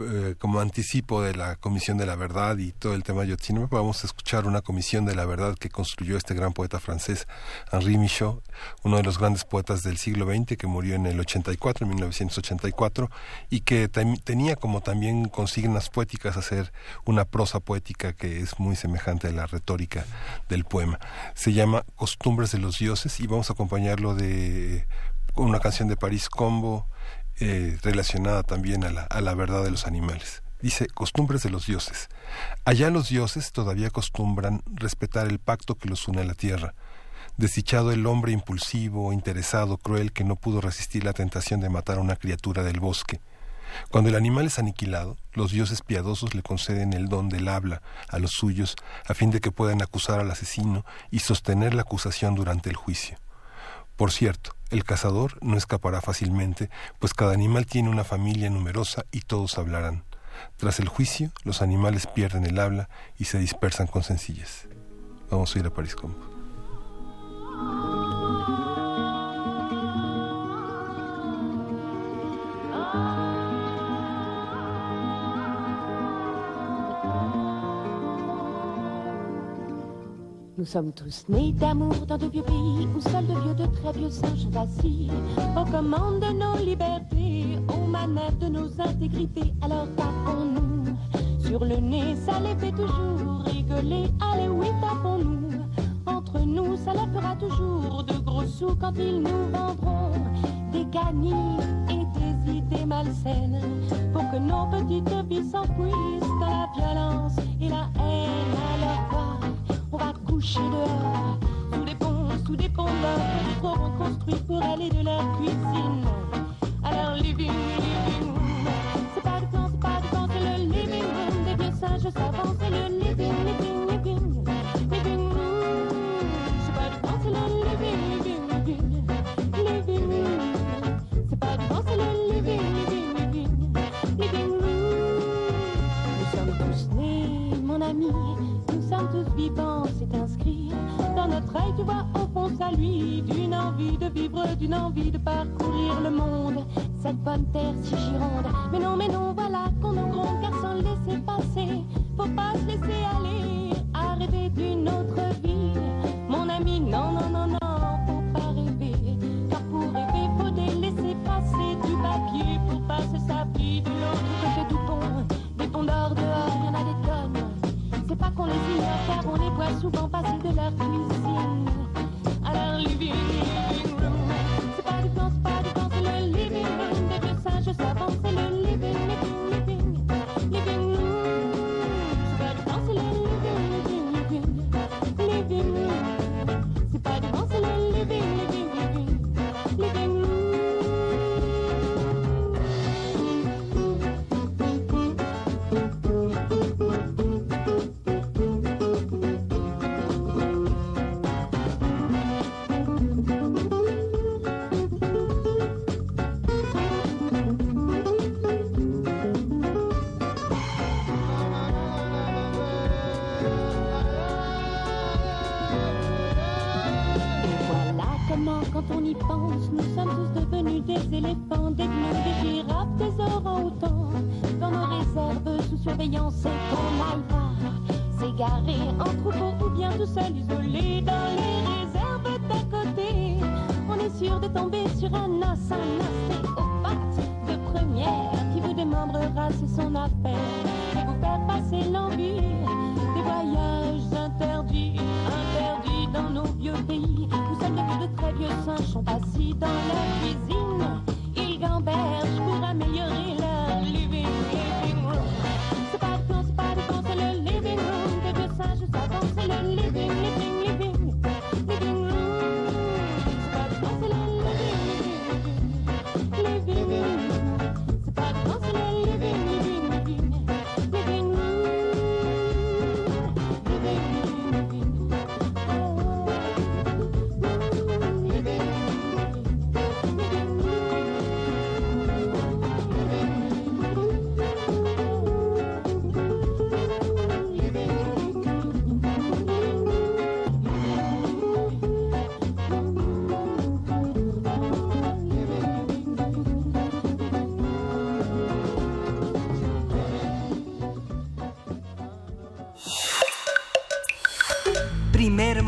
eh, como anticipo de la Comisión de la Verdad y todo el tema Yotzinapa, vamos a escuchar una Comisión de la Verdad que construyó este gran poeta francés, Henri Michaud, uno de los grandes poetas del siglo XX que murió en el 84, en 1984, y que tenía como también consignas poéticas hacer una prosa poética que es muy semejante a la retórica del poema. Se llama Costumbres de los Dioses y vamos a acompañarlo de una canción de París Combo, eh, relacionada también a la, a la verdad de los animales. Dice, costumbres de los dioses. Allá los dioses todavía acostumbran respetar el pacto que los une a la tierra. Desdichado el hombre impulsivo, interesado, cruel, que no pudo resistir la tentación de matar a una criatura del bosque. Cuando el animal es aniquilado, los dioses piadosos le conceden el don del habla a los suyos, a fin de que puedan acusar al asesino y sostener la acusación durante el juicio. Por cierto, el cazador no escapará fácilmente, pues cada animal tiene una familia numerosa y todos hablarán. Tras el juicio, los animales pierden el habla y se dispersan con sencillez. Vamos a ir a París Combo. Nous sommes tous nés d'amour dans de vieux pays où seuls de vieux, de très vieux singes vacillent. Aux commandes de nos libertés, aux manettes de nos intégrités, alors tapons-nous sur le nez, ça les fait toujours rigoler. Allez, oui, tapons-nous. Entre nous, ça leur fera toujours de gros sous quand ils nous vendront des gagnés et des idées malsaines pour que nos petites vies s'enfuissent dans la violence et la haine leur part on va dehors, sous des ponts, sous des ponts d'or, trop construits pour aller de leur cuisine à leur living. C'est pas du temps, c'est pas du temps, c'est le living des vieux singes savants, c'est le living, C'est inscrit dans notre œil, tu vois au fond ça lui d'une envie de vivre, d'une envie de parcourir le monde, cette bonne terre si gironde. Mais non, mais non, voilà qu'on en gronde, car sans laisser passer, faut pas se laisser aller, arrêter d'une autre le dit, car on est souvent facile de leur cuisine. to send you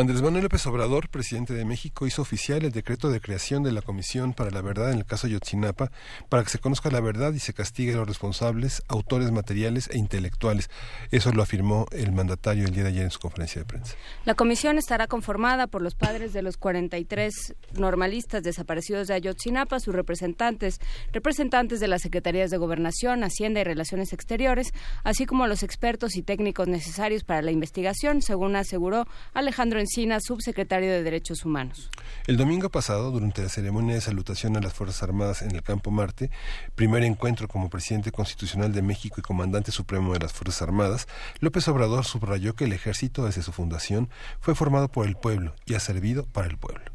Andrés Manuel López Obrador, presidente de México, hizo oficial el decreto de creación de la Comisión para la Verdad en el caso Yotzinapa para que se conozca la verdad y se castigue a los responsables, autores materiales e intelectuales. Eso lo afirmó el mandatario el día de ayer en su conferencia de prensa. La comisión estará conformada por los padres de los 43 normalistas desaparecidos de Ayotzinapa, sus representantes, representantes de las Secretarías de Gobernación, Hacienda y Relaciones Exteriores, así como los expertos y técnicos necesarios para la investigación, según aseguró Alejandro Subsecretario de Derechos Humanos. El domingo pasado, durante la ceremonia de salutación a las Fuerzas Armadas en el Campo Marte, primer encuentro como presidente constitucional de México y comandante supremo de las Fuerzas Armadas, López Obrador subrayó que el ejército desde su fundación fue formado por el pueblo y ha servido para el pueblo.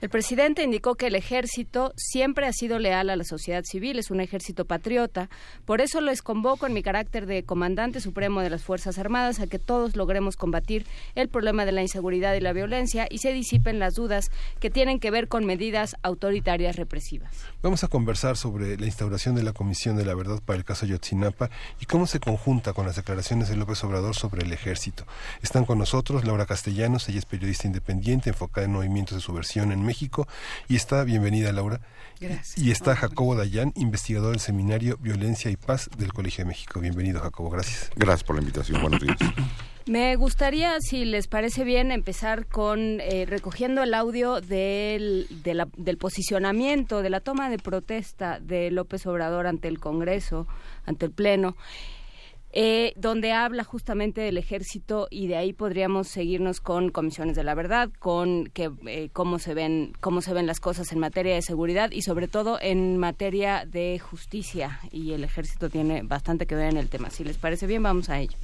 El presidente indicó que el ejército siempre ha sido leal a la sociedad civil, es un ejército patriota. Por eso les convoco en mi carácter de comandante supremo de las Fuerzas Armadas a que todos logremos combatir el problema de la inseguridad y la violencia y se disipen las dudas que tienen que ver con medidas autoritarias represivas. Vamos a conversar sobre la instauración de la Comisión de la Verdad para el caso Yotzinapa y cómo se conjunta con las declaraciones de López Obrador sobre el ejército. Están con nosotros Laura Castellanos, ella es periodista independiente enfocada en movimientos de subversión en México y está, bienvenida Laura. Gracias. Y está Jacobo Dayan, investigador del seminario Violencia y Paz del Colegio de México. Bienvenido Jacobo, gracias. Gracias por la invitación, buenos días. *clears throat* Me gustaría, si les parece bien, empezar con eh, recogiendo el audio del, de la- del posicionamiento, de la toma de protesta de López Obrador ante el Congreso, ante el Pleno. Eh, donde habla justamente del ejército y de ahí podríamos seguirnos con comisiones de la verdad, con que, eh, cómo se ven cómo se ven las cosas en materia de seguridad y sobre todo en materia de justicia y el ejército tiene bastante que ver en el tema. Si les parece bien, vamos a ello.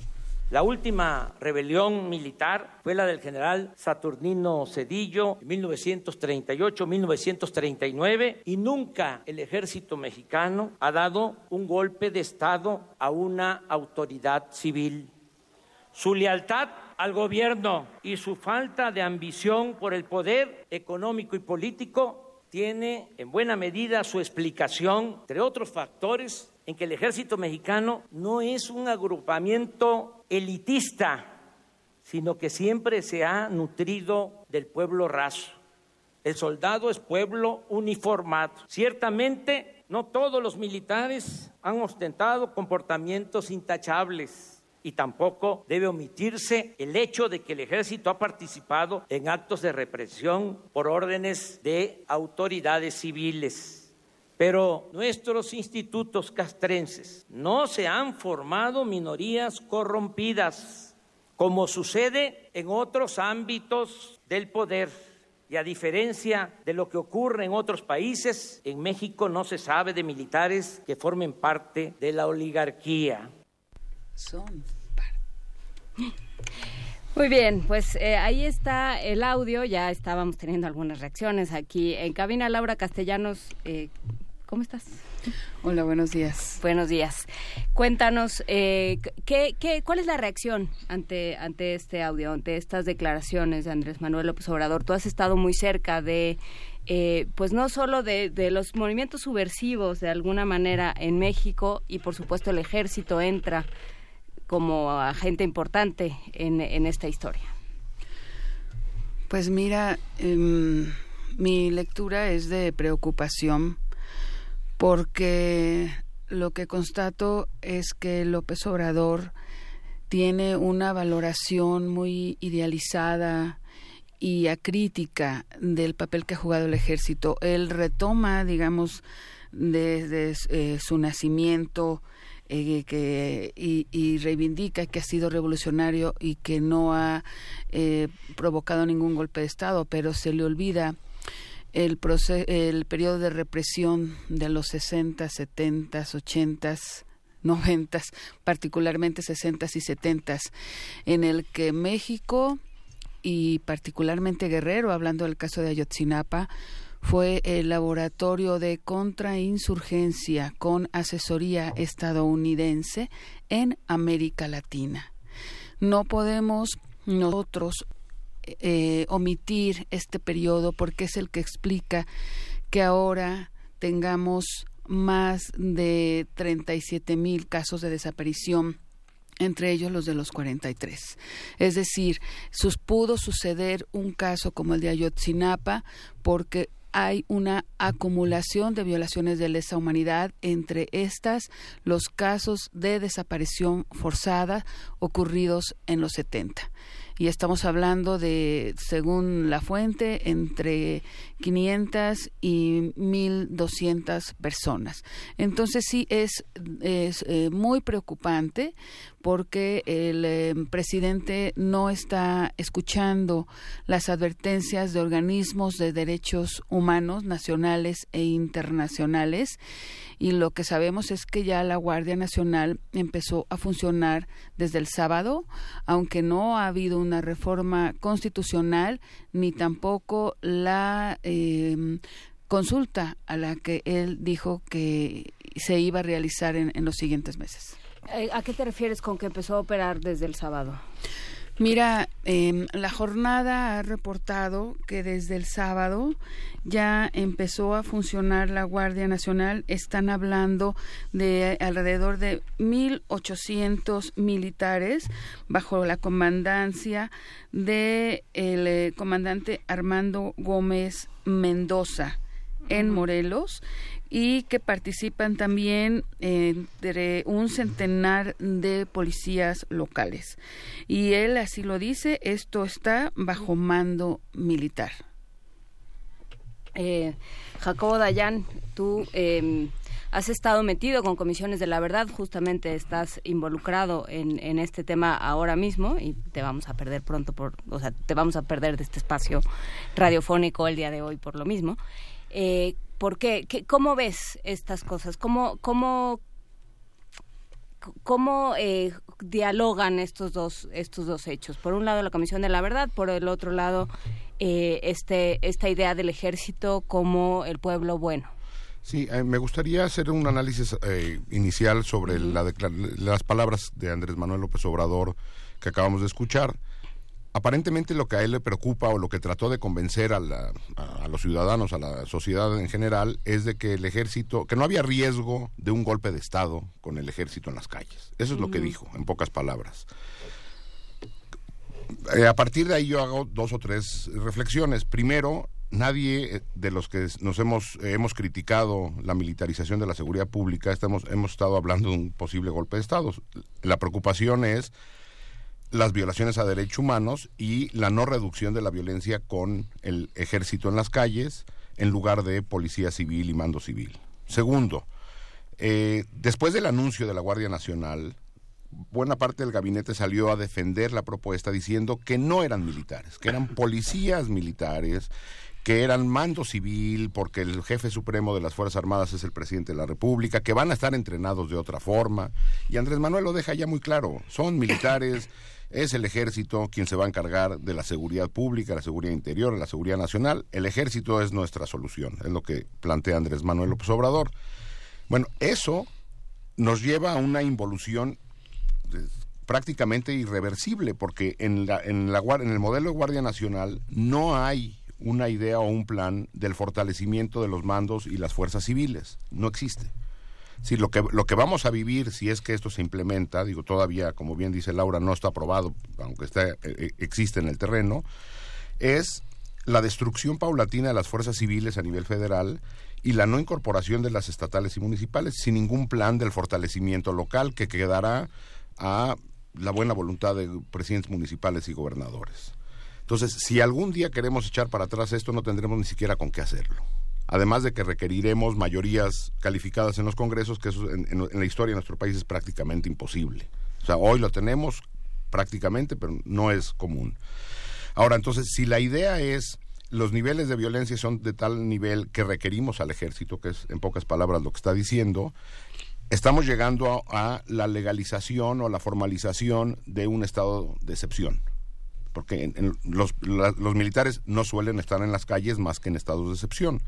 La última rebelión militar fue la del general Saturnino Cedillo en 1938-1939 y nunca el ejército mexicano ha dado un golpe de Estado a una autoridad civil. Su lealtad al gobierno y su falta de ambición por el poder económico y político tiene en buena medida su explicación, entre otros factores, en que el ejército mexicano no es un agrupamiento elitista, sino que siempre se ha nutrido del pueblo raso. El soldado es pueblo uniformado. Ciertamente, no todos los militares han ostentado comportamientos intachables y tampoco debe omitirse el hecho de que el ejército ha participado en actos de represión por órdenes de autoridades civiles. Pero nuestros institutos castrenses no se han formado minorías corrompidas, como sucede en otros ámbitos del poder. Y a diferencia de lo que ocurre en otros países, en México no se sabe de militares que formen parte de la oligarquía. Son muy bien, pues eh, ahí está el audio. Ya estábamos teniendo algunas reacciones aquí en cabina. Laura Castellanos, eh, ¿cómo estás? Hola, buenos días. Buenos días. Cuéntanos, eh, ¿qué, qué, cuál es la reacción ante, ante este audio, ante estas declaraciones de Andrés Manuel López Obrador? Tú has estado muy cerca de, eh, pues no solo de, de, los movimientos subversivos de alguna manera en México y por supuesto el ejército entra como agente importante en, en esta historia? Pues mira, eh, mi lectura es de preocupación porque lo que constato es que López Obrador tiene una valoración muy idealizada y acrítica del papel que ha jugado el ejército. Él retoma, digamos, desde eh, su nacimiento, eh, que, y, reivindica que ha sido revolucionario y que no ha eh, provocado ningún golpe de Estado, pero se le olvida el, el periodo de represión de los 60, 70, 80, 90, particularmente 60 y 70, en el que México y particularmente Guerrero, hablando del caso de Ayotzinapa, fue el laboratorio de contrainsurgencia con asesoría estadounidense en América Latina. No podemos nosotros eh, omitir este periodo porque es el que explica que ahora tengamos más de 37 mil casos de desaparición entre ellos los de los 43. Es decir, pudo suceder un caso como el de Ayotzinapa porque hay una acumulación de violaciones de lesa humanidad, entre estas los casos de desaparición forzada ocurridos en los 70 y estamos hablando de, según la fuente, entre 500 y 1.200 personas. Entonces sí es, es eh, muy preocupante porque el eh, presidente no está escuchando las advertencias de organismos de derechos humanos nacionales e internacionales y lo que sabemos es que ya la Guardia Nacional empezó a funcionar desde el sábado, aunque no ha habido una reforma constitucional ni tampoco la eh, consulta a la que él dijo que se iba a realizar en los siguientes meses. Eh, ¿A qué te refieres con que empezó a operar desde el sábado? Mira, eh, la jornada ha reportado que desde el sábado ya empezó a funcionar la Guardia Nacional. Están hablando de alrededor de 1.800 militares bajo la comandancia de el eh, comandante Armando Gómez Mendoza en Morelos y que participan también entre un centenar de policías locales. Y él así lo dice, esto está bajo mando militar. Eh, Jacobo Dayan, tú eh, has estado metido con comisiones de la verdad, justamente estás involucrado en, en, este tema ahora mismo y te vamos a perder pronto, por, o sea, te vamos a perder de este espacio radiofónico el día de hoy por lo mismo. Eh, ¿Por qué? ¿Cómo ves estas cosas? ¿Cómo, cómo, ¿cómo eh, dialogan estos dos, estos dos hechos? Por un lado, la Comisión de la Verdad, por el otro lado, eh, este, esta idea del ejército como el pueblo bueno. Sí, eh, me gustaría hacer un análisis eh, inicial sobre la las palabras de Andrés Manuel López Obrador que acabamos de escuchar. Aparentemente lo que a él le preocupa o lo que trató de convencer a, la- a- a los ciudadanos, a la sociedad en general, es de que el ejército, que no había riesgo de un golpe de Estado con el ejército en las calles. Eso es lo que dijo, en pocas palabras. Eh, a partir de ahí yo hago dos o tres reflexiones. Primero, nadie eh, de los que nos hemos, eh, hemos criticado la militarización de la seguridad pública estamos, hemos estado hablando de un posible golpe de Estado. La preocupación es las violaciones a derechos humanos y la no reducción de la violencia con el ejército en las calles en lugar de policía civil y mando civil. Segundo, eh, después del anuncio de la Guardia Nacional, buena parte del gabinete salió a defender la propuesta diciendo que no eran militares, que eran policías militares, que eran mando civil, porque el jefe supremo de las Fuerzas Armadas es el presidente de la República, que van a estar entrenados de otra forma. Y Andrés Manuel lo deja ya muy claro, son militares, es el ejército quien se va a encargar de la seguridad pública, la seguridad interior, la seguridad nacional. El ejército es nuestra solución, es lo que plantea Andrés Manuel López Obrador. Bueno, eso nos lleva a una involución eh, prácticamente irreversible, porque en, la, en, la, en el modelo de Guardia Nacional no hay una idea o un plan del fortalecimiento de los mandos y las fuerzas civiles. No existe. Si lo que, lo que vamos a vivir, si es que esto se implementa, digo, todavía, como bien dice Laura, no está aprobado, aunque está, eh, eh, existe en el terreno, es la destrucción paulatina de las fuerzas civiles a nivel federal y la no incorporación de las estatales y municipales sin ningún plan del fortalecimiento local que quedará a la buena voluntad de presidentes municipales y gobernadores. Entonces, si algún día queremos echar para atrás esto, no tendremos ni siquiera con qué hacerlo. Además de que requeriremos mayorías calificadas en los congresos, que eso en, en- la historia de nuestro país es prácticamente imposible. O sea, hoy lo tenemos prácticamente, pero no es común. Ahora, entonces, si la idea es los niveles de violencia son de tal nivel que requerimos al ejército, que es en pocas palabras lo que está diciendo, estamos llegando a, la legalización o la formalización de un estado de excepción. Porque en- en los, los militares no suelen estar en las calles más que en estados de excepción.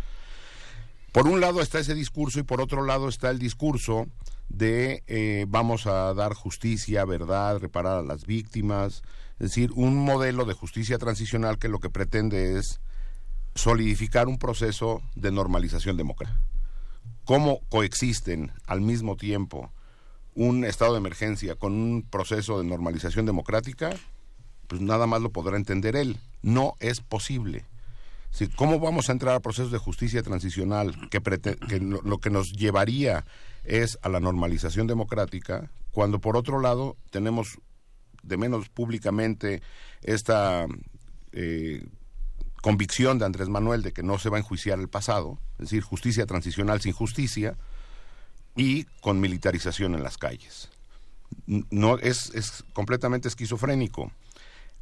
Por un lado está ese discurso y por otro lado está el discurso de eh, vamos a dar justicia, verdad, reparar a las víctimas, es decir, un modelo de justicia transicional que lo que pretende es solidificar un proceso de normalización democrática. ¿Cómo coexisten al mismo tiempo un estado de emergencia con un proceso de normalización democrática? Pues nada más lo podrá entender él. No es posible. Sí, ¿Cómo vamos a entrar a procesos de justicia transicional que, que lo, lo que nos llevaría es a la normalización democrática cuando por otro lado tenemos de menos públicamente esta eh, convicción de Andrés Manuel de que no se va a enjuiciar el pasado, es decir, justicia transicional sin justicia y con militarización en las calles. No es, es completamente esquizofrénico.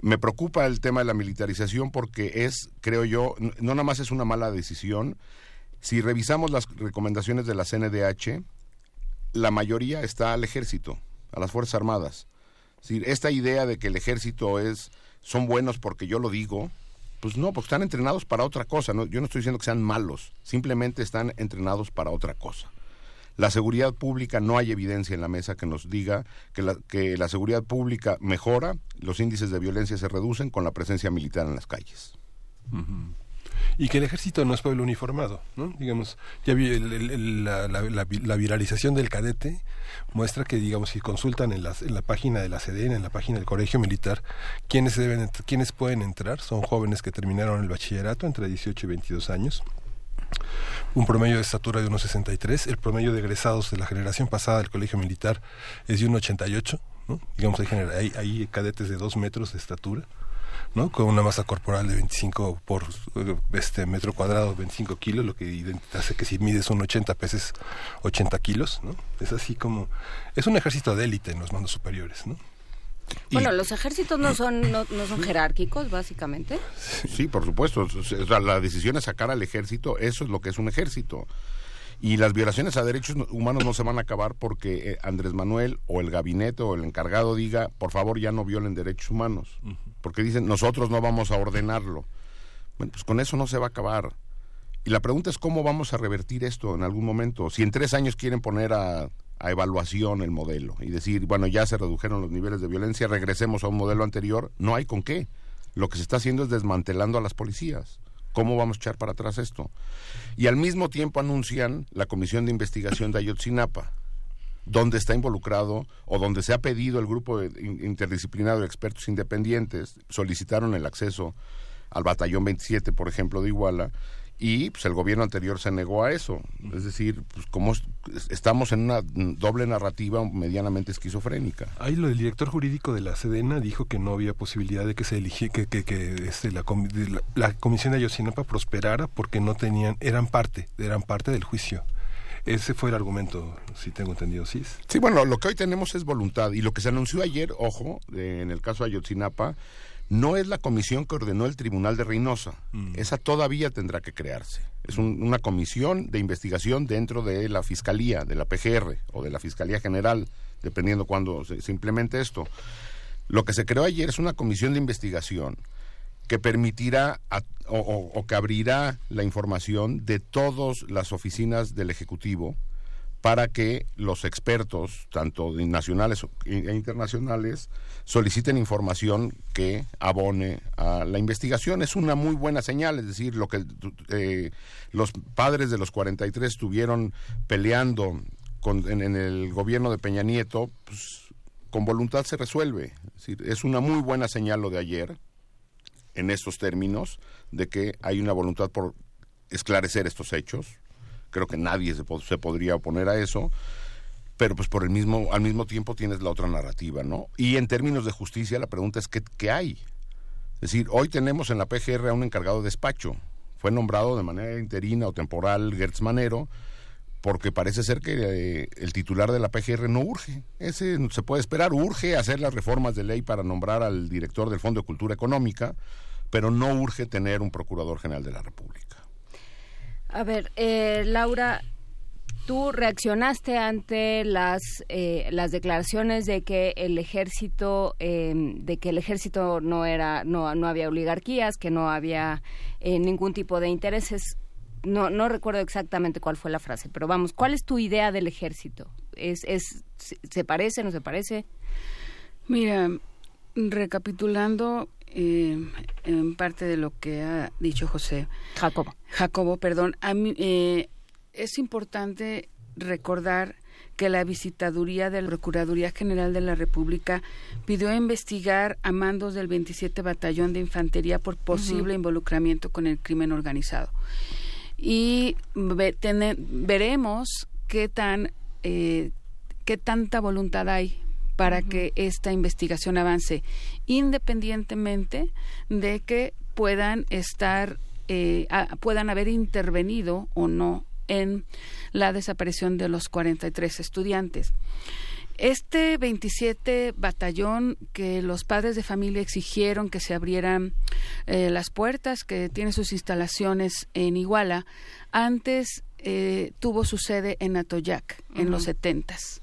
Me preocupa el tema de la militarización porque es, creo yo, no nada más es una mala decisión. Si revisamos las recomendaciones de la CNDH, la mayoría está al ejército, a las Fuerzas Armadas. Esta idea de que el ejército es, son buenos porque yo lo digo, pues no, porque están entrenados para otra cosa. ¿no? Yo no estoy diciendo que sean malos, simplemente están entrenados para otra cosa. La seguridad pública, no hay evidencia en la mesa que nos diga que la, que la seguridad pública mejora, los índices de violencia se reducen con la presencia militar en las calles. y que el ejército no es pueblo uniformado, ¿no? Digamos, ya vi el- la, la- la vi- la viralización del cadete muestra que, digamos, si consultan en, las, en la página de la CDN, en la página del Colegio Militar, quienes deben, quienes pueden entrar, son jóvenes que terminaron el bachillerato entre 18 y 22 años, un promedio de estatura de 1,63. El promedio de egresados de la generación pasada del colegio militar es de 1,88. ¿no? Digamos, hay, hay, hay cadetes de 2 metros de estatura. ¿no? con una masa corporal de 25 por este metro cuadrado, 25 kilos, lo que hace que si mides un 80 peses 80 kilos, ¿no? Es así como... Es un ejército de élite en los mandos superiores, ¿no? Bueno, los ejércitos no son no, no son jerárquicos, básicamente. Sí, por supuesto. O sea, la decisión es sacar al ejército, eso es lo que es un ejército. Y las violaciones a derechos humanos no se van a acabar porque eh, Andrés Manuel o el gabinete o el encargado diga, por favor, ya no violen derechos humanos. Porque dicen, nosotros no vamos a ordenarlo. Bueno, pues con eso no se va a acabar. Y la pregunta es cómo vamos a revertir esto en algún momento. Si en tres años quieren poner a, a evaluación el modelo y decir, bueno, ya se redujeron los niveles de violencia, regresemos a un modelo anterior, no hay con qué. Lo que se está haciendo es desmantelando a las policías. ¿Cómo vamos a echar para atrás esto? Y al mismo tiempo anuncian la Comisión de Investigación de Ayotzinapa, donde está involucrado o donde se ha pedido el grupo de- in- interdisciplinario de expertos independientes, solicitaron el acceso al batallón 27, por ejemplo, de Iguala, y pues el gobierno anterior se negó a eso. Es decir, pues como es- estamos en una doble narrativa medianamente esquizofrénica. Ahí lo del director jurídico de la Sedena dijo que no había posibilidad de que se eligiera, que, que, que, este, la, la, la comisión de Ayotzinapa prosperara porque no tenían, eran parte, eran parte del juicio. Ese fue el argumento, si tengo entendido, sí. Sí, bueno, lo que hoy tenemos es voluntad. Y lo que se anunció ayer, ojo, de- en el caso de Ayotzinapa, no es la comisión que ordenó el Tribunal de Reynosa. Esa todavía tendrá que crearse. Es un- una comisión de investigación dentro de la Fiscalía, de la PGR o de la Fiscalía General, dependiendo cuándo se, se implemente esto. Lo que se creó ayer es una comisión de investigación que permitirá a- o, o- o que abrirá la información de todas las oficinas del Ejecutivo para que los expertos, tanto nacionales e internacionales, soliciten información que abone a la investigación. Es una muy buena señal, es decir, lo que eh, los padres de los 43 estuvieron peleando con- en, el gobierno de Peña Nieto, pues, con voluntad se resuelve. Es una muy buena señal lo de ayer, en estos términos, de que hay una voluntad por esclarecer estos hechos. Creo que nadie se, po- se podría oponer a eso, pero pues por el mismo, al mismo tiempo tienes la otra narrativa, ¿no? Y en términos de justicia, la pregunta es ¿qué, qué hay? Es decir, hoy tenemos en la PGR a un encargado de despacho. Fue nombrado de manera interina o temporal Gertz Manero, porque parece ser que eh, el titular de la PGR no urge. Ese se puede esperar, urge hacer las reformas de ley para nombrar al director del Fondo de Cultura Económica, pero no urge tener un procurador general de la República. A ver, eh, Laura, tú reaccionaste ante las eh, las declaraciones de que el ejército eh, de que el ejército no era no no había oligarquías, que no había eh, ningún tipo de intereses. No no recuerdo exactamente cuál fue la frase, pero vamos, ¿cuál es tu idea del ejército? Es es se- se parece, no se parece? Mira, recapitulando eh, en parte de lo que ha dicho José. Jacobo. Jacobo, perdón. A mí, eh, es importante recordar que la visitaduría de la Procuraduría General de la República pidió investigar a mandos del 27 Batallón de Infantería por posible involucramiento con el crimen organizado. Y ve- tene- veremos qué tan eh, qué tanta voluntad hay para que esta investigación avance, independientemente de que puedan estar, eh, puedan haber intervenido o no en la desaparición de los 43 estudiantes. Este 27 batallón que los padres de familia exigieron que se abrieran eh, las puertas, que tiene sus instalaciones en Iguala, antes eh, tuvo su sede en Atoyac, en los 70s.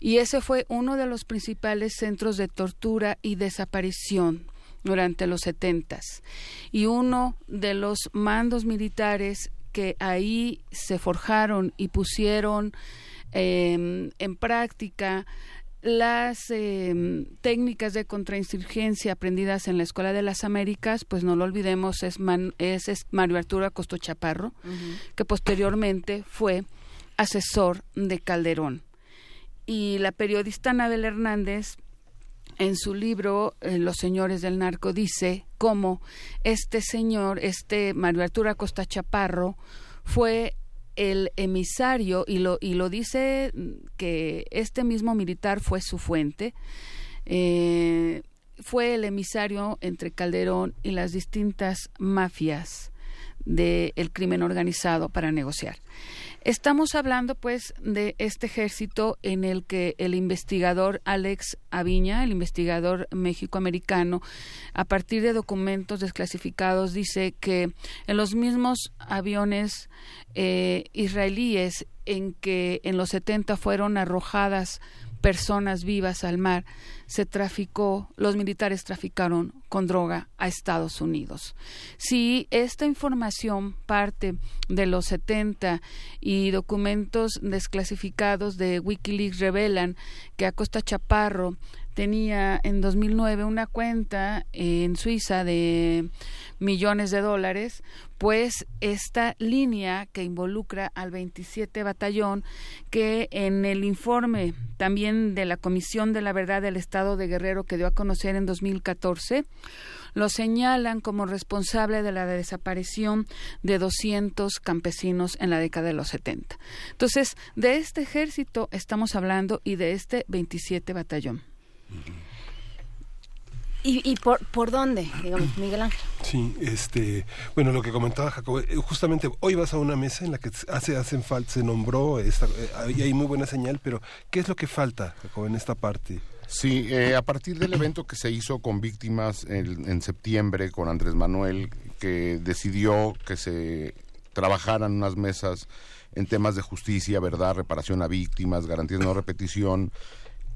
Y ese fue uno de los principales centros de tortura y desaparición durante los setentas. Y uno de los mandos militares que ahí se forjaron y pusieron eh, en práctica las eh, técnicas de contrainsurgencia aprendidas en la Escuela de las Américas, pues no lo olvidemos, es, Man- es, es Mario Arturo Acosto Chaparro, que posteriormente fue asesor de Calderón. Y la periodista Anabel Hernández, en su libro eh, Los señores del narco, dice cómo este señor, este Mario Arturo Acosta Chaparro, fue el emisario, y lo, y lo dice que este mismo militar fue su fuente, eh, fue el emisario entre Calderón y las distintas mafias del crimen organizado para negociar. Estamos hablando pues de este ejército en el que el investigador Alex Aviña, el investigador mexicoamericano, a partir de documentos desclasificados dice que en los mismos aviones eh, israelíes en que en los 70 fueron arrojadas personas vivas al mar, se traficó, los militares traficaron con droga a Estados Unidos. Si esta información parte de los 70 y documentos desclasificados de Wikileaks revelan que Acosta Chaparro tenía en 2009 una cuenta en Suiza de millones de dólares, pues esta línea que involucra al 27 Batallón, que en el informe también de la Comisión de la Verdad del Estado de Guerrero que dio a conocer en 2014, lo señalan como responsable de la desaparición de 200 campesinos en la década de los 70. Entonces, de este ejército estamos hablando y de este 27 Batallón. ¿Y, y por, por dónde, digamos, Miguel Ángel? Sí, este, bueno, lo que comentaba Jacobo, eh, justamente hoy vas a una mesa en la que hace, hacen falta, se nombró, esta, eh, y hay muy buena señal, pero ¿qué es lo que falta, Jacobo, en esta parte? Sí, eh, a partir del evento que se hizo con víctimas en, en septiembre con Andrés Manuel, que decidió que se trabajaran unas mesas en temas de justicia, verdad, reparación a víctimas, garantías de no repetición,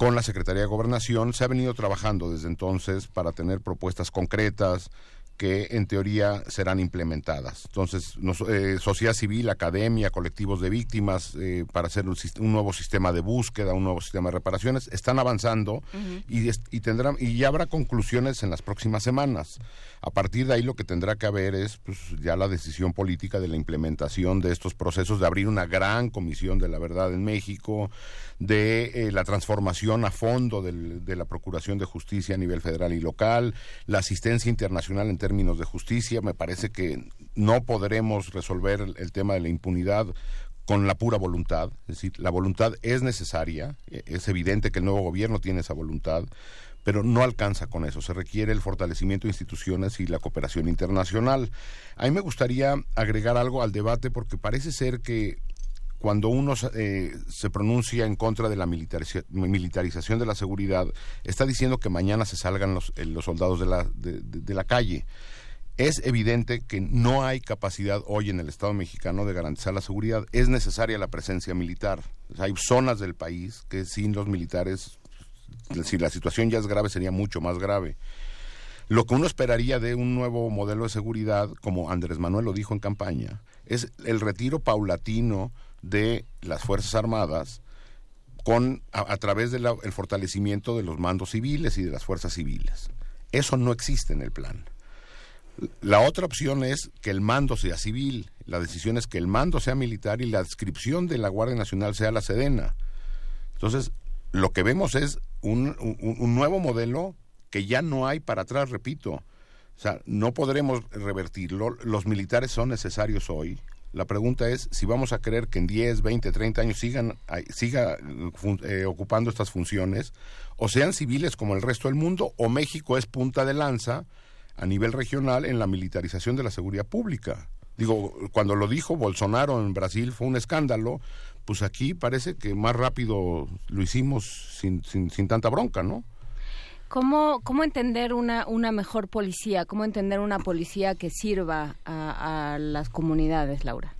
con la Secretaría de Gobernación. Se ha venido trabajando desde entonces para tener propuestas concretas que en teoría serán implementadas. Entonces, nos, eh, sociedad civil, academia, colectivos de víctimas, eh, para hacer un, un nuevo sistema de búsqueda, un nuevo sistema de reparaciones, están avanzando y, y tendrán y ya habrá conclusiones en las próximas semanas. A partir de ahí lo que tendrá que haber es pues, ya la decisión política de la implementación de estos procesos, de abrir una gran comisión de la verdad en México, de eh, la transformación a fondo del- de la Procuración de Justicia a nivel federal y local, la asistencia internacional en términos de justicia. Me parece que no podremos resolver el, tema de la impunidad con la pura voluntad. Es decir, la voluntad es necesaria, eh, es evidente que el nuevo gobierno tiene esa voluntad, pero no alcanza con eso. Se requiere el fortalecimiento de instituciones y la cooperación internacional. A mí me gustaría agregar algo al debate porque parece ser que cuando uno eh, se pronuncia en contra de la militariza- militarización de la seguridad, está diciendo que mañana se salgan los, eh, los soldados de la, calle. Es evidente que no hay capacidad hoy en el Estado mexicano de garantizar la seguridad. Es necesaria la presencia militar. Hay zonas del país que sin los militares, si la situación ya es grave, sería mucho más grave. Lo que uno esperaría de un nuevo modelo de seguridad, como Andrés Manuel lo dijo en campaña, es el retiro paulatino de las Fuerzas Armadas con a, través del fortalecimiento de los mandos civiles y de las fuerzas civiles. Eso no existe en el plan. La otra opción es que el mando sea civil. La decisión es que el mando sea militar y la adscripción de la Guardia Nacional sea la Sedena. Entonces, lo que vemos es un, un- un nuevo modelo que ya no hay para atrás, repito. O sea, no podremos revertirlo. Los militares son necesarios hoy. La pregunta es si vamos a creer que en 10, 20, 30 años sigan siga eh, ocupando estas funciones o sean civiles como el resto del mundo o México es punta de lanza a nivel regional en la militarización de la seguridad pública. Digo, cuando lo dijo Bolsonaro en Brasil fue un escándalo, pues aquí parece que más rápido lo hicimos sin, sin, sin tanta bronca, ¿no? ¿Cómo, ¿Cómo entender una, una mejor policía? ¿Cómo entender una policía que sirva a, a las comunidades, Laura?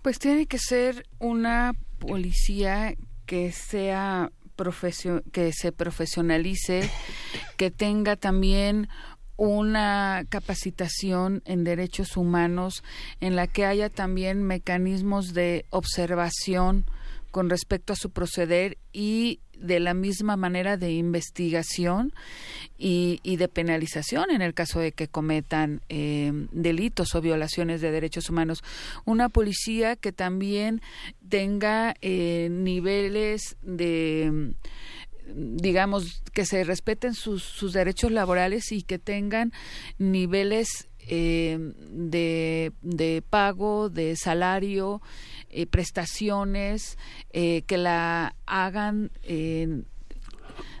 Pues tiene que ser una policía que sea que se profesionalice, que tenga también una capacitación en derechos humanos en la que haya también mecanismos de observación con respecto a su proceder y de la misma manera de investigación y, y de penalización en el caso de que cometan eh, delitos o violaciones de derechos humanos. Una policía que también tenga eh, niveles de digamos, que se respeten sus, sus derechos laborales y que tengan niveles eh, de, de pago, de salario, eh, prestaciones, eh, que la hagan, eh,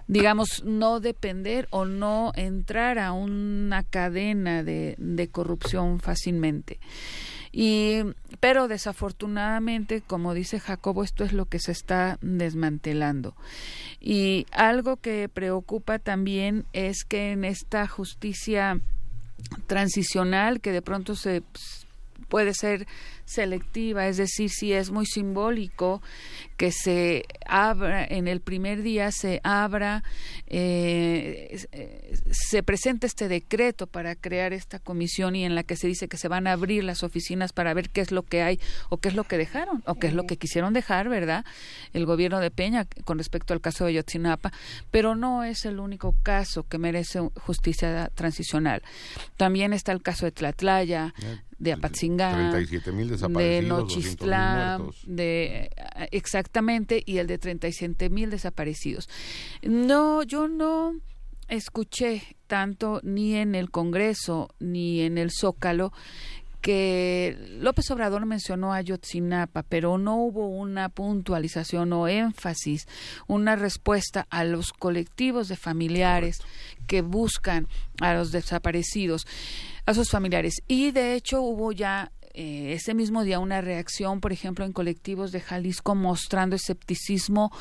digamos, no depender o no entrar a una cadena de, de corrupción fácilmente. Y, pero desafortunadamente, como dice Jacobo, esto es lo que se está desmantelando. Y algo que preocupa también es que en esta justicia transicional que de pronto se puede ser selectiva, es decir, si es muy simbólico que se abra, en el primer día se abra, eh, se presente este decreto para crear esta comisión y en la que se dice que se van a abrir las oficinas para ver qué es lo que hay o qué es lo que dejaron o qué es lo que quisieron dejar, ¿verdad? El gobierno de Peña con respecto al caso de Yotzinapa, pero no es el único caso que merece justicia transicional. También está el caso de Tlatlaya, de Apatzingán, de Nochistlán, de exactamente y el de 37 mil desaparecidos. No, yo no escuché tanto ni en el Congreso ni en el Zócalo que López Obrador mencionó a Yotzinapa, pero no hubo una puntualización o énfasis, una respuesta a los colectivos de familiares que buscan a los desaparecidos, a sus familiares. Y de hecho hubo ya eh, ese mismo día una reacción, por ejemplo, en colectivos de Jalisco mostrando escepticismo,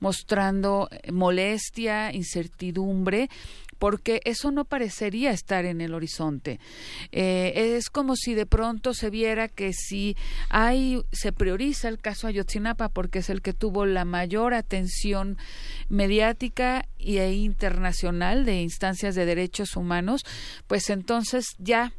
mostrando eh, molestia, incertidumbre porque eso no parecería estar en el horizonte. Eh, es como si de pronto se viera que si hay, se prioriza el caso Ayotzinapa porque es el que tuvo la mayor atención mediática e internacional de instancias de derechos humanos, pues entonces ya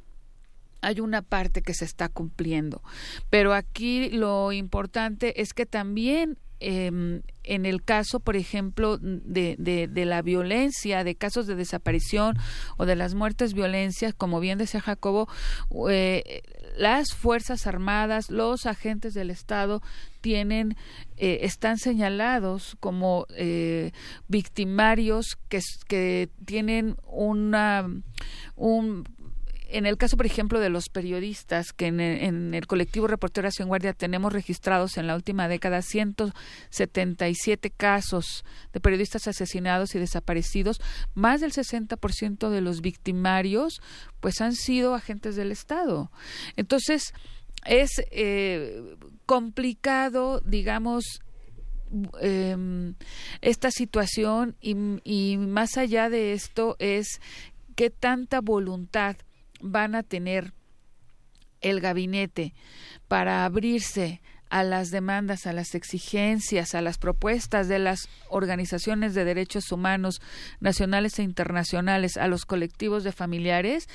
hay una parte que se está cumpliendo. Pero aquí lo importante es que también em, en el caso, por ejemplo, de, de, la violencia, de casos de desaparición o de las muertes violencias, como bien decía Jacobo, eh, las Fuerzas Armadas, los agentes del Estado tienen, eh, están señalados como eh, victimarios que, que tienen una, un en el caso, por ejemplo, de los periodistas, que en el, colectivo Reporteras en Guardia tenemos registrados en la última década 177 casos de periodistas asesinados y desaparecidos, más del 60% de los victimarios pues han sido agentes del Estado. Entonces, es eh, complicado, digamos, em, esta situación y, y más allá de esto es qué tanta voluntad van a tener el gabinete para abrirse a las demandas, a las exigencias, a las propuestas de las organizaciones de derechos humanos nacionales e internacionales, a los colectivos de familiares.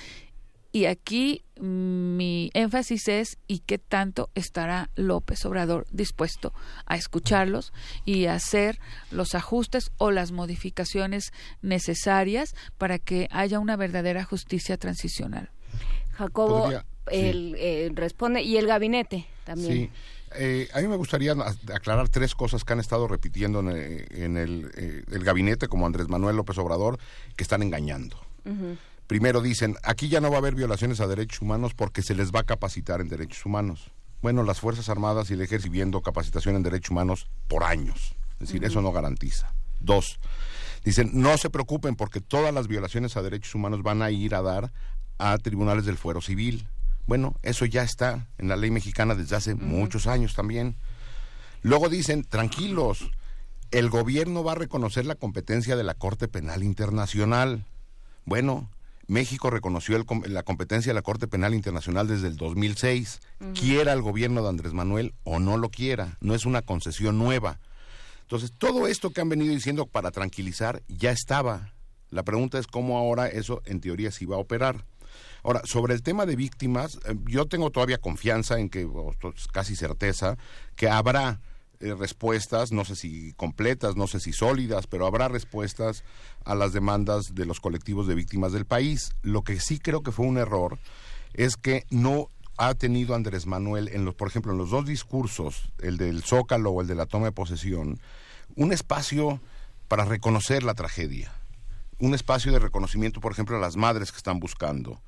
Y aquí mi énfasis es y qué tanto estará López Obrador dispuesto a escucharlos y a hacer los ajustes o las modificaciones necesarias para que haya una verdadera justicia transicional. Jacobo eh, responde y el gabinete también. Sí. Eh, a mí me gustaría aclarar tres cosas que han estado repitiendo en, eh, el, gabinete, como Andrés Manuel López Obrador, que están engañando. Primero dicen, aquí ya no va a haber violaciones a derechos humanos porque se les va a capacitar en derechos humanos. Bueno, las Fuerzas Armadas y el Ejército viendo capacitación en derechos humanos por años. Es decir, eso no garantiza. Dos, dicen, no se preocupen porque todas las violaciones a derechos humanos van a ir a dar a tribunales del fuero civil. Bueno, eso ya está en la ley mexicana desde hace muchos años también. Luego dicen, tranquilos, el gobierno va a reconocer la competencia de la Corte Penal Internacional. Bueno, México reconoció la competencia de la Corte Penal Internacional desde el 2006. Quiera el gobierno de Andrés Manuel o no lo quiera, no es una concesión nueva. Entonces, todo esto que han venido diciendo para tranquilizar ya estaba. La pregunta es cómo ahora eso en teoría sí va a operar. Ahora, sobre el tema de víctimas, eh, yo tengo todavía confianza en que, casi certeza, que habrá eh, respuestas, no sé si completas, no sé si sólidas, pero habrá respuestas a las demandas de los colectivos de víctimas del país. Lo que sí creo que fue un error es que no ha tenido Andrés Manuel, en los, por ejemplo, en los dos discursos, el del Zócalo o el de la toma de posesión, un espacio para reconocer la tragedia, un espacio de reconocimiento, por ejemplo, a las madres que están buscando,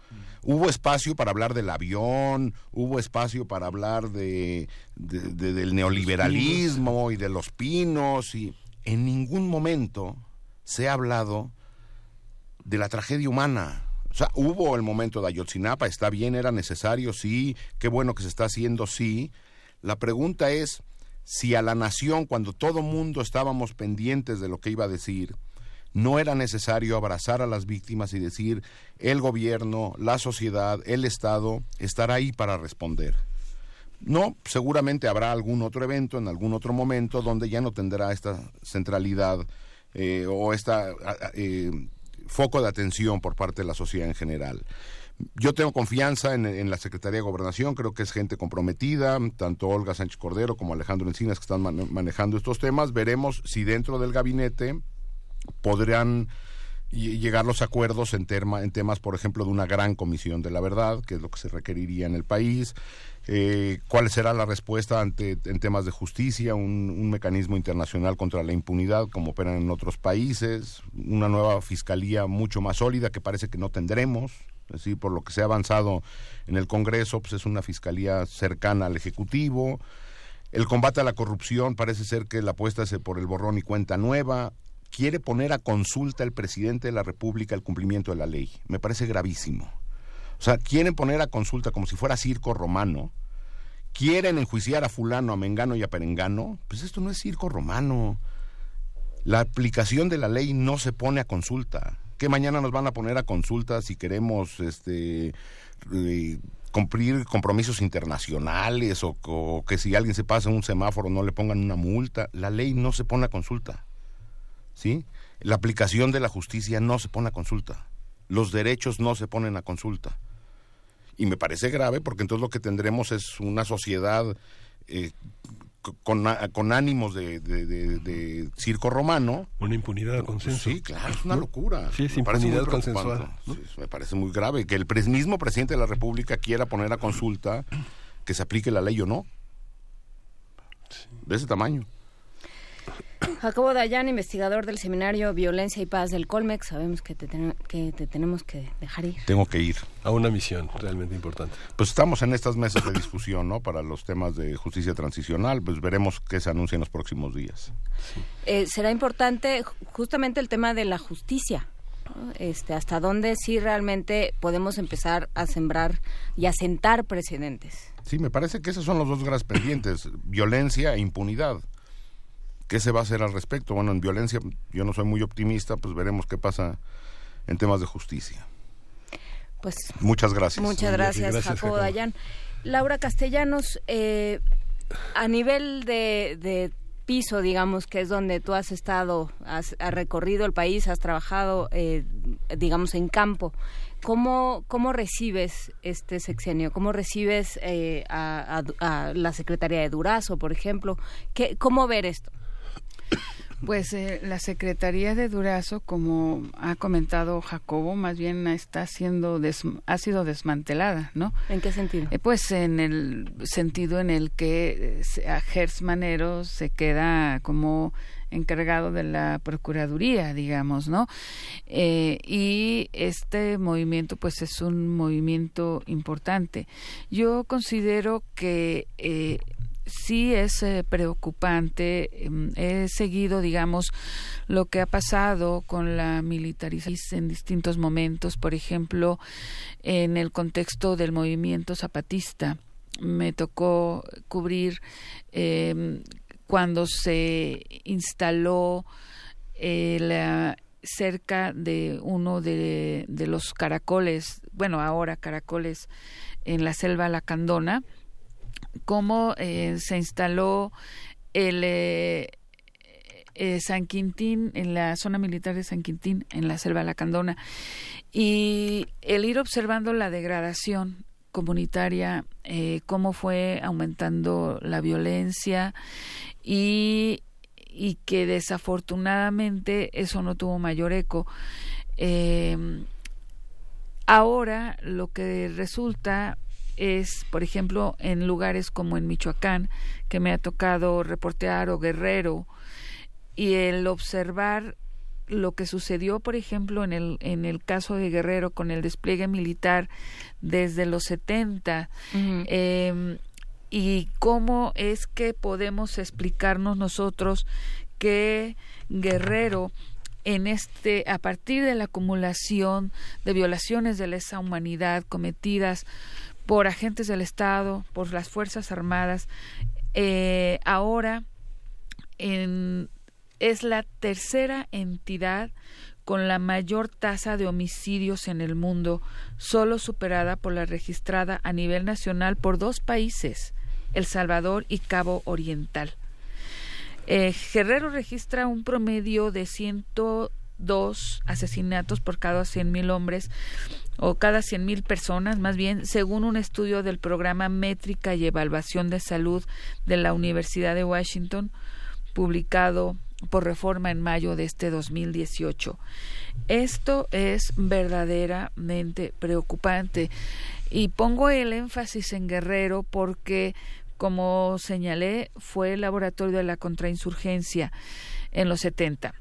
Hubo espacio para hablar del avión, hubo espacio para hablar de, del neoliberalismo y de los pinos, y en ningún momento se ha hablado de la tragedia humana. O O sea, hubo el momento de Ayotzinapa, está bien, era necesario, sí, qué bueno que se está haciendo, sí. La pregunta es si a la nación, cuando todo mundo estábamos pendientes de lo que iba a decir, no era necesario abrazar a las víctimas y decir el gobierno, la sociedad, el Estado estará ahí para responder. No, seguramente habrá algún otro evento en algún otro momento donde ya no tendrá esta centralidad eh, o esta eh, foco de atención por parte de la sociedad en general. Yo tengo confianza en, la Secretaría de Gobernación, creo que es gente comprometida, tanto Olga Sánchez Cordero como Alejandro Encinas que están manejando estos temas. Veremos si dentro del gabinete podrán llegar los acuerdos en, en temas, por ejemplo, de una gran comisión de la verdad, que es lo que se requeriría en el país, eh, cuál será la respuesta ante en temas de justicia, un, mecanismo internacional contra la impunidad como operan en otros países, una nueva fiscalía mucho más sólida que parece que no tendremos, decir, por lo que se ha avanzado en el Congreso, pues es una fiscalía cercana al Ejecutivo. El combate a la corrupción parece ser que la apuesta es por el borrón y cuenta nueva quiere poner a consulta el presidente de la República el cumplimiento de la ley. Me parece gravísimo. O sea, quieren poner a consulta como si fuera circo romano. Quieren enjuiciar a fulano, a mengano y a perengano. Pues esto no es circo romano. La aplicación de la ley no se pone a consulta. Que mañana nos van a poner a consulta si queremos este eh, cumplir compromisos internacionales o, o que si alguien se pasa un semáforo no le pongan una multa. La ley no se pone a consulta. ¿Sí? La aplicación de la justicia no se pone a consulta. Los derechos no se ponen a consulta. Y me parece grave porque entonces lo que tendremos es una sociedad eh, con, con, ánimos de, circo romano. Una impunidad de consenso. Sí, claro, es una locura. Sí, es impunidad consensual. me parece muy grave que el mismo presidente de la República quiera poner a consulta que se aplique la ley o no. De ese tamaño. Jacobo Dayan, investigador del seminario Violencia y Paz del Colmex, sabemos que te, que te tenemos que dejar ir. Tengo que ir. A una misión realmente importante. Pues estamos en estas mesas de discusión, ¿no? Para los temas de justicia transicional, pues veremos qué se anuncia en los próximos días. Eh, será importante justamente el tema de la justicia. Este, hasta dónde sí realmente podemos empezar a sembrar y a sentar precedentes. Sí, me parece que esos son los dos grandes pendientes, violencia e impunidad. ¿Qué se va a hacer al respecto? Bueno, en violencia yo no soy muy optimista, pues veremos qué pasa en temas de justicia. Pues muchas gracias. Muchas gracias, Jacobo Dayan. Laura Castellanos, eh, a nivel de, piso, digamos, que es donde tú has estado, has, recorrido el país, has trabajado, eh, digamos, en campo. ¿Cómo, ¿Cómo recibes este sexenio? ¿Cómo recibes eh, a, a, la Secretaría de Durazo, por ejemplo? ¿Qué, ¿Cómo ver esto? Pues eh, la Secretaría de Durazo, como ha comentado Jacobo, más bien está siendo ha sido desmantelada, ¿no? ¿En qué sentido? Eh, pues en el sentido en el que eh, a Gers Manero se queda como encargado de la Procuraduría, digamos, ¿no? y este movimiento, pues es un movimiento importante. Yo considero que sí es eh, preocupante. Em, he seguido, digamos, lo que ha pasado con la militarización en distintos momentos, por ejemplo, en el contexto del movimiento zapatista. Me tocó cubrir eh, cuando se instaló eh, cerca de uno de, de los caracoles, bueno, ahora caracoles en la selva lacandona, cómo eh, se instaló el eh, eh, San Quintín en la zona militar de San Quintín en la selva lacandona. Y el ir observando la degradación comunitaria cómo fue aumentando la violencia y que desafortunadamente eso no tuvo mayor eco. Ahora lo que resulta es, por ejemplo, en lugares como en Michoacán, que me ha tocado reportear, o Guerrero, y el observar lo que sucedió, por ejemplo, en el, en el caso de Guerrero con el despliegue militar desde los 70, em, y cómo es que podemos explicarnos nosotros que Guerrero en este a partir de la acumulación de violaciones de lesa humanidad cometidas por agentes del Estado, por las Fuerzas Armadas, eh, ahora en, es la tercera entidad con la mayor tasa de homicidios en el mundo, solo superada por la registrada a nivel nacional por dos países, El Salvador y Cabo Oriental. Eh, Guerrero registra un promedio de 102 asesinatos por cada 100.000 hombres o cada 100.000 personas, más bien, según un estudio del programa Métrica y Evaluación de Salud de la Universidad de Washington, publicado por reforma en mayo de este 2018. Esto es verdaderamente preocupante y pongo el énfasis en Guerrero porque, como señalé, fue el laboratorio de la contrainsurgencia en los 70.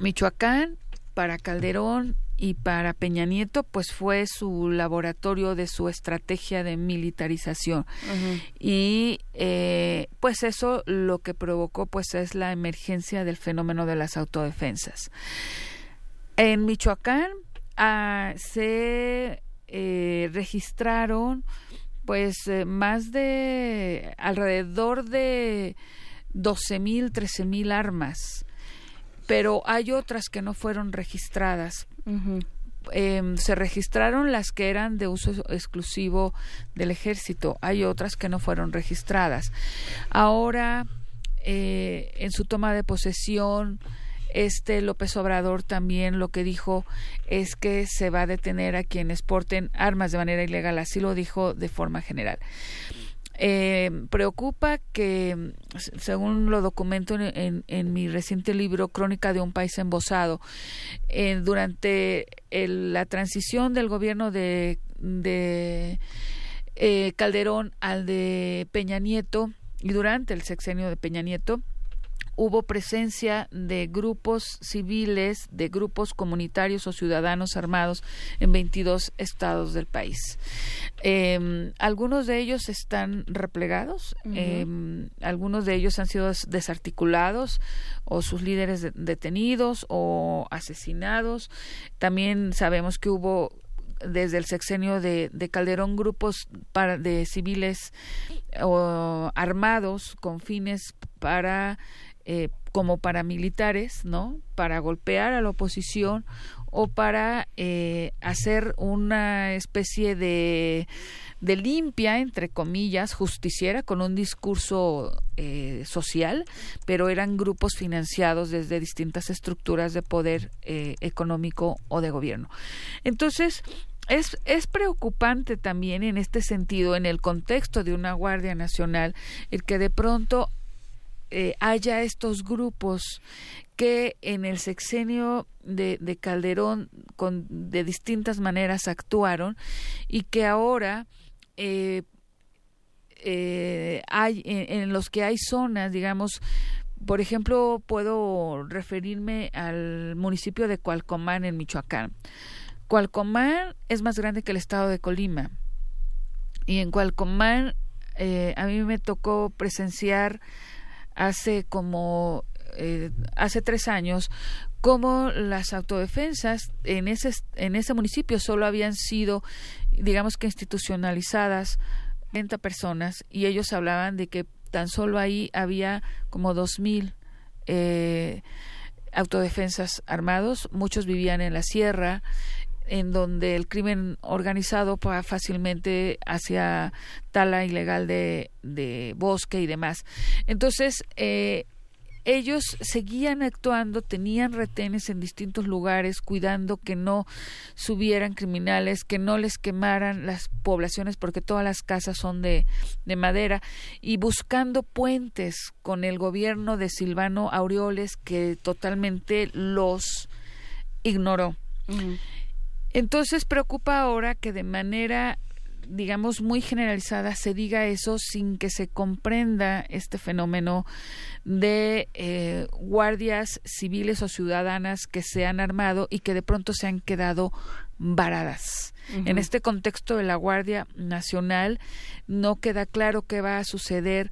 Michoacán, para Calderón y para Peña Nieto pues fue su laboratorio de su estrategia de militarización y eh, pues eso lo que provocó pues es la emergencia del fenómeno de las autodefensas en Michoacán ah, se eh, registraron pues eh, más de alrededor de 12 mil, 13 mil armas pero hay otras que no fueron registradas. Em, se registraron las que eran de uso exclusivo del ejército, hay otras que no fueron registradas. Ahora, eh, en su toma de posesión, este López Obrador también lo que dijo es que se va a detener a quienes porten armas de manera ilegal, así lo dijo de forma general. Eh, preocupa que, según lo documento en, mi reciente libro Crónica de un país embosado, eh, durante la transición del gobierno de, de eh, Calderón al de Peña Nieto y durante el sexenio de Peña Nieto, hubo presencia de grupos civiles, de grupos comunitarios o ciudadanos armados en 22 estados del país. Em, algunos de ellos están replegados, em, algunos de ellos han sido desarticulados o sus líderes detenidos o asesinados. También sabemos que hubo desde el sexenio de, Calderón grupos para, de civiles o armados con fines para eh, como paramilitares, ¿no? Para golpear a la oposición o para eh, hacer una especie de, de, limpia, entre comillas, justiciera, con un discurso eh, social, pero eran grupos financiados desde distintas estructuras de poder económico o de gobierno. Entonces, es, es, preocupante también en este sentido, en el contexto de una Guardia Nacional, el que de pronto eh, haya estos grupos que en el sexenio de, Calderón con, de distintas maneras actuaron y que ahora eh, eh, hay en, los que hay zonas, digamos, por ejemplo, puedo referirme al municipio de Cualcomán en Michoacán. Cualcomán es más grande que el estado de Colima y en Cualcomán a mí me tocó presenciar hace como eh, hace tres años como las autodefensas en ese en ese municipio solo habían sido digamos que institucionalizadas 30 personas y ellos hablaban de que tan solo ahí había como dos mil eh, autodefensas armados. Muchos vivían en la sierra en donde el crimen organizado fácilmente hacia tala ilegal de, de bosque y demás. Entonces, eh, ellos seguían actuando, tenían retenes en distintos lugares, cuidando que no subieran criminales, que no les quemaran las poblaciones, porque todas las casas son de, de madera, y buscando puentes con el gobierno de Silvano Aureoles, que totalmente los ignoró. Entonces preocupa ahora que de manera digamos muy generalizada se diga eso sin que se comprenda este fenómeno de eh, guardias civiles o ciudadanas que se han armado y que de pronto se han quedado varadas. En este contexto de la Guardia Nacional no queda claro qué va a suceder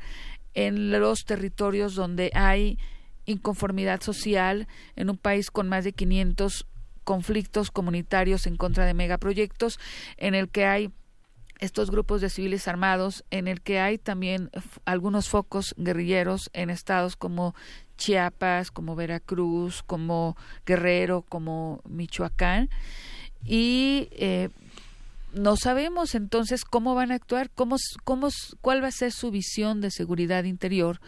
en los territorios donde hay inconformidad social en un país con más de 500 conflictos comunitarios en contra de megaproyectos, en el que hay estos grupos de civiles armados, en el que hay también algunos focos guerrilleros en estados como Chiapas, como Veracruz, como Guerrero, como Michoacán, y eh, no sabemos entonces cómo van a actuar, cómo, cómo, cuál va a ser su visión de seguridad interior,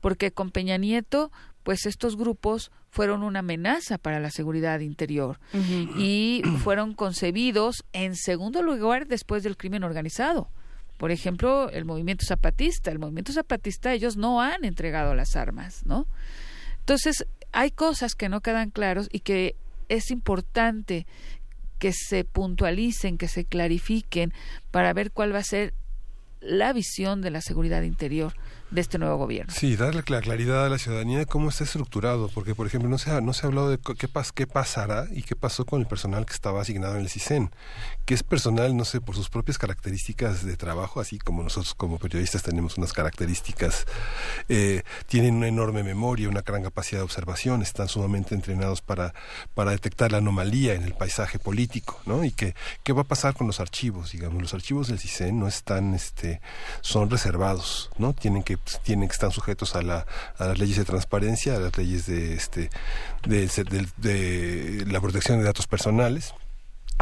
porque con Peña Nieto, pues estos grupos fueron una amenaza para la seguridad interior y *clears throat* fueron concebidos en segundo lugar después del crimen organizado. Por ejemplo, el movimiento zapatista. El movimiento zapatista, ellos no han entregado las armas, ¿no? Entonces, hay cosas que no quedan claros y que es importante que se puntualicen, que se clarifiquen para ver cuál va a ser la visión de la seguridad interior de este nuevo gobierno. Sí, darle la claridad a la ciudadanía de cómo está estructurado, porque por ejemplo no se ha, no se ha hablado de qué, pas, qué pasará y qué pasó con el personal que estaba asignado en el CISEN, que es personal, no sé, por sus propias características de trabajo, así como nosotros como periodistas tenemos unas características, eh, tienen una enorme memoria, una gran capacidad de observación, están sumamente entrenados para, para detectar la anomalía en el paisaje político, ¿no? Y que, qué va a pasar con los archivos, digamos, los archivos del CISEN no están, este, son reservados, ¿no? Tienen que tienen que estar sujetos a, la, a las leyes de transparencia, a las leyes de, este, de la protección de datos personales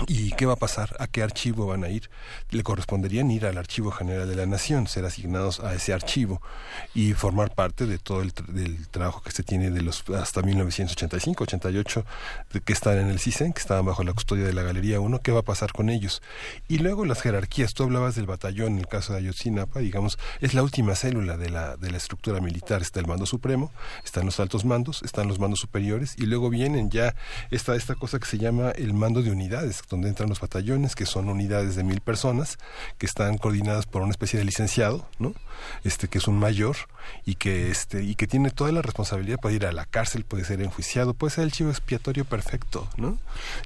¿Y qué va a pasar? ¿A qué archivo van a ir? Le corresponderían ir al Archivo General de la Nación, ser asignados a ese archivo y formar parte de todo el del trabajo que se tiene de los hasta 1985, 88, de que están en el CISEN, que estaban bajo la custodia de la Galería 1. ¿Qué va a pasar con ellos? Y luego las jerarquías. Tú hablabas del batallón, en el caso de Ayotzinapa, digamos, es la última célula de la, de la estructura militar. Está el mando supremo, están los altos mandos, están los mandos superiores y luego vienen ya esta, esta cosa que se llama el mando de unidades donde entran los batallones, que son unidades de mil personas, que están coordinadas por una especie de licenciado, ¿no? Este, que es un mayor y que este, y que tiene toda la responsabilidad puede ir a la cárcel, puede ser enjuiciado, puede ser el chivo expiatorio perfecto, ¿no?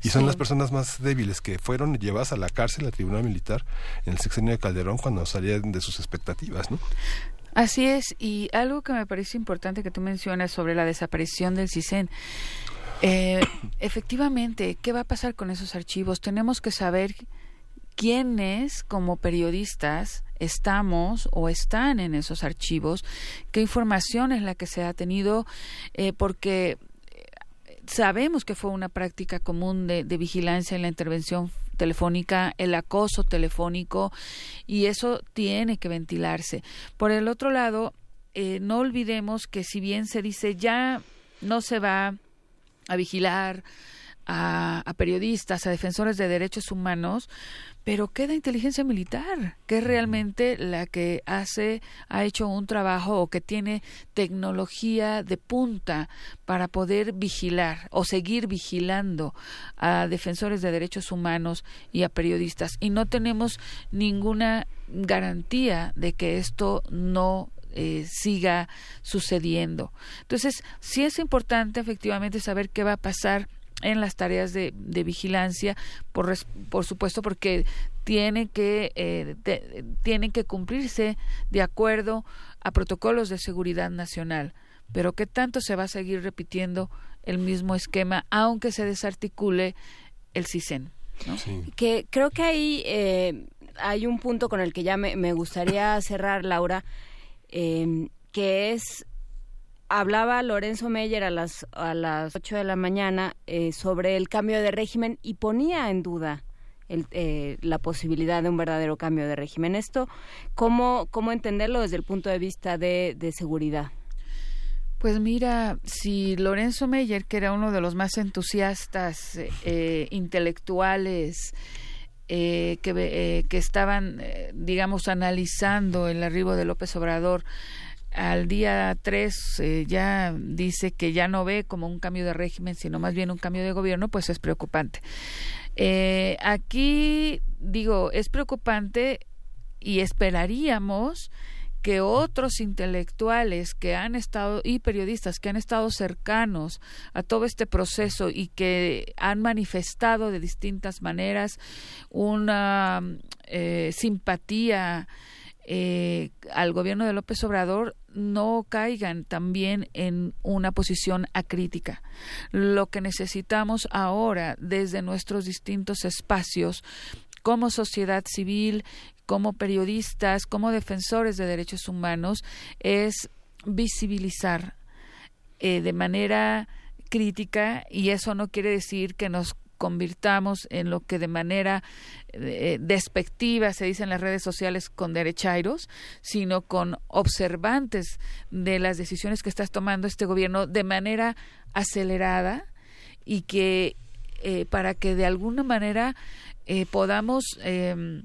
Y son las personas más débiles que fueron llevadas a la cárcel, a tribunal militar, en el sexenio de Calderón cuando salían de sus expectativas, ¿no? Así es, y algo que me parece importante que tú mencionas sobre la desaparición del CISEN. Eh, *coughs* efectivamente, ¿qué va a pasar con esos archivos? Tenemos que saber quiénes como periodistas estamos o están en esos archivos, qué información es la que se ha tenido, eh, porque eh, sabemos que fue una práctica común de, vigilancia en la intervención telefónica, el acoso telefónico, y eso tiene que ventilarse. Por el otro lado, no olvidemos que si bien se dice ya no se va a vigilar a, periodistas, a defensores de derechos humanos, pero queda inteligencia militar, que es realmente la que hace, ha hecho un trabajo o que tiene tecnología de punta para poder vigilar o seguir vigilando a defensores de derechos humanos y a periodistas. Y no tenemos ninguna garantía de que esto no eh, siga sucediendo. Entonces, sí es importante efectivamente saber qué va a pasar en las tareas de, vigilancia, por, por supuesto, porque tiene que, eh, tienen que cumplirse de acuerdo a protocolos de seguridad nacional. Pero qué tanto se va a seguir repitiendo el mismo esquema, aunque se desarticule el CISEN. Que creo que ahí eh, hay un punto con el que ya me, me gustaría cerrar, Laura, eh, que es hablaba Lorenzo Meyer a las a las 8 de la mañana eh, sobre el cambio de régimen y ponía en duda el, eh, la posibilidad de un verdadero cambio de régimen. Esto, ¿cómo, cómo entenderlo desde el punto de vista de, de seguridad? Pues mira, si Lorenzo Meyer, que era uno de los más entusiastas eh, intelectuales, eh, que, eh, que estaban, eh, digamos, analizando el arribo de López Obrador, al día 3 ya dice que ya no ve como un cambio de régimen, sino más bien un cambio de gobierno, pues es preocupante. aquí, digo, es preocupante y esperaríamos que otros intelectuales que han estado y periodistas que han estado cercanos a todo este proceso y que han manifestado de distintas maneras una eh, simpatía eh, al gobierno de López Obrador no caigan también en una posición acrítica. Lo que necesitamos ahora desde nuestros distintos espacios como sociedad civil, como periodistas, como defensores de derechos humanos, es visibilizar eh, de manera crítica y eso no quiere decir que nos convirtamos en lo que de manera eh, despectiva se dice en las redes sociales con derechairos, sino con observantes de las decisiones que está tomando este gobierno de manera acelerada y que eh, para que de alguna manera eh, podamos em,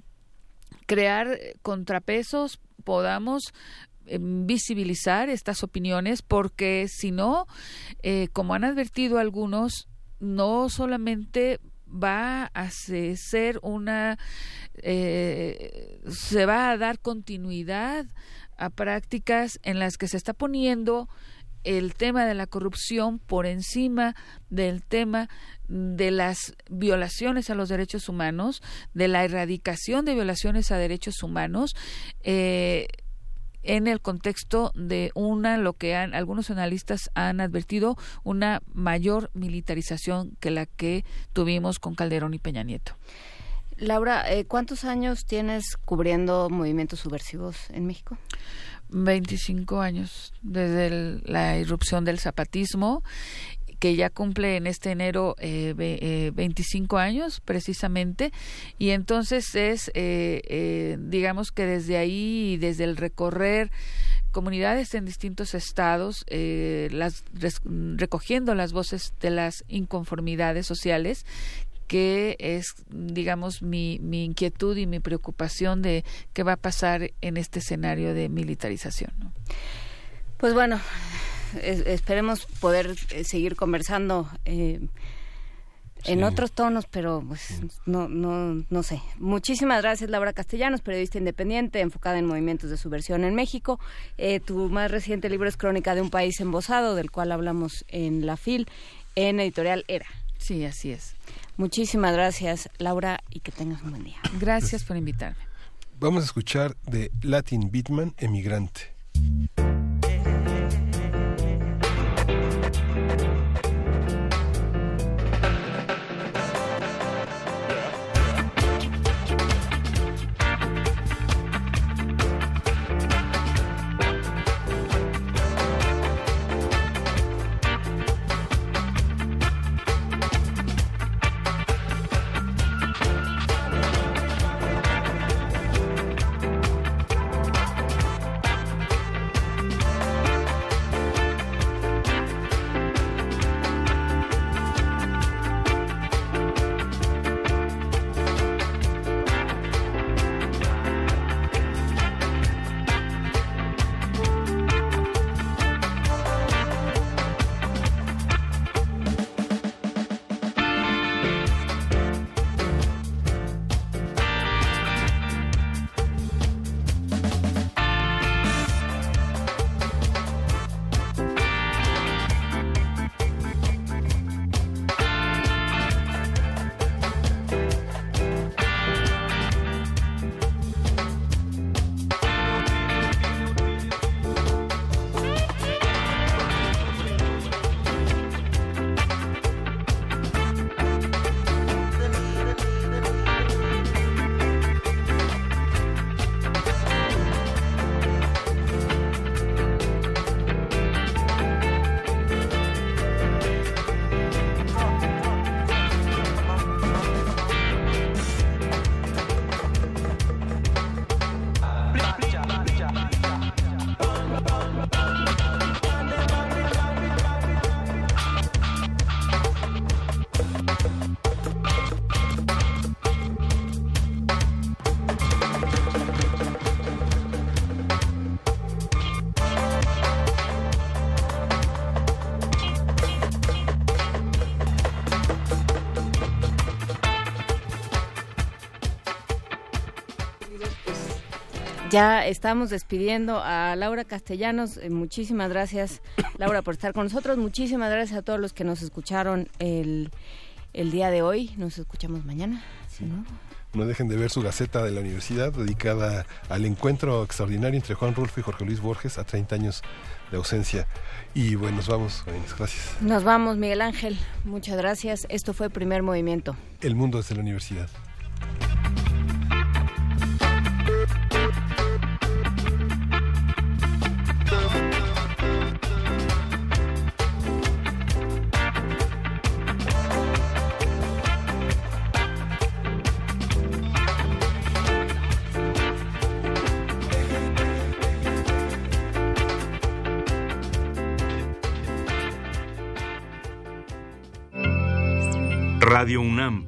crear contrapesos, podamos em, visibilizar estas opiniones porque si no, como han advertido algunos, no solamente va a ser una eh, se va a dar continuidad a prácticas en las que se está poniendo el tema de la corrupción por encima del tema de las violaciones a los derechos humanos, de la erradicación de violaciones a derechos humanos, eh, en el contexto de una, lo que han, algunos analistas han advertido, una mayor militarización que la que tuvimos con Calderón y Peña Nieto. Laura, eh, ¿cuántos años tienes cubriendo movimientos subversivos en México? 25 años, desde la irrupción del zapatismo que ya cumple en este enero eh, 25 eh, años precisamente. Y entonces es eh, eh, digamos que desde ahí desde el recorrer comunidades en distintos estados las recogiendo las voces de las inconformidades sociales que es, digamos, mi, mi inquietud y mi preocupación de qué va a pasar en este escenario de militarización. Pues bueno, esperemos poder eh, seguir conversando eh, en otros tonos, pero pues no, no, no sé. Muchísimas gracias, Laura Castellanos, periodista independiente, enfocada en movimientos de subversión en México. Eh, tu más reciente libro es Crónica de un país embosado, del cual hablamos en la FIL, en Editorial Era. Sí, así es. Muchísimas gracias, Laura, y que tengas un buen día. Gracias por invitarme. Vamos a escuchar de Latin Beatman, Emigrante. Ya estamos despidiendo a Laura Castellanos. Eh, muchísimas gracias, *coughs* Laura, por estar con nosotros. Muchísimas gracias a todos los que nos escucharon el, el día de hoy. Nos escuchamos mañana. no dejen de ver su gaceta de la universidad dedicada al encuentro extraordinario entre Juan Rulfo y Jorge Luis Borges a 30 años de ausencia. Y bueno, nos vamos. Gracias. Nos vamos, Miguel Ángel. Muchas gracias. Esto fue Primer Movimiento. El mundo desde la universidad.